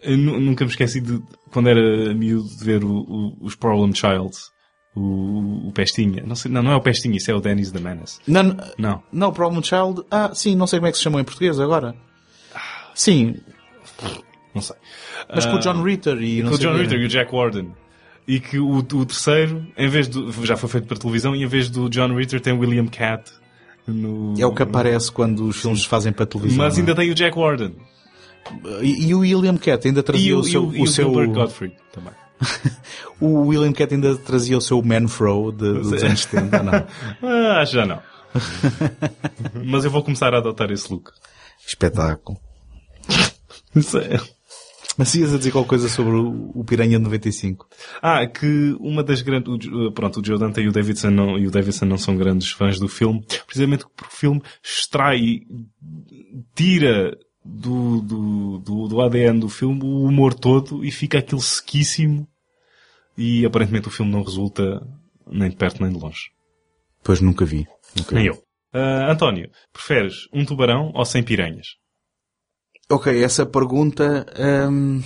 Nunca me esqueci de, quando era miúdo, de ver o- o- os Problem Childs. O, o Pestinha. Não, sei, não, não é o Pestinha, isso é o Dennis the Menace. Não, não, Não. Problem Child. Ah, sim, não sei como é que se chamou em português agora. Sim, Não sei. mas com o Ah, John Ritter e não com o John Ritter né? e o Jack Warden. E que o, o terceiro, em vez do, já foi feito para televisão, e em vez do John Ritter tem o William Cat. No... É o que aparece quando os filmes se fazem para televisão. Mas é? ainda tem o Jack Warden. e, e o William Cat ainda trazia E o, o seu. e o, e o o seu Gilbert Godfrey também. o William Cat ainda trazia o seu Manfro de, dos anos 70, não? Ah, já não. Mas eu vou começar a adotar esse look. Espetáculo. Mas ias a dizer qualquer coisa sobre o, Piranha de 95. Ah, que uma das grandes, pronto, o Joe Dante e o Davidson não, e o Davidson não são grandes fãs do filme, precisamente porque o filme extrai, tira do, do, do, do ADN do filme o humor todo e fica aquilo sequíssimo e aparentemente o filme não resulta nem de perto nem de longe. Pois nunca vi. Nunca Nem vi. eu. Ah, António, preferes um tubarão ou sem piranhas? Ok, essa pergunta hum,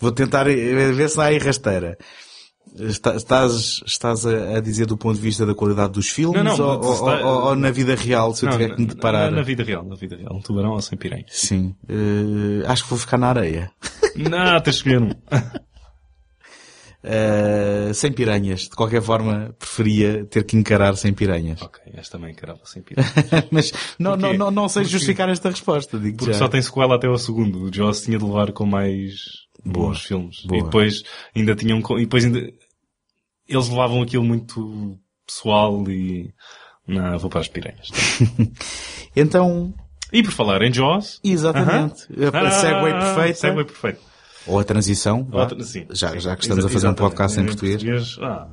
vou tentar ver se dá aí rasteira. Está- Estás, estás a, a dizer do ponto de vista da qualidade dos filmes Não, não, ou, está- ou- ou na vida real, se eu Não, tiver que me na- deparar? Na, na vida real, na vida real. Um tubarão ou sem piranhas? Sim. Eh, acho que vou ficar na areia. Não, tens de escolher um. Uh, sem piranhas. De qualquer forma, preferia ter que encarar sem piranhas. Ok, esta também encarava sem piranhas. Mas não, não, não, não sei Porque- justificar esta resposta. Digo Porque já. só tem sequela até ao segundo. O Jaws tinha de levar com mais Boa. bons filmes. Boa. E depois ainda tinham, e depois ainda, eles levavam aquilo muito pessoal e, não, vou para as piranhas. Então, E por falar em Jaws. Exatamente. A segue Ah, perfeita. segue perfeito. Ou a transição, vá. Outra- sim, já, sim. já que estamos a fazer um podcast em português. ah.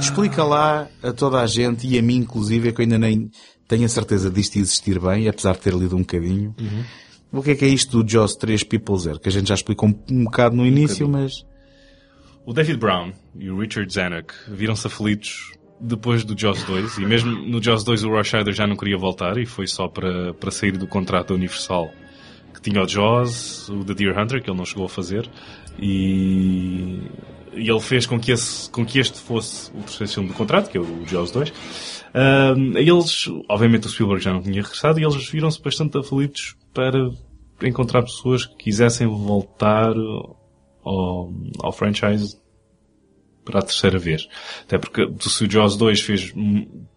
Explica lá a toda a gente e a mim inclusive, é que eu ainda nem tenho a certeza disto existir bem, apesar de ter lido um bocadinho. O que é que é isto do Jaws 3 People Zero? Que a gente já explicou um, um bocado no início, mas... O David Brown e o Richard Zanuck viram-se aflitos depois do Jaws 2 e mesmo no Jaws 2 o Scheider já não queria voltar e foi só para, para sair do contrato da Universal que tinha o Jaws, o The Deer Hunter, que ele não chegou a fazer e, e ele fez com que, esse, com que este fosse o terceiro filme do contrato, que é o Jaws 2. Ahm, eles, obviamente o Spielberg já não tinha regressado e eles viram-se bastante aflitos para encontrar pessoas que quisessem voltar ao, ao franchise para a terceira vez. Até porque se o Jaws 2 fez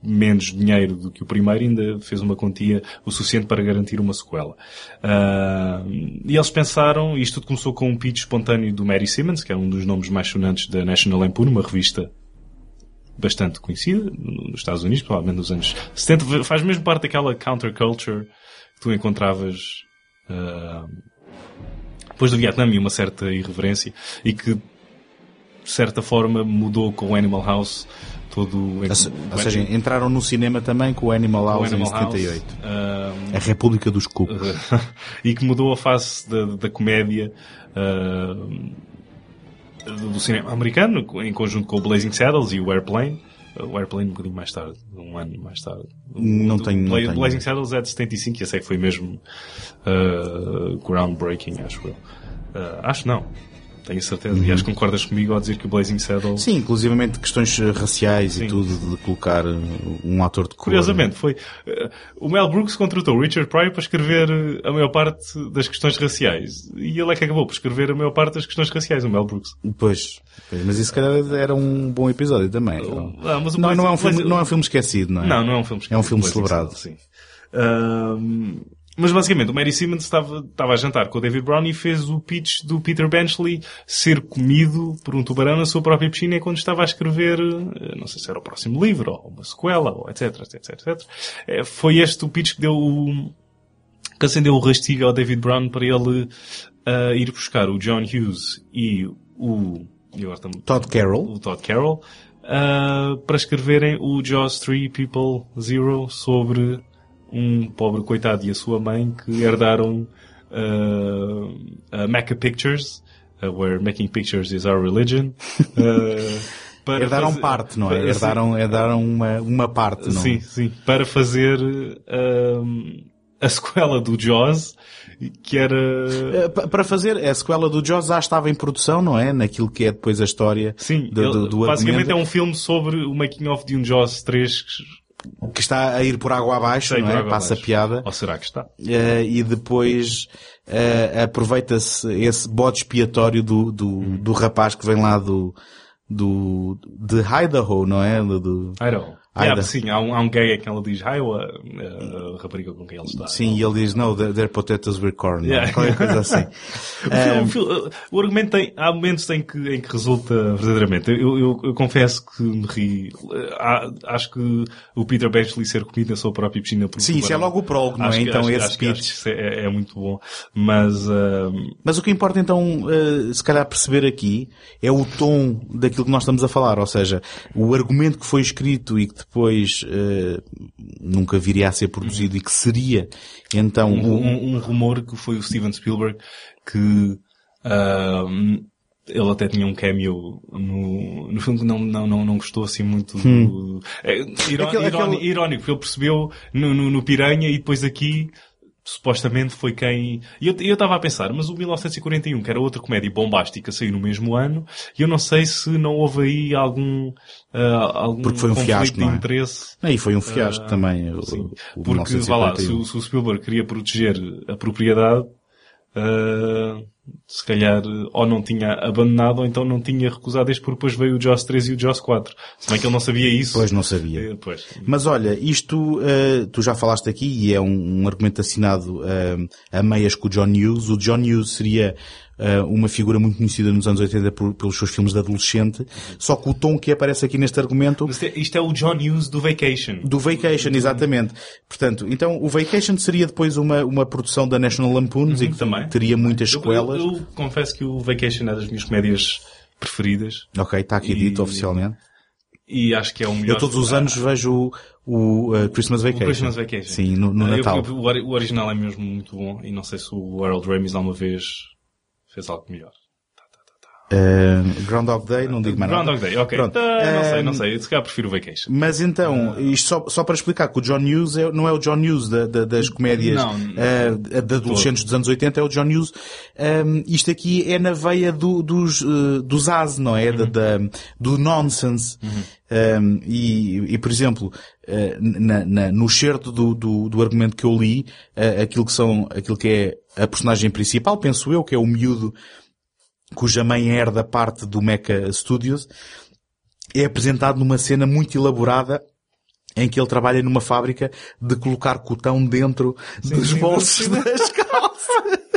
menos dinheiro do que o primeiro, ainda fez uma quantia o suficiente para garantir uma sequela. Ah, e eles pensaram, e isto tudo começou com um pitch espontâneo do Mary Simmons, que é um dos nomes mais sonantes da National Lampoon, uma revista bastante conhecida nos Estados Unidos, provavelmente nos anos 70. Faz mesmo parte daquela counterculture que tu encontravas depois do Vietnã e uma certa irreverência e que de certa forma mudou com o Animal House todo o... Ou se- ou seja, entraram no cinema também com o Animal o House Animal em 78. House, ah, A República dos Cucos. e que mudou a face da, da comédia ah, do do cinema americano, em conjunto com o Blazing Saddles e o Airplane. O Airplane um bocadinho mais tarde, um ano mais tarde. Não O tenho- não Bla- tenho. Blazing Saddles é de 75 e esse é que foi mesmo ah, groundbreaking, acho eu. Ah, acho não. Tenho certeza. E Uhum. acho que concordas comigo ao dizer que o Blazing Saddles Sim, inclusivamente questões eh, raciais e tudo, de colocar eh, um ator de cor. Curiosamente, foi eh, o Mel Brooks contratou o Richard Pryor para escrever a maior parte das questões raciais. E ele é que acabou por escrever a maior parte das questões raciais, o Mel Brooks. Pois, mas isso se calhar era um bom episódio também. Ah, mas o não, não, é um filme, não é um filme esquecido, não é? Não, não é um filme É um filme celebrado. Sim. Mas basicamente, o Mary Simmons estava, estava a jantar com o David Brown e fez o pitch do Peter Benchley ser comido por um tubarão na sua própria piscina quando estava a escrever, eh, não sei se era o próximo livro, ou uma sequela, ou etc, etc, etc. Foi este o pitch que deu o, que acendeu o rastilho ao David Brown para ele ah, ir buscar o John Hughes e o e agora estamos- Todd Carroll. o Todd Carroll ah, para escreverem o Jaws 3 People Zero sobre um pobre coitado e a sua mãe que herdaram ah, a Mecca Pictures ah, where making pictures is our religion ah, para Herdaram fazer- parte, não é? Herdaram, herdaram uma, uma parte, não é? Sim, sim. Para fazer ahm, a sequela do Jaws, que era... Eh, pa- Para fazer a sequela do Jaws já estava em produção, não é? Naquilo que é depois a história Sim, do, do, do basicamente argumento, é um filme sobre o making-of de um Jaws 3 que está a ir por água abaixo, não é? água Passa abaixo. piada. Ou será que está? Eh, e depois eh, aproveita-se esse bode expiatório do, do, do rapaz que vem lá do, do, de Idaho, não é? Do, do- Idaho. Yeah, sim, há um, há um gay que ela diz Iowa, uh, a rapariga com quem ele está. Sim, e ele diz, no, they're, they're potatoes with corn. é? Yeah. Qualquer coisa assim. O, filme- Um, o argumento tem, há momentos em que, em que resulta verdadeiramente. Eu, eu, eu confesso que me ri. Há- acho que o Peter Benchley ser comido na sua própria piscina por Sim, isso é logo o prólogo, não é? Acho Então acho- esse acho pitch. isso é, é muito bom. Mas, Mas o que importa então, eh, se calhar perceber aqui, é o tom daquilo que nós estamos a falar. Ou seja, o argumento que foi escrito e que depois eh, nunca viria a ser produzido e que seria então um, o- um- um rumor que foi o Steven Spielberg que ahm, ele até tinha um cameo no, no filme que não, não, não, não gostou assim muito do, Hum. é, iró- Aquele- irónico, aquele- irónico, porque ele percebeu no, no, no Piranha e depois aqui supostamente foi quem... E eu eu estava a pensar, mas o 1941, que era outra comédia bombástica, saiu no mesmo ano, e eu não sei se não houve aí algum, ah, algum Porque foi um fiasco, de não é? interesse. Não, e foi um fiasco Ah, também. o- Sim. o Porque, vá lá, se, 1941. o- se o Spielberg queria proteger a propriedade, ah, se calhar ou não tinha abandonado ou então não tinha recusado este porque depois veio o Jaws 3 e o Jaws 4. Se bem que ele não sabia isso. Pois não sabia. Eh, Pois. Mas olha, isto eh, tu já falaste aqui e é um, um argumento assinado eh, a meias com o John Hughes. O John Hughes seria uma figura muito conhecida nos anos 80 por- pelos seus filmes de adolescente, só que o tom que aparece aqui neste argumento é- isto é o John Hughes do Vacation. do Vacation, exatamente. Portanto, então o Vacation seria depois uma, uma produção da National Lampoons e que Uhum, também. teria muitas Eu- sequelas. Eu, eu confesso que o Vacation é das minhas comédias preferidas. Ok, está aqui E- dito oficialmente. E acho que é o melhor. Eu todos os anos vejo o, o, uh, Christmas O Vacation. Christmas Vacation. Sim, no, no Ah, eu- Natal. eu- o, o original é mesmo muito bom e não sei se o Harold Ramis alguma vez fez algo melhor. Uh, Groundhog Day, não digo mais nada. Groundhog Day, ok. Pronto. Ah, não sei, não Um, sei. Se calhar prefiro o Vacation. Mas então, isto só, só para explicar que o John Hughes é- não é o John Hughes da- da- das comédias Não, eh, de adolescentes dos anos 80, é o John Hughes. Um, isto aqui é na veia do- dos, eh, dos as, não é? Da- da- do nonsense. Um, e, e, por exemplo, eh, na- na- no certo do, do, do argumento que eu li, eh, aquilo que são, aquilo que é a personagem principal, penso eu, que é o miúdo cuja mãe herda parte do Mecha Studios, é apresentado numa cena muito elaborada em que ele trabalha numa fábrica de colocar cotão dentro dos sim, bolsos sim. das calças.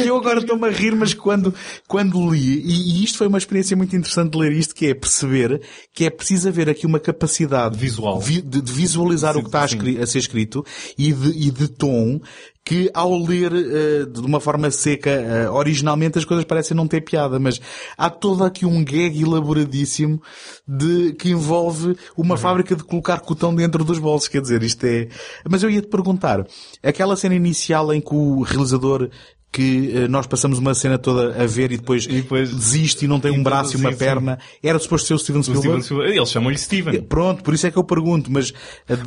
E eu agora estou-me a rir, mas quando, quando li, e, e isto foi uma experiência muito interessante de ler isto, que é perceber que é preciso haver aqui uma capacidade Visual. vi- de, de visualizar o que está a, sim. a ser escrito e de, e de tom que ao ler eh, de uma forma seca, eh, originalmente as coisas parecem não ter piada, mas há todo aqui um gag elaboradíssimo de, que envolve Uhum. uma fábrica de colocar cotão dentro dos bolsos, quer dizer, isto é... Mas eu ia-te perguntar, aquela cena inicial em que o realizador que eh, nós passamos uma cena toda a ver e depois, desiste e não tem um E braço e uma sim, sim. perna, era suposto ser o Steven O Steven Spielberg? Spielberg- Eles chamam-lhe Steven. Pronto, por isso é que eu pergunto, mas...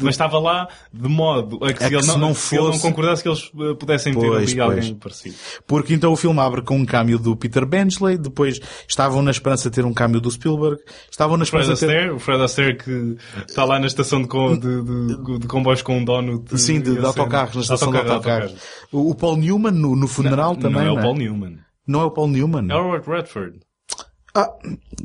Mas estava lá de modo a que, A se, que ele não, não se ele não fosse- concordasse que eles eh, pudessem ter Pois, ali pois. alguém parecido. Porque então o filme abre com um câmbio do Peter Benchley, depois estavam na esperança de ter um câmbio do Spielberg, estavam na O Fred esperança de ter... Astaire, o Fred Astaire que está lá na estação de, com- de, de- de comboios com um donut. Sim, de, e autocarros, na estação de Autocarro, autocarros. O, o Paul Newman no, no funeral Não, também, não é o Paul Newman. Não é o Paul Newman? É o Robert Redford. Ah,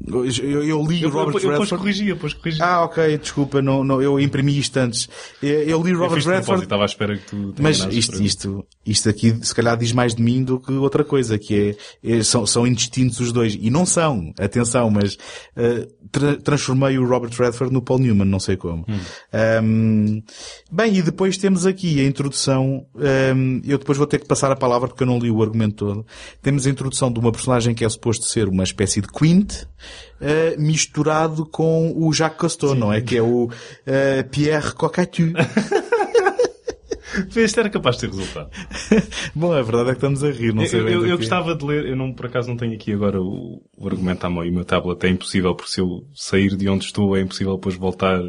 eu, eu li Eu, Robert eu, eu, depois Redford. corrigi, eu depois corrigi. Ah, ok, desculpa, não, não, eu imprimi isto antes. Eu, eu li eu Robert propósito, Redford. estava à espera que tu Mas isto, isto, isto aqui se calhar diz mais de mim do que outra coisa, que é, é- são, são indistintos os dois. E não são, atenção, mas eh, tra- transformei o Robert Redford no Paul Newman, não sei como. Ahm, bem, e depois temos aqui a introdução, ahm, eu depois vou ter que passar a palavra porque eu não li o argumento todo. Temos a introdução de uma personagem que é suposto ser uma espécie de Quint, eh, misturado com o Jacques Cousteau, não é? Que é o eh, Pierre Cockatu. Este era capaz de ter resultado. Bom, a verdade é que estamos a rir, não sei eu, bem eu, eu gostava de ler, eu não, por acaso não tenho aqui agora o, o argumento à mão e o meu tablet é impossível, porque se eu sair de onde estou é impossível depois voltar.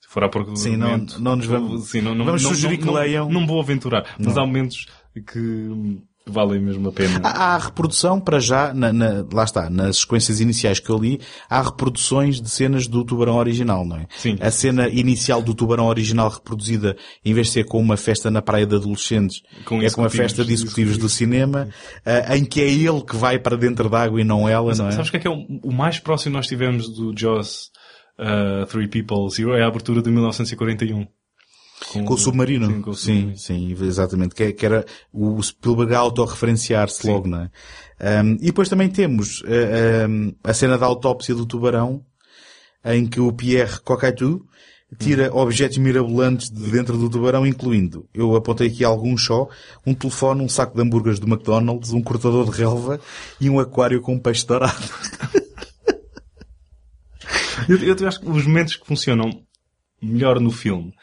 Se for à procura do Sim, não- argumento. não nos vamos- Sim, não, não, vamos não- sugerir não- que não- leiam. Não vou aventurar, mas Não. há momentos que valem mesmo a pena. Há, há reprodução, para já, na, na- lá está, nas sequências iniciais que eu li, há reproduções de cenas do tubarão original, não é? Sim. A cena inicial do tubarão original reproduzida, em vez de ser com uma festa na praia de adolescentes, Com é com a executivos, festa de executivos do cinema, ah, em que é ele que vai para dentro d'água e não ela, não é? Sabes o que é que é o, o mais próximo que nós tivemos do Jaws uh, Three People Zero? É a abertura de 1941. Com o submarino. Sim, com o sim, sim, exatamente. Que, é- que era o Spielberg autorreferenciar-se logo, não é? Um, e depois também temos uh, um, a cena da autópsia do tubarão, em que o Pierre Cockatu tira objetos mirabolantes de dentro do tubarão, incluindo, eu apontei aqui alguns só, um telefone, um saco de hambúrgueres do McDonald's, um cortador de relva e um aquário com peixe dourado. Eu, eu acho que os momentos que funcionam melhor no filme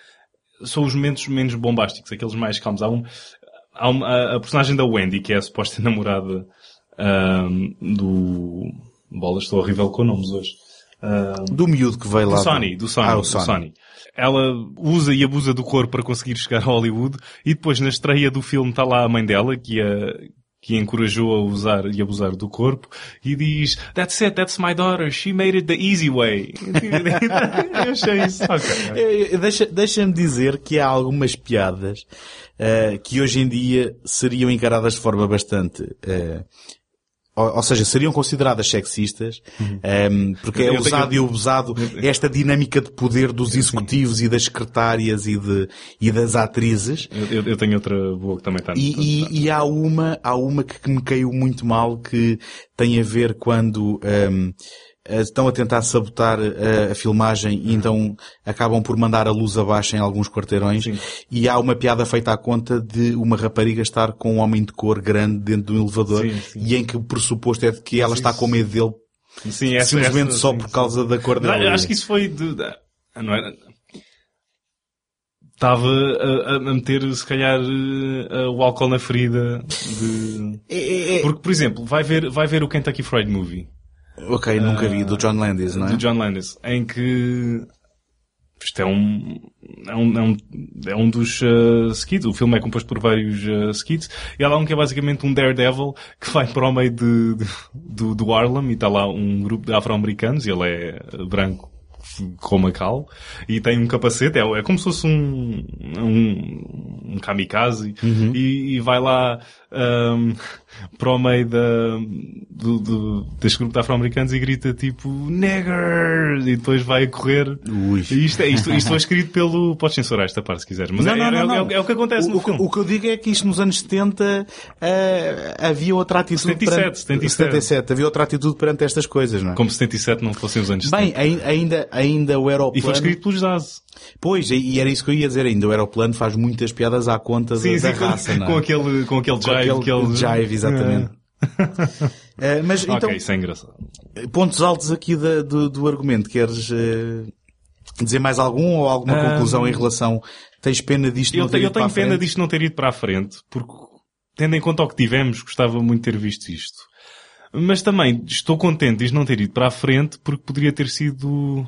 são os momentos menos bombásticos, aqueles mais calmos. Há, um, há uma, a, personagem da Wendy, que é a suposta namorada ahm, do... Bolas, estou horrível com nomes hoje. ah, Do miúdo que veio lá. do Sony, do Sony, Ah, do Sony. Sony. Ela usa e abusa do corpo para conseguir chegar a Hollywood e depois na estreia do filme está lá a mãe dela que a, que encorajou a usar e abusar do corpo e diz That's it, that's my daughter, she made it the easy way. Eu achei isso. ok. Eh, eh, Deixa- Deixa-me dizer que há algumas piadas eh, que hoje em dia seriam encaradas de forma bastante. eh, ou, ou seja, seriam consideradas sexistas, ehm, porque é Eu tenho- usado e abusado esta dinâmica de poder dos executivos e das secretárias e, de, e das atrizes. Eu, eu tenho outra boa que também está E, e- e há uma, há uma que, me caiu muito mal que tem a ver quando ehm, eh, estão a tentar sabotar eh, a filmagem e então acabam por mandar a luz abaixo em alguns quarteirões e há uma piada feita à conta de uma rapariga estar com um homem de cor grande dentro de um elevador Sim, sim. e em que o pressuposto é de que ela está com medo dele Sim, essa- simplesmente essa- só sim, por sim. causa da cor dela. acho que isso foi de. não era. Estava a, a meter, se calhar, eh, o álcool na ferida de... É, Porque, por exemplo, vai ver, vai ver o Kentucky Fried Movie. Ok, nunca vi, do John Landis, não é? Do John Landis. Em que... Isto é um... É um, é um, é um dos uh, skits. O filme é composto por vários uh, skits. E há lá um que é basicamente um Daredevil que vai para o meio de, de- do, do Harlem e está lá um grupo de afro-americanos e ele é branco como a cal e tem um capacete, é, é como se fosse um, um, um kamikaze e, e vai lá ahm, para o meio da, do, do, deste grupo de afro-americanos e grita tipo Nigger! E depois vai a correr. E isto, é, isto, isto foi escrito pelo. Podes censurar esta parte se quiseres, mas Não, é, não, é- não, é- não. é- é o que acontece o, no o filme. O que eu digo é que isto nos anos 70 eh, havia outra atitude 77, perante, 77. 77, havia outra atitude perante estas coisas, não é? Como se 77 não fossem os anos Bem, ai- ainda, ainda o aeroplano... E foi escrito pelos Jazz. Pois, e era isso que eu ia dizer ainda. O aeroplano faz muitas piadas à conta Sim, da, sim, da com- raça, não é? com aquele- com aquele jive que ele- jive, exatamente. Eh, mas Ok, então, isso é engraçado. pontos altos aqui da- do, do argumento. Queres eh, dizer mais algum ou alguma Ah, conclusão em relação... Tens pena disto Eu, não ter te- eu ido para tenho pena frente? disto não ter ido para a frente, porque, tendo em conta o que tivemos, gostava muito de ter visto isto. Mas também estou contente de isto não ter ido para a frente, porque poderia ter sido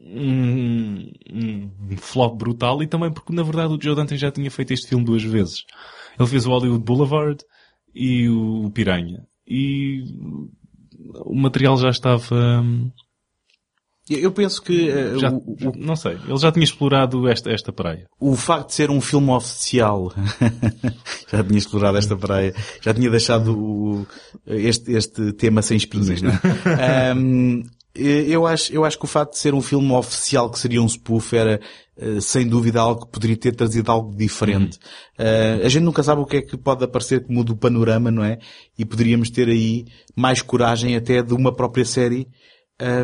um, um- um flop brutal e também porque, na verdade, o Joe Dante já tinha feito este filme duas vezes. Ele fez o Hollywood Boulevard e o Piranha. E o material já estava... hum, Eu penso que eh, já- o, não sei, ele já tinha explorado esta, esta praia. o facto de ser um filme oficial já tinha explorado esta praia, já tinha deixado o- este, este tema sem espinhas, não é? Ahm, eu acho, eu acho que o facto de ser um filme oficial que seria um spoof era, eh, sem dúvida, algo que poderia ter trazido algo diferente. Eh, a gente nunca sabe o que é que pode aparecer que muda o panorama, não é? E poderíamos ter aí mais coragem até de uma própria série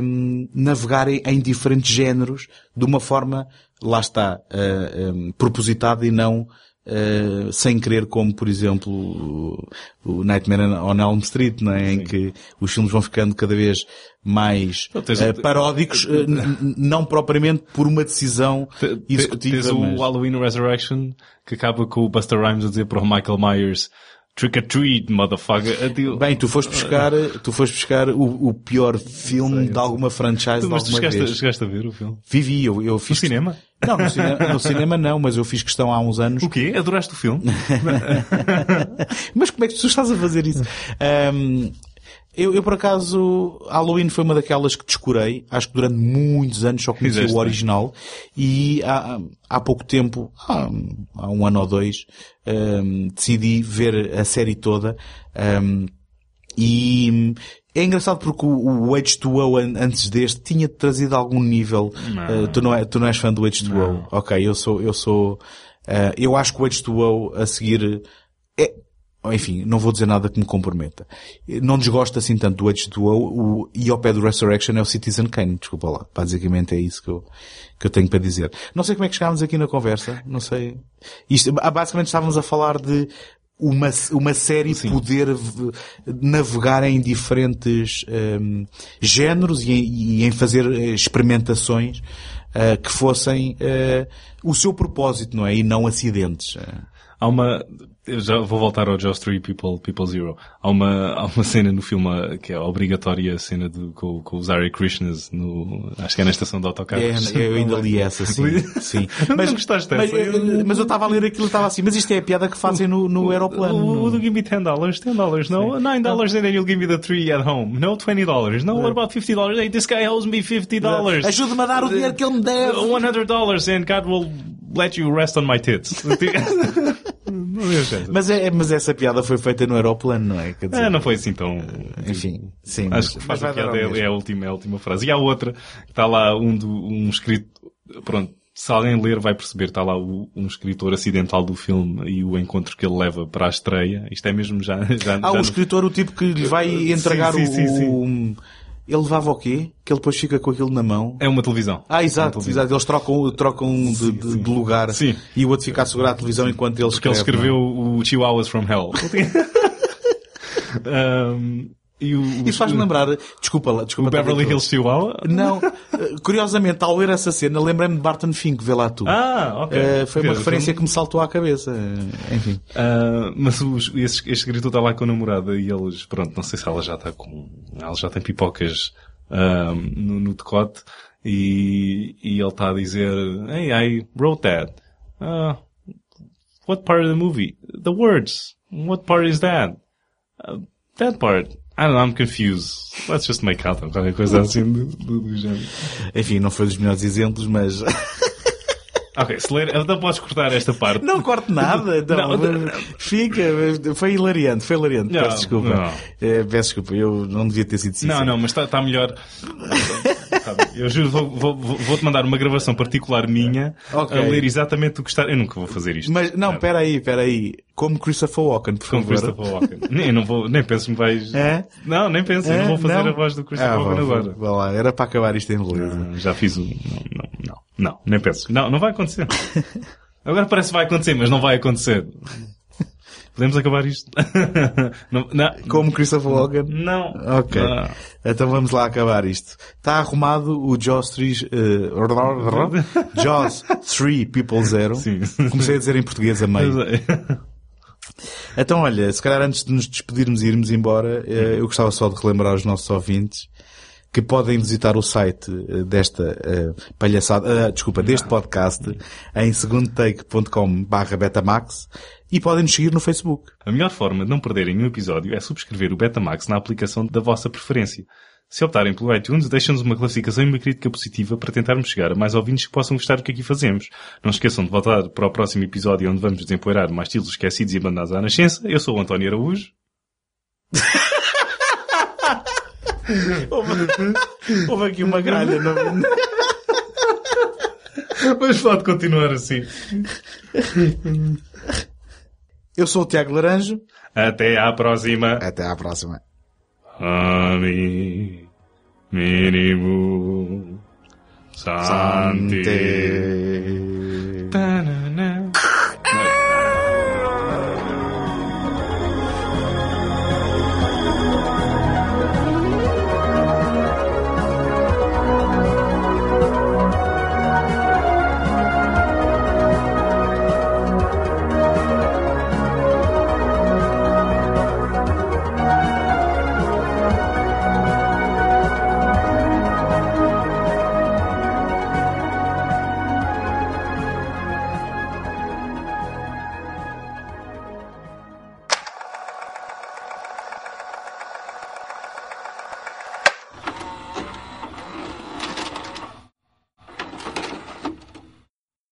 hum, navegar em, em diferentes géneros de uma forma, lá está, uh, um, propositada e não uh, sem querer, como por exemplo o, Nightmare on Elm Street, não é? em que os filmes vão ficando cada vez mais uh, paródicos, uh, não propriamente por uma decisão executiva. Tens o mas- Halloween Resurrection que acaba com o Buster Rhymes a dizer para o Michael Myers Trick or treat, motherfucker. Bem, tu foste buscar, tu foste buscar o, o pior filme de alguma franchise Tu, de mas tu alguma chegaste, vez. chegaste a ver o filme? Vivi, eu, eu fiz... No cinema? Não, no cinema, no cinema não, mas eu fiz questão há uns anos. O quê? Adoraste o filme? mas como é que tu estás a fazer isso? Ahm, eu, eu, por acaso, Halloween foi uma daquelas que descurei. Acho que durante muitos anos só conheci o é? original. E há, há pouco tempo, há, há um ano ou dois, ahm, decidi ver a série toda. Ahm, e é engraçado porque o, o H2O an- antes deste tinha trazido algum nível. Não. Uh, tu, não é, tu não és fã do H2O? Não. Ok, eu sou, eu sou, uh, eu acho que o H2O a seguir é, enfim, não vou dizer nada que me comprometa. Não desgosto assim tanto do H2O o, e ao pé do Resurrection é o Citizen Kane, desculpa lá. Basicamente é isso que eu, que eu tenho para dizer. Não sei como é que chegámos aqui na conversa, não sei. Isto, ah, basicamente estávamos a falar de uma, uma série poder v- navegar em diferentes hum, géneros e em, e em fazer eh, experimentações eh, que fossem eh, o seu propósito, não é? E não acidentes. Há uma, eu já vou voltar ao Just Three People, People Zero. Há uma, há uma cena no filme uh, que é a obrigatória cena de, com, com os Hare Krishnas no, acho que é na estação de autocarros. É, eu ainda li essa, sim. sim. Mas, não gostaste Mas, dessa? mas eu estava a ler aquilo e estava assim, mas isto é a piada que fazem no, no aeroplano. O, o do give me 10 dollars, 10 dollars, no, 9 dollars and then you'll give me the 3 at home. No, 20 dollars. No, what about 50 dollars? Hey, this guy owes me 50 dollars. Ajude-me a dar o dinheiro que ele me deve. 100 dollars and God will let you rest on my tits. Mas, é, mas essa piada foi feita no aeroplano, não é? Quer dizer, Ah, não foi assim tão. Enfim, sim. Acho que faz a piada é, é a última, é a última frase. E há outra, está lá um, do, um escrito, pronto, se alguém ler vai perceber, está lá o- um escritor acidental do filme e o encontro que ele leva para a estreia. Isto é mesmo já... já Ah, já o escritor, o tipo que lhe vai entregar Sim, sim, o... sim, Ele levava o quê? Que ele depois fica com aquilo na mão. É uma televisão. Ah, exato, Uma televisão. exato. Eles trocam, trocam de, de- de lugar. Sim. E o outro fica a segurar a televisão enquanto ele Porque ele escreve. escreveu não o Chihuahuas from Hell. Um, e o? Isso faz-me lembrar, desculpa lá, desculpa. o Beverly Hills Chihuahua? Não, eh, curiosamente, ao ler essa cena, lembrei-me de Barton Fink, vê lá tu. Ah, ok. Eh, foi uma referência que me saltou à cabeça. Eh, Enfim. Ah, mas os, este escritor está lá com a namorada e eles, pronto, não sei se ela já está com, ela já tem pipocas ah, no, no decote e, e ele está a dizer, hey, I wrote that. Ah, what part of the movie? The words. What part is that? "Uh, that part. I don't know, I'm confused. Let's just make out ou qualquer coisa assim do, do, do género. Enfim, não foi dos melhores exemplos, mas... Ok, se ler, então podes cortar esta parte. Não corto nada. Então, Não, Fica, foi hilariante, foi hilariante. Não, peço desculpa. não. Eh, peço desculpa, eu não devia ter sido sincero. Não, não, mas está tá melhor. Eu juro, vou- vou- vou- vou-te mandar uma gravação particular minha Ok. a ler exatamente o que está. Eu nunca vou fazer isto. Mas, não, espera aí, espera aí. Como Christopher Walken, por Com favor. Christopher Walken. nem, não vou, nem penso que me vais. É? Não, nem penso, eu É? não vou fazer Não? a voz do Christopher Ah, Walken agora. vá lá, era para acabar isto em beleza. Já fiz o. Não, não, não, não, nem penso. Não, não vai acontecer. Agora parece que vai acontecer, mas não vai acontecer. Podemos acabar isto? não, não. Como Christopher Walken? Não. Ok. Não. Então vamos lá acabar isto. Está arrumado o Jaws 3, eh, Jaws 3 People Zero. Sim. Comecei a dizer em português a meio. É. Então, olha, se calhar antes de nos despedirmos e irmos embora, eh, eu gostava só de relembrar aos nossos ouvintes que podem visitar o site eh, desta eh, palhaçada, ah, desculpa, deste podcast em segundotake.com barra betamax e podem nos seguir no Facebook. A melhor forma de não perderem nenhum episódio é subscrever o Betamax na aplicação da vossa preferência. Se optarem pelo iTunes, deixem-nos uma classificação e uma crítica positiva para tentarmos chegar a mais ouvintes que possam gostar do que aqui fazemos. Não esqueçam de voltar para o próximo episódio onde vamos desempoeirar mais títulos esquecidos e abandonados à nascença. Eu sou o António Araújo. Houve aqui uma gralha. Não... Mas pode continuar assim. Eu sou o Tiago Laranjo. Até à próxima. Até à próxima. Ami, minimu, santi. Santi. Tanana.